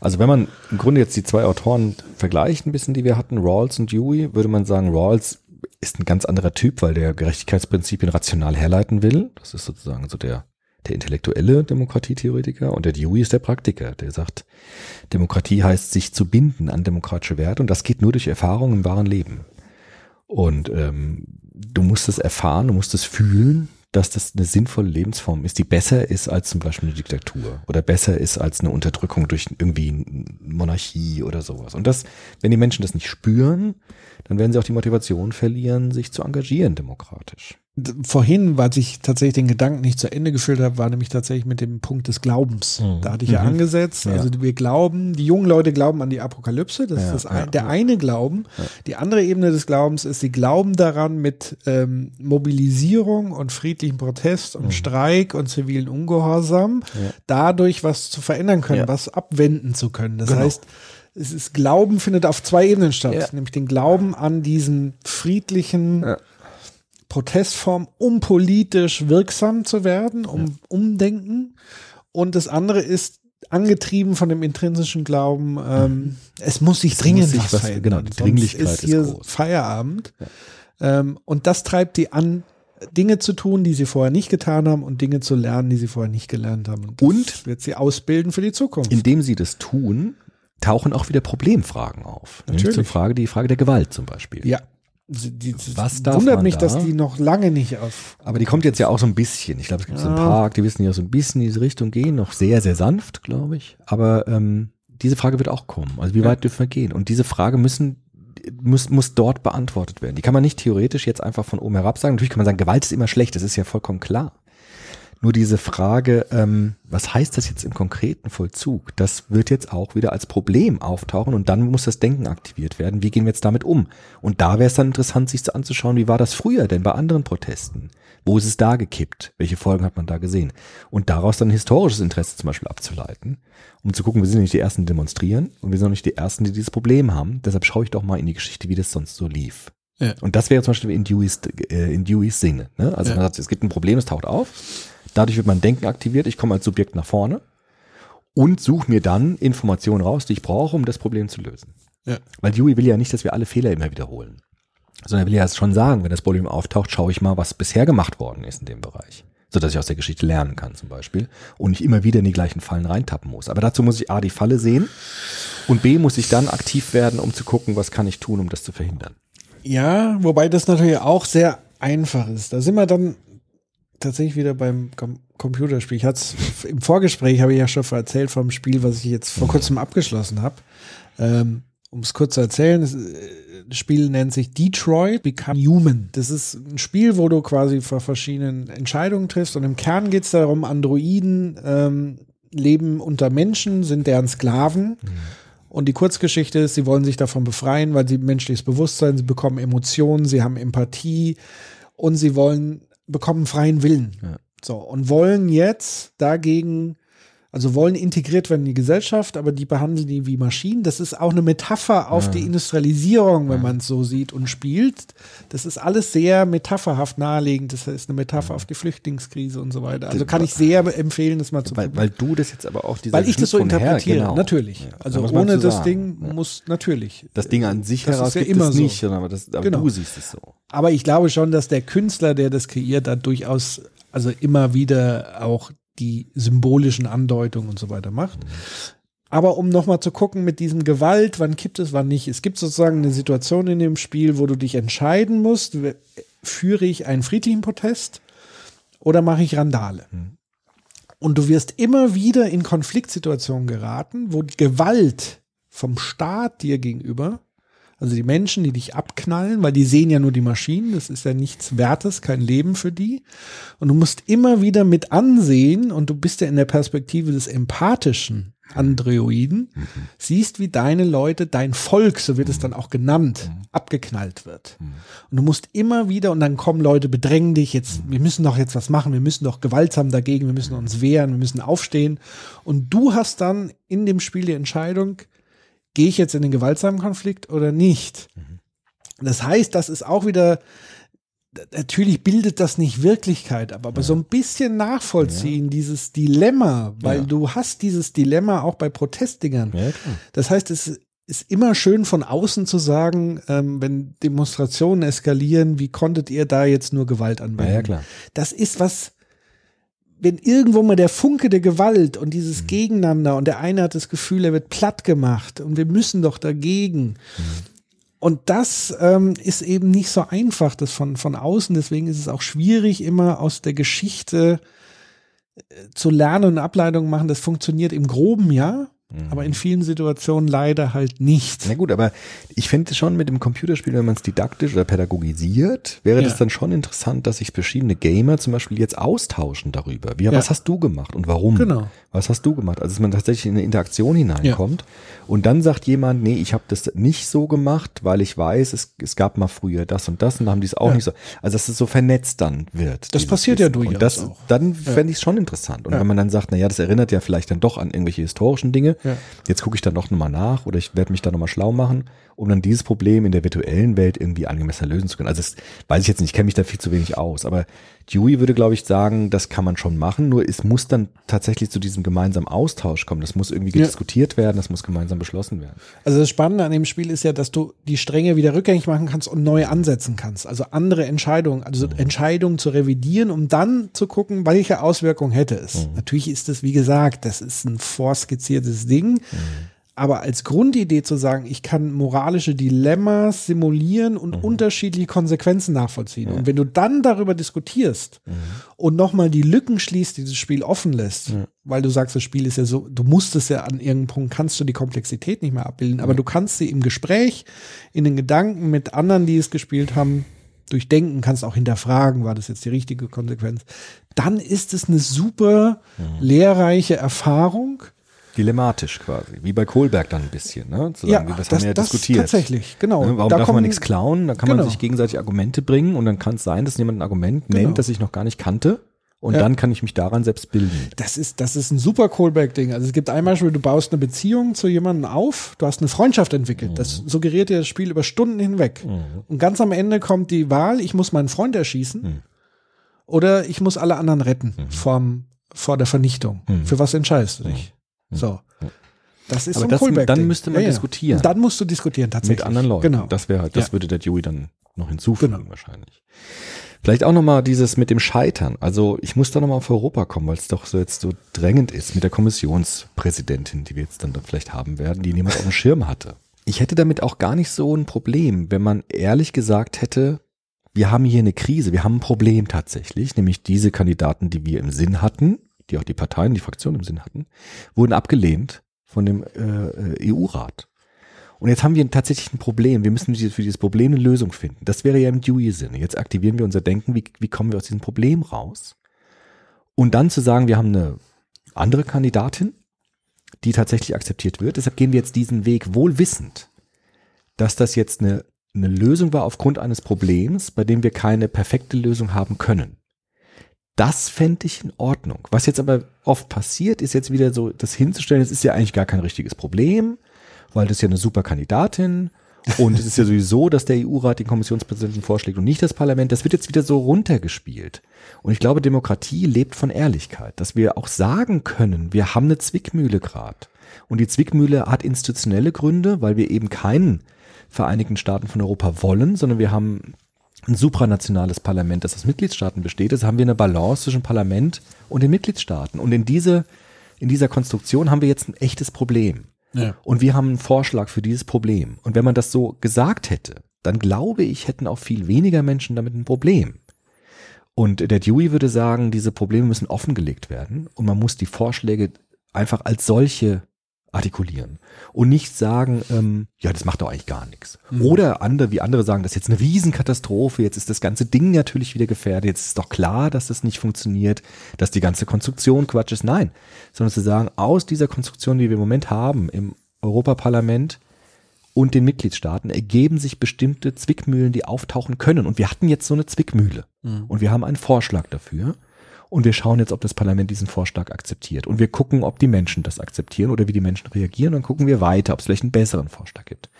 Also wenn man im Grunde jetzt die zwei Autoren vergleicht, ein bisschen, die wir hatten, Rawls und Dewey, würde man sagen, Rawls ist ein ganz anderer Typ, weil der Gerechtigkeitsprinzipien rational herleiten will. Das ist sozusagen so der, der intellektuelle Demokratietheoretiker und der Dewey ist der Praktiker, der sagt, Demokratie heißt, sich zu binden an demokratische Werte und das geht nur durch Erfahrung im wahren Leben. Und ähm, du musst es erfahren, du musst es fühlen, dass das eine sinnvolle Lebensform ist, die besser ist als zum Beispiel eine Diktatur oder besser ist als eine Unterdrückung durch irgendwie eine Monarchie oder sowas. Und das, wenn die Menschen das nicht spüren, dann werden sie auch die Motivation verlieren, sich zu engagieren demokratisch. Vorhin, weil ich tatsächlich den Gedanken nicht zu Ende geführt habe, war nämlich tatsächlich mit dem Punkt des Glaubens. Mhm. Da hatte ich ja Mhm. angesetzt. Ja. Also wir glauben, die jungen Leute glauben an die Apokalypse. Das Ja, ist das ja. ein, der eine Glauben. Die andere Ebene des Glaubens ist, sie glauben daran mit ähm, Mobilisierung und friedlichem Protest und Streik und zivilen Ungehorsam, Mhm. Dadurch was zu verändern können, was abwenden zu können. Das Genau. heißt, es ist Glauben findet auf zwei Ebenen statt, nämlich den Glauben an diesen friedlichen. Protestform, um politisch wirksam zu werden, um Umdenken. Und das andere ist angetrieben von dem intrinsischen Glauben, ähm, es muss sich dringend muss sich was, verändern. genau, die Dringlichkeit ist ist hier groß. Feierabend. Ähm, und das treibt die an, Dinge zu tun, die sie vorher nicht getan haben und Dinge zu lernen, die sie vorher nicht gelernt haben. das Und? wird sie ausbilden für die Zukunft. Indem sie das tun, tauchen auch wieder Problemfragen auf. Nämlich Natürlich. zur Frage, die Frage der Gewalt zum Beispiel. ja. Die, Was darf wundert mich, da? dass die noch lange nicht auf. Aber die kommt jetzt ja auch so ein bisschen. Ich glaube, es gibt so ein paar Aktivisten, die auch so ein bisschen in diese Richtung gehen, noch sehr, sehr sanft, glaube ich. Aber ähm, diese Frage wird auch kommen. Also wie weit dürfen wir gehen? Und diese Frage müssen muss, muss dort beantwortet werden. Die kann man nicht theoretisch jetzt einfach von oben herab sagen. Natürlich kann man sagen, Gewalt ist immer schlecht, das ist ja vollkommen klar. Nur diese Frage, ähm, was heißt das jetzt im konkreten Vollzug? Das wird jetzt auch wieder als Problem auftauchen und dann muss das Denken aktiviert werden. Wie gehen wir jetzt damit um? Und da wäre es dann interessant, sich so anzuschauen, wie war das früher denn bei anderen Protesten? Wo ist es da gekippt? Welche Folgen hat man da gesehen? Und daraus dann historisches Interesse zum Beispiel abzuleiten, um zu gucken, wir sind nicht die Ersten, die demonstrieren und wir sind auch nicht die Ersten, die dieses Problem haben. Deshalb schaue ich doch mal in die Geschichte, wie das sonst so lief. Ja. Und das wäre zum Beispiel in Deweys, äh, in Deweys Sinne. Ne? Also Ja. man sagt, es gibt ein Problem, es taucht auf. Dadurch wird mein Denken aktiviert. Ich komme als Subjekt nach vorne und suche mir dann Informationen raus, die ich brauche, um das Problem zu lösen. Ja. Weil Dewey will ja nicht, dass wir alle Fehler immer wiederholen. Sondern er will ja schon sagen, wenn das Problem auftaucht, schaue ich mal, was bisher gemacht worden ist in dem Bereich. Sodass ich aus der Geschichte lernen kann zum Beispiel und nicht immer wieder in die gleichen Fallen reintappen muss. Aber dazu muss ich A, die Falle sehen und B, muss ich dann aktiv werden, um zu gucken, was kann ich tun, um das zu verhindern. Ja, wobei das natürlich auch sehr einfach ist. Da sind wir dann tatsächlich wieder beim Com Computerspiel. Ich hatte im Vorgespräch habe ich ja schon erzählt vom Spiel, was ich jetzt vor kurzem abgeschlossen habe. Ähm, um es kurz zu erzählen, das, äh, das Spiel nennt sich Detroit Become Human. Das ist ein Spiel, wo du quasi vor verschiedenen Entscheidungen triffst und im Kern geht es darum, Androiden ähm, leben unter Menschen, sind deren Sklaven. Und die Kurzgeschichte ist, sie wollen sich davon befreien, weil sie menschliches Bewusstsein, sie bekommen Emotionen, sie haben Empathie und sie wollen, bekommen freien Willen. So, und wollen jetzt dagegen, also wollen integriert werden in die Gesellschaft, aber die behandeln die wie Maschinen. Das ist auch eine Metapher auf die Industrialisierung, wenn man es so sieht und spielt. Das ist alles sehr metapherhaft naheliegend. Das ist eine Metapher auf die Flüchtlingskrise und so weiter. Also kann ich sehr empfehlen, das mal zu Weil, weil du das jetzt aber auch diese weil ich das so her- interpretiere, genau. natürlich. Ja, also da ohne das sagen. Ding Ja. muss natürlich. Das Ding an sich Das ist heraus ja gibt immer es so. nicht, aber, das, aber Genau. du siehst es so. Aber ich glaube schon, dass der Künstler, der das kreiert, da durchaus, also immer wieder auch die symbolischen Andeutungen und so weiter macht. Aber um nochmal zu gucken mit diesem Gewalt, wann kippt es, wann nicht. Es gibt sozusagen eine Situation in dem Spiel, wo du dich entscheiden musst, führe ich einen friedlichen Protest oder mache ich Randale? Und du wirst immer wieder in Konfliktsituationen geraten, wo die Gewalt vom Staat dir gegenüber, also die Menschen, die dich abknallen, weil die sehen ja nur die Maschinen, das ist ja nichts Wertes, kein Leben für die. Und du musst immer wieder mit ansehen und du bist ja in der Perspektive des empathischen Androiden, siehst, wie deine Leute, dein Volk, so wird es dann auch genannt, abgeknallt wird. Und du musst immer wieder, und dann kommen Leute, bedrängen dich, jetzt, wir müssen doch jetzt was machen, wir müssen doch gewaltsam dagegen, wir müssen uns wehren, wir müssen aufstehen. Und du hast dann in dem Spiel die Entscheidung, gehe ich jetzt in den gewaltsamen Konflikt oder nicht? Das heißt, das ist auch wieder, natürlich bildet das nicht Wirklichkeit, aber, aber so ein bisschen nachvollziehen, dieses Dilemma, weil Ja. du hast dieses Dilemma auch bei Protestdingern. Ja. Das heißt, es ist immer schön von außen zu sagen, ähm, wenn Demonstrationen eskalieren, wie konntet ihr da jetzt nur Gewalt anwenden? Ja, ja, klar. Das ist was, wenn irgendwo mal der Funke der Gewalt und dieses Gegeneinander und der eine hat das Gefühl, er wird platt gemacht und wir müssen doch dagegen. Und das ähm, ist eben nicht so einfach, das von, von außen. Deswegen ist es auch schwierig, immer aus der Geschichte äh, zu lernen und Ableitungen machen. Das funktioniert im Groben ja, aber in vielen Situationen leider halt nicht. Na gut, aber ich finde schon mit dem Computerspiel, wenn man es didaktisch oder pädagogisiert, wäre Ja. das dann schon interessant, dass sich verschiedene Gamer zum Beispiel jetzt austauschen darüber. Wie, Ja. Was hast du gemacht und warum? Genau. Was hast du gemacht? Also dass man tatsächlich in eine Interaktion hineinkommt und dann sagt jemand, nee, ich habe das nicht so gemacht, weil ich weiß, es, es gab mal früher das und das und dann haben die es auch Ja. nicht so. Also dass es so vernetzt dann wird. Das passiert ja Wissen. durchaus Und das, auch. dann fände ich es schon interessant. Und Ja. wenn man dann sagt, na ja, das erinnert ja vielleicht dann doch an irgendwelche historischen Dinge, Ja. jetzt gucke ich dann doch nochmal nach oder ich werde mich da nochmal schlau machen, um dann dieses Problem in der virtuellen Welt irgendwie angemesser lösen zu können. Also das weiß ich jetzt nicht, ich kenne mich da viel zu wenig aus, aber Dewey würde, glaube ich, sagen, das kann man schon machen, nur es muss dann tatsächlich zu diesem gemeinsamen Austausch kommen. Das muss irgendwie Ja. diskutiert werden, das muss gemeinsam beschlossen werden. Also das Spannende an dem Spiel ist ja, dass du die Stränge wieder rückgängig machen kannst und neu ansetzen kannst. Also andere Entscheidungen, also Entscheidungen zu revidieren, um dann zu gucken, welche Auswirkungen hätte es. Natürlich ist es, wie gesagt, das ist ein vorskizziertes Ding. Aber als Grundidee zu sagen, ich kann moralische Dilemmas simulieren und unterschiedliche Konsequenzen nachvollziehen. Und wenn du dann darüber diskutierst und nochmal die Lücken schließt, die das Spiel offen lässt, weil du sagst, das Spiel ist ja so, du musst es ja an irgendeinem Punkt, kannst du die Komplexität nicht mehr abbilden, aber du kannst sie im Gespräch, in den Gedanken mit anderen, die es gespielt haben, durchdenken, kannst auch hinterfragen, war das jetzt die richtige Konsequenz, dann ist es eine super lehrreiche Erfahrung. Dilematisch quasi, wie bei Kohlberg dann ein bisschen, ne? Zu sagen, das, haben wir ja diskutiert. tatsächlich, genau. Ne, Warum Da darf kommen- man nichts klauen? Da kann man Genau. sich gegenseitig Argumente bringen und dann kann es sein, dass jemand ein Argument Genau. nennt, das ich noch gar nicht kannte. Und Ja. dann kann ich mich daran selbst bilden. Das ist, das ist ein super Callback-Ding. Also es gibt ein Beispiel, du baust eine Beziehung zu jemandem auf, du hast eine Freundschaft entwickelt. Das suggeriert dir das Spiel über Stunden hinweg. Und ganz am Ende kommt die Wahl, ich muss meinen Freund erschießen oder ich muss alle anderen retten vom, vor der Vernichtung. Für was entscheidest du dich? So. Das ist Aber so ein das- dann müsste man diskutieren. Und dann musst du diskutieren, tatsächlich. mit anderen Leuten. Genau. Das wäre halt, das Ja. würde der Dewey dann noch hinzufügen Genau. wahrscheinlich. Vielleicht auch nochmal dieses mit dem Scheitern. Also ich muss da nochmal auf Europa kommen, weil es doch so jetzt so drängend ist mit der Kommissionspräsidentin, die wir jetzt dann, dann vielleicht haben werden, die niemand auf dem Schirm hatte. Ich hätte damit auch gar nicht so ein Problem, wenn man ehrlich gesagt hätte, wir haben hier eine Krise, wir haben ein Problem tatsächlich, nämlich diese Kandidaten, die wir im Sinn hatten, die auch die Parteien, die Fraktionen im Sinn hatten, wurden abgelehnt von dem äh, EU-Rat. Und jetzt haben wir tatsächlich ein Problem. Wir müssen für dieses Problem eine Lösung finden. Das wäre ja im Dewey-Sinne. Jetzt aktivieren wir unser Denken, wie, wie kommen wir aus diesem Problem raus? Und dann zu sagen, wir haben eine andere Kandidatin, die tatsächlich akzeptiert wird. Deshalb gehen wir jetzt diesen Weg wohl wissend, dass das jetzt eine, eine Lösung war aufgrund eines Problems, bei dem wir keine perfekte Lösung haben können. Das fände ich in Ordnung. Was jetzt aber oft passiert, ist jetzt wieder so, das hinzustellen, es ist ja eigentlich gar kein richtiges Problem, weil das ist ja eine super Kandidatin und es ist ja sowieso, dass der EU-Rat den Kommissionspräsidenten vorschlägt und nicht das Parlament. Das wird jetzt wieder so runtergespielt. Und ich glaube, Demokratie lebt von Ehrlichkeit, dass wir auch sagen können, wir haben eine Zwickmühle gerade. Und die Zwickmühle hat institutionelle Gründe, weil wir eben keinen Vereinigten Staaten von Europa wollen, sondern wir haben ein supranationales Parlament, das aus Mitgliedstaaten besteht. Jetzt haben wir eine Balance zwischen Parlament und den Mitgliedstaaten. Und in, diese, in dieser Konstruktion haben wir jetzt ein echtes Problem. Ja. Und wir haben einen Vorschlag für dieses Problem. Und wenn man das so gesagt hätte, dann glaube ich, hätten auch viel weniger Menschen damit ein Problem. Und der Dewey würde sagen, diese Probleme müssen offengelegt werden und man muss die Vorschläge einfach als solche artikulieren und nicht sagen, ähm, ja, das macht doch eigentlich gar nichts. Oder andere, wie andere sagen, das ist jetzt eine Riesenkatastrophe, jetzt ist das ganze Ding natürlich wieder gefährdet, jetzt ist doch klar, dass das nicht funktioniert, dass die ganze Konstruktion Quatsch ist. Nein, sondern zu sagen, aus dieser Konstruktion, die wir im Moment haben im Europaparlament und den Mitgliedstaaten, ergeben sich bestimmte Zwickmühlen, die auftauchen können. Und wir hatten jetzt so eine Zwickmühle. Und wir haben einen Vorschlag dafür. Und wir schauen jetzt, ob das Parlament diesen Vorschlag akzeptiert. Und wir gucken, ob die Menschen das akzeptieren oder wie die Menschen reagieren. Und dann gucken wir weiter, ob es vielleicht einen besseren Vorschlag gibt.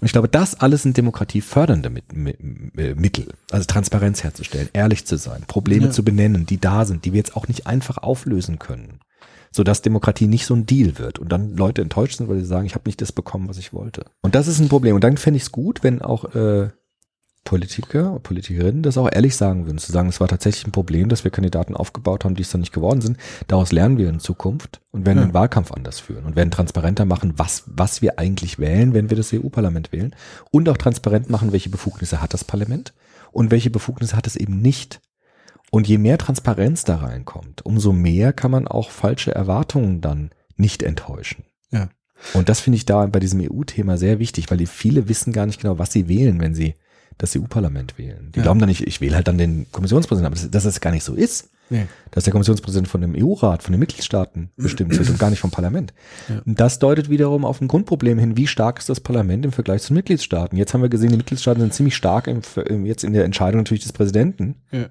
Und ich glaube, das alles sind demokratiefördernde Mit Mi- Mi- Mittel. Also Transparenz herzustellen, ehrlich zu sein, Probleme Ja. zu benennen, die da sind, die wir jetzt auch nicht einfach auflösen können. Sodass Demokratie nicht so ein Deal wird und dann Leute enttäuscht sind, weil sie sagen, ich habe nicht das bekommen, was ich wollte. Und das ist ein Problem. Und dann fände ich es gut, wenn auch äh, Politiker, Politikerinnen das auch ehrlich sagen würden, zu sagen, es war tatsächlich ein Problem, dass wir Kandidaten aufgebaut haben, die es dann nicht geworden sind. Daraus lernen wir in Zukunft und werden Ja. den Wahlkampf anders führen und werden transparenter machen, was, was wir eigentlich wählen, wenn wir das EU-Parlament wählen und auch transparent machen, welche Befugnisse hat das Parlament und welche Befugnisse hat es eben nicht. Und je mehr Transparenz da reinkommt, umso mehr kann man auch falsche Erwartungen dann nicht enttäuschen. Ja. Und das finde ich da bei diesem EU-Thema sehr wichtig, weil die viele wissen gar nicht genau, was sie wählen, wenn sie das EU-Parlament wählen. Die Ja. glauben dann nicht, ich wähle halt dann den Kommissionspräsidenten, aber das- dass das gar nicht so ist. Nee. Dass der Kommissionspräsident von dem EU-Rat, von den Mitgliedstaaten bestimmt wird und gar nicht vom Parlament. Ja. Und das deutet wiederum auf ein Grundproblem hin, wie stark ist das Parlament im Vergleich zu den Mitgliedstaaten. Jetzt haben wir gesehen, die Mitgliedstaaten sind ziemlich stark im, im, jetzt in der Entscheidung natürlich des Präsidenten. Ja.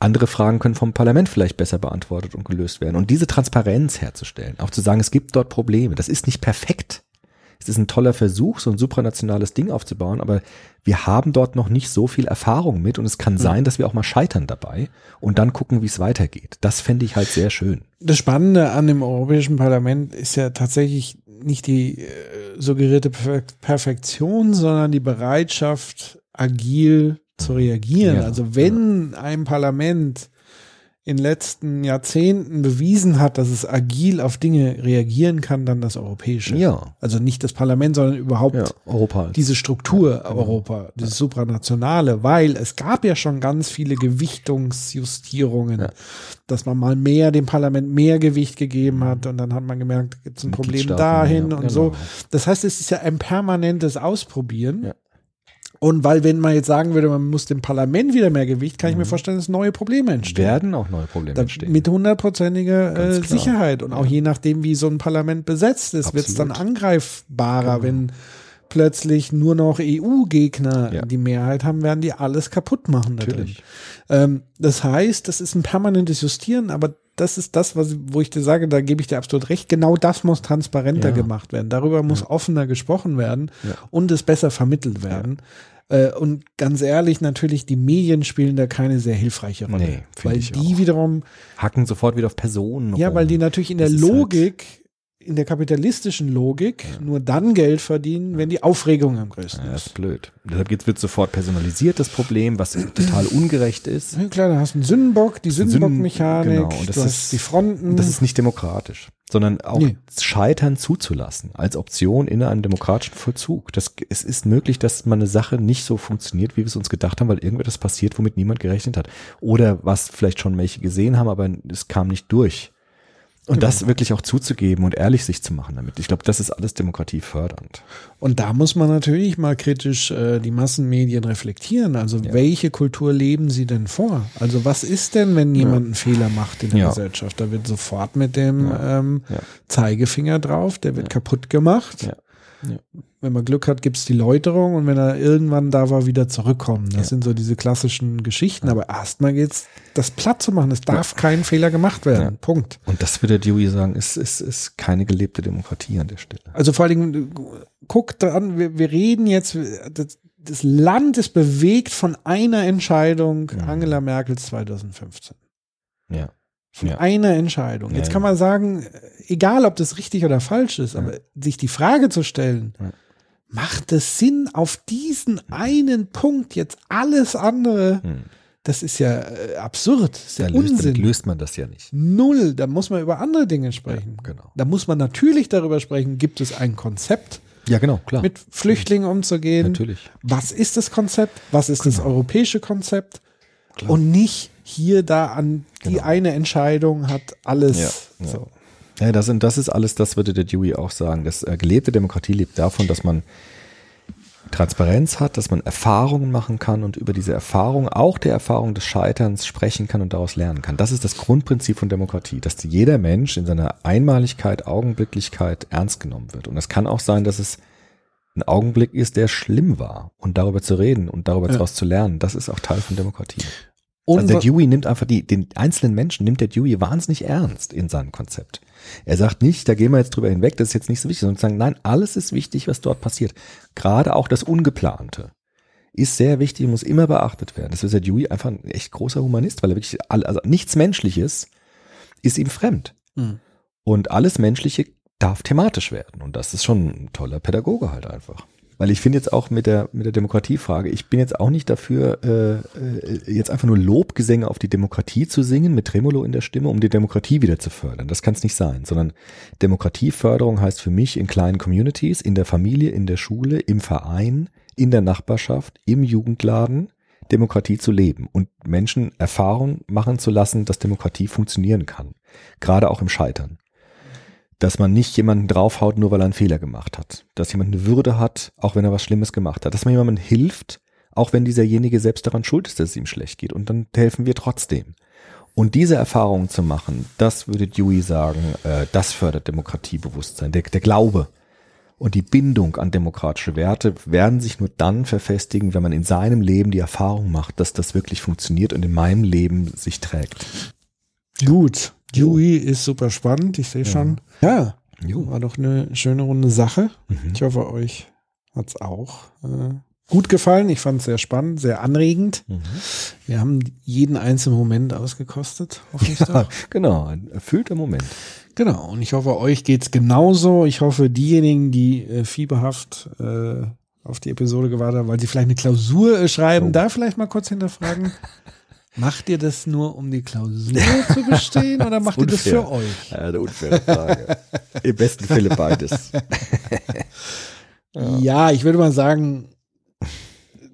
Andere Fragen können vom Parlament vielleicht besser beantwortet und gelöst werden. Und diese Transparenz herzustellen, auch zu sagen, es gibt dort Probleme, das ist nicht perfekt. Es ist ein toller Versuch, so ein supranationales Ding aufzubauen, aber wir haben dort noch nicht so viel Erfahrung mit und es kann sein, dass wir auch mal scheitern dabei und dann gucken, wie es weitergeht. Das fände ich halt sehr schön. Das Spannende an dem Europäischen Parlament ist ja tatsächlich nicht die äh, suggerierte Perfe- Perfektion, sondern die Bereitschaft, agil zu reagieren. Ja, also wenn ein Parlament in den letzten Jahrzehnten bewiesen hat, dass es agil auf Dinge reagieren kann, dann das Europäische. Ja. Also nicht das Parlament, sondern überhaupt Ja, Europa. diese Struktur Europa, dieses Supranationale, weil es gab ja schon ganz viele Gewichtungsjustierungen, Ja. dass man mal mehr dem Parlament mehr Gewicht gegeben hat und dann hat man gemerkt, gibt es ein Problem dahin ja, und genau. so. Das heißt, es ist ja ein permanentes Ausprobieren. Und weil, wenn man jetzt sagen würde, man muss dem Parlament wieder mehr Gewicht, kann ich mir vorstellen, dass neue Probleme entstehen. werden auch neue Probleme Da, entstehen. mit hundertprozentiger äh. Sicherheit und auch je nachdem, wie so ein Parlament besetzt ist, wird es dann Absolut. Genau. angreifbarer, wenn plötzlich nur noch EU-Gegner Ja. die Mehrheit haben, werden die alles kaputt machen. da. Natürlich. Ähm, das heißt, das ist ein permanentes Justieren, aber das ist das, was, wo ich dir sage, da gebe ich dir absolut recht. Genau das muss transparenter Ja. gemacht werden. Darüber muss offener gesprochen werden Ja. und es besser vermittelt werden. Äh, Und ganz ehrlich, natürlich, die Medien spielen da keine sehr hilfreiche Rolle. Nee, weil die auch. wiederum Hacken sofort wieder auf Personen. ja, rum. weil die natürlich in der Das ist halt- Logik, in der kapitalistischen Logik, nur dann Geld verdienen, wenn die Aufregung am größten Ja, das ist. ist blöd. Deshalb wird sofort personalisiert, das Problem, was total ungerecht ist. Ja, klar, da hast du einen Sündenbock, die Sünden- Sündenbock-Mechanik, genau, und das du ist- hast die Fronten. Das ist nicht demokratisch, sondern auch Nee. Scheitern zuzulassen als Option in einem demokratischen Vollzug. Das, es ist möglich, dass man eine Sache nicht so funktioniert, wie wir es uns gedacht haben, weil irgendetwas passiert, womit niemand gerechnet hat. Oder was vielleicht schon welche gesehen haben, aber es kam nicht durch. Und das wirklich auch zuzugeben und ehrlich sich zu machen damit. Ich glaube, das ist alles demokratiefördernd. Und da muss man natürlich mal kritisch äh, die Massenmedien reflektieren. Also Ja. welche Kultur leben sie denn vor? Also was ist denn, wenn jemand einen Fehler macht in der Ja. Gesellschaft? Da wird sofort mit dem Ja. ähm, Ja. Zeigefinger drauf, der wird kaputt gemacht. Ja. Ja. Wenn man Glück hat, gibt's die Läuterung und wenn er irgendwann da war, wieder zurückkommen. Das Ja. sind so diese klassischen Geschichten. Aber erstmal geht's, das platt zu machen. Es darf kein Fehler gemacht werden. Ja. Punkt. Und das würde Dewey sagen, ist, ist, ist keine gelebte Demokratie an der Stelle. Also vor allen Dingen, guck dran, wir, wir reden jetzt, das, das Land ist bewegt von einer Entscheidung. Angela Merkels 2015. Ja. Von Ja. einer Entscheidung. Jetzt Ja, kann man sagen, egal ob das richtig oder falsch ist, aber sich die Frage zu stellen, Ja. Macht es Sinn, auf diesen einen Punkt jetzt alles andere, Hm. das ist ja äh, absurd, das ist ja Da löst, Unsinn. löst man das ja nicht. Null, da muss man über andere Dinge sprechen. Ja, genau. Da muss man natürlich darüber sprechen, gibt es ein Konzept, Ja, genau, klar. mit Flüchtlingen umzugehen? Natürlich. Was ist das Konzept? Was ist das europäische Konzept? Klar. Und nicht hier da an die Genau. eine Entscheidung hat alles. Ja, ja. So. Ja, das, sind, das ist alles, das würde der Dewey auch sagen. Das äh, gelebte Demokratie lebt davon, dass man Transparenz hat, dass man Erfahrungen machen kann und über diese Erfahrung, auch der Erfahrung des Scheiterns sprechen kann und daraus lernen kann. Das ist das Grundprinzip von Demokratie, dass jeder Mensch in seiner Einmaligkeit, Augenblicklichkeit ernst genommen wird. Und es kann auch sein, dass es ein Augenblick ist, der schlimm war und darüber zu reden und darüber Ja. daraus zu lernen, das ist auch Teil von Demokratie. Und Also der Dewey nimmt einfach die, den einzelnen Menschen nimmt der Dewey wahnsinnig ernst in seinem Konzept. Er sagt nicht, da gehen wir jetzt drüber hinweg, das ist jetzt nicht so wichtig, sondern sagen, nein, alles ist wichtig, was dort passiert. Gerade auch das Ungeplante ist sehr wichtig und muss immer beachtet werden. Das ist der Dewey einfach ein echt großer Humanist, weil er wirklich, all- also nichts Menschliches ist ihm fremd. Hm. Und alles Menschliche darf thematisch werden. Und das ist schon ein toller Pädagoge halt einfach. Weil ich finde jetzt auch mit der, mit der Demokratiefrage, ich bin jetzt auch nicht dafür, äh, äh, jetzt einfach nur Lobgesänge auf die Demokratie zu singen mit Tremolo in der Stimme, um die Demokratie wieder zu fördern. Das kann es nicht sein, sondern Demokratieförderung heißt für mich in kleinen Communities, in der Familie, in der Schule, im Verein, in der Nachbarschaft, im Jugendladen, Demokratie zu leben und Menschen Erfahrung machen zu lassen, dass Demokratie funktionieren kann. Gerade auch im Scheitern dass man nicht jemanden draufhaut, nur weil er einen Fehler gemacht hat. Dass jemand eine Würde hat, auch wenn er was Schlimmes gemacht hat. Dass man jemandem hilft, auch wenn dieserjenige selbst daran schuld ist, dass es ihm schlecht geht. Und dann helfen wir trotzdem. Und diese Erfahrungen zu machen, das würde Dewey sagen, äh, das fördert Demokratiebewusstsein. Der, der Glaube und die Bindung an demokratische Werte werden sich nur dann verfestigen, wenn man in seinem Leben die Erfahrung macht, dass das wirklich funktioniert und in meinem Leben sich trägt. Gut. Dewey ist super spannend, ich sehe schon. Ja, Jo. war doch eine schöne runde Sache. Mhm. Ich hoffe, euch hat's auch äh, gut gefallen. Ich fand es sehr spannend, sehr anregend. Mhm. Wir haben jeden einzelnen Moment ausgekostet, hoffe ich Ja, doch. genau, ein erfüllter Moment. Genau, und ich hoffe, euch geht's genauso. Ich hoffe, diejenigen, die äh, fieberhaft äh, auf die Episode gewartet haben, weil sie vielleicht eine Klausur äh, schreiben, Oh. da vielleicht mal kurz hinterfragen. Macht ihr das nur, um die Klausur zu bestehen oder macht ihr das für euch? Ja, eine unfaire Frage. Im besten Falle beides. Ja. ich würde mal sagen,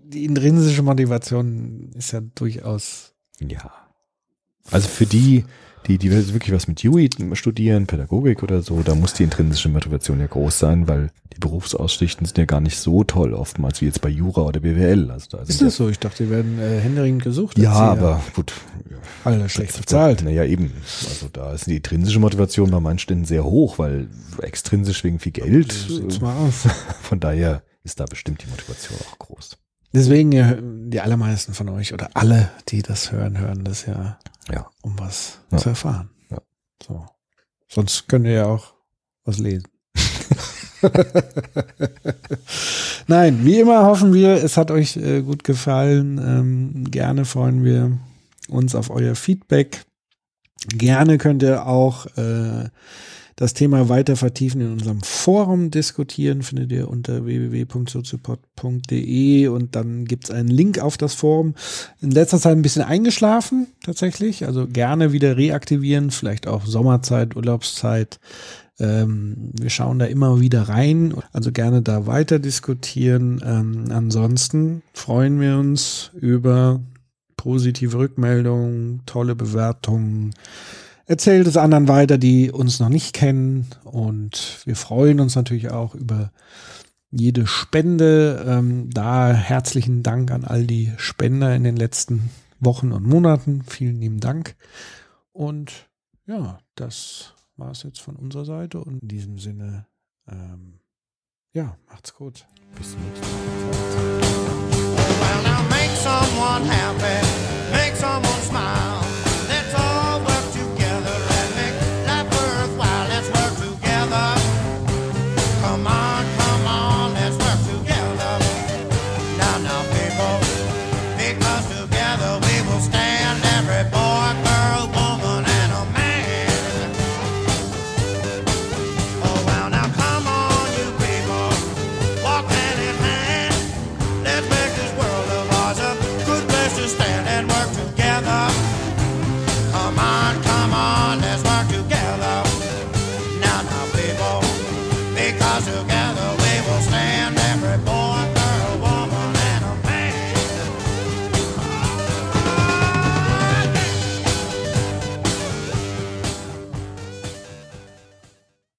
die intrinsische Motivation ist ja durchaus. Ja. Also für die, die, die wirklich was mit Dewey studieren, Pädagogik oder so, da muss die intrinsische Motivation ja groß sein, weil die Berufsausrichten sind ja gar nicht so toll oftmals wie jetzt bei Jura oder BWL. Also da Ist das so? Ich dachte, die werden äh, händeringend gesucht. ja, aber gut. Alle schlecht bezahlt. Naja, eben. Also da ist die intrinsische Motivation bei manchen Stellen sehr hoch, weil extrinsisch wegen viel Geld. Sieht's äh, mal aus. Von daher ist da bestimmt die Motivation auch groß. Deswegen, ja, die allermeisten von euch oder alle, die das hören, hören das ja, Ja. um was Ja. zu erfahren. Ja. So. Sonst könnt ihr ja auch was lesen. Nein, wie immer hoffen wir, es hat euch äh, gut gefallen. Ähm, gerne freuen wir uns auf euer Feedback. Gerne könnt ihr auch äh, das Thema weiter vertiefen in unserem Forum diskutieren, findet ihr unter www.soziopod.de und dann gibt's einen Link auf das Forum. In letzter Zeit ein bisschen eingeschlafen tatsächlich, also gerne wieder reaktivieren, vielleicht auch Sommerzeit, Urlaubszeit. Ähm, wir schauen da immer wieder rein, also gerne da weiter diskutieren. Ähm, ansonsten freuen wir uns über positive Rückmeldungen, tolle Bewertungen, erzählt es anderen weiter, die uns noch nicht kennen. Und wir freuen uns natürlich auch über jede Spende. Ähm, da herzlichen Dank an all die Spender in den letzten Wochen und Monaten. Vielen lieben Dank. Und ja, das war es jetzt von unserer Seite. Und in diesem Sinne, ähm, ja, macht's gut. Bis zum nächsten Mal. Well, now make someone happy.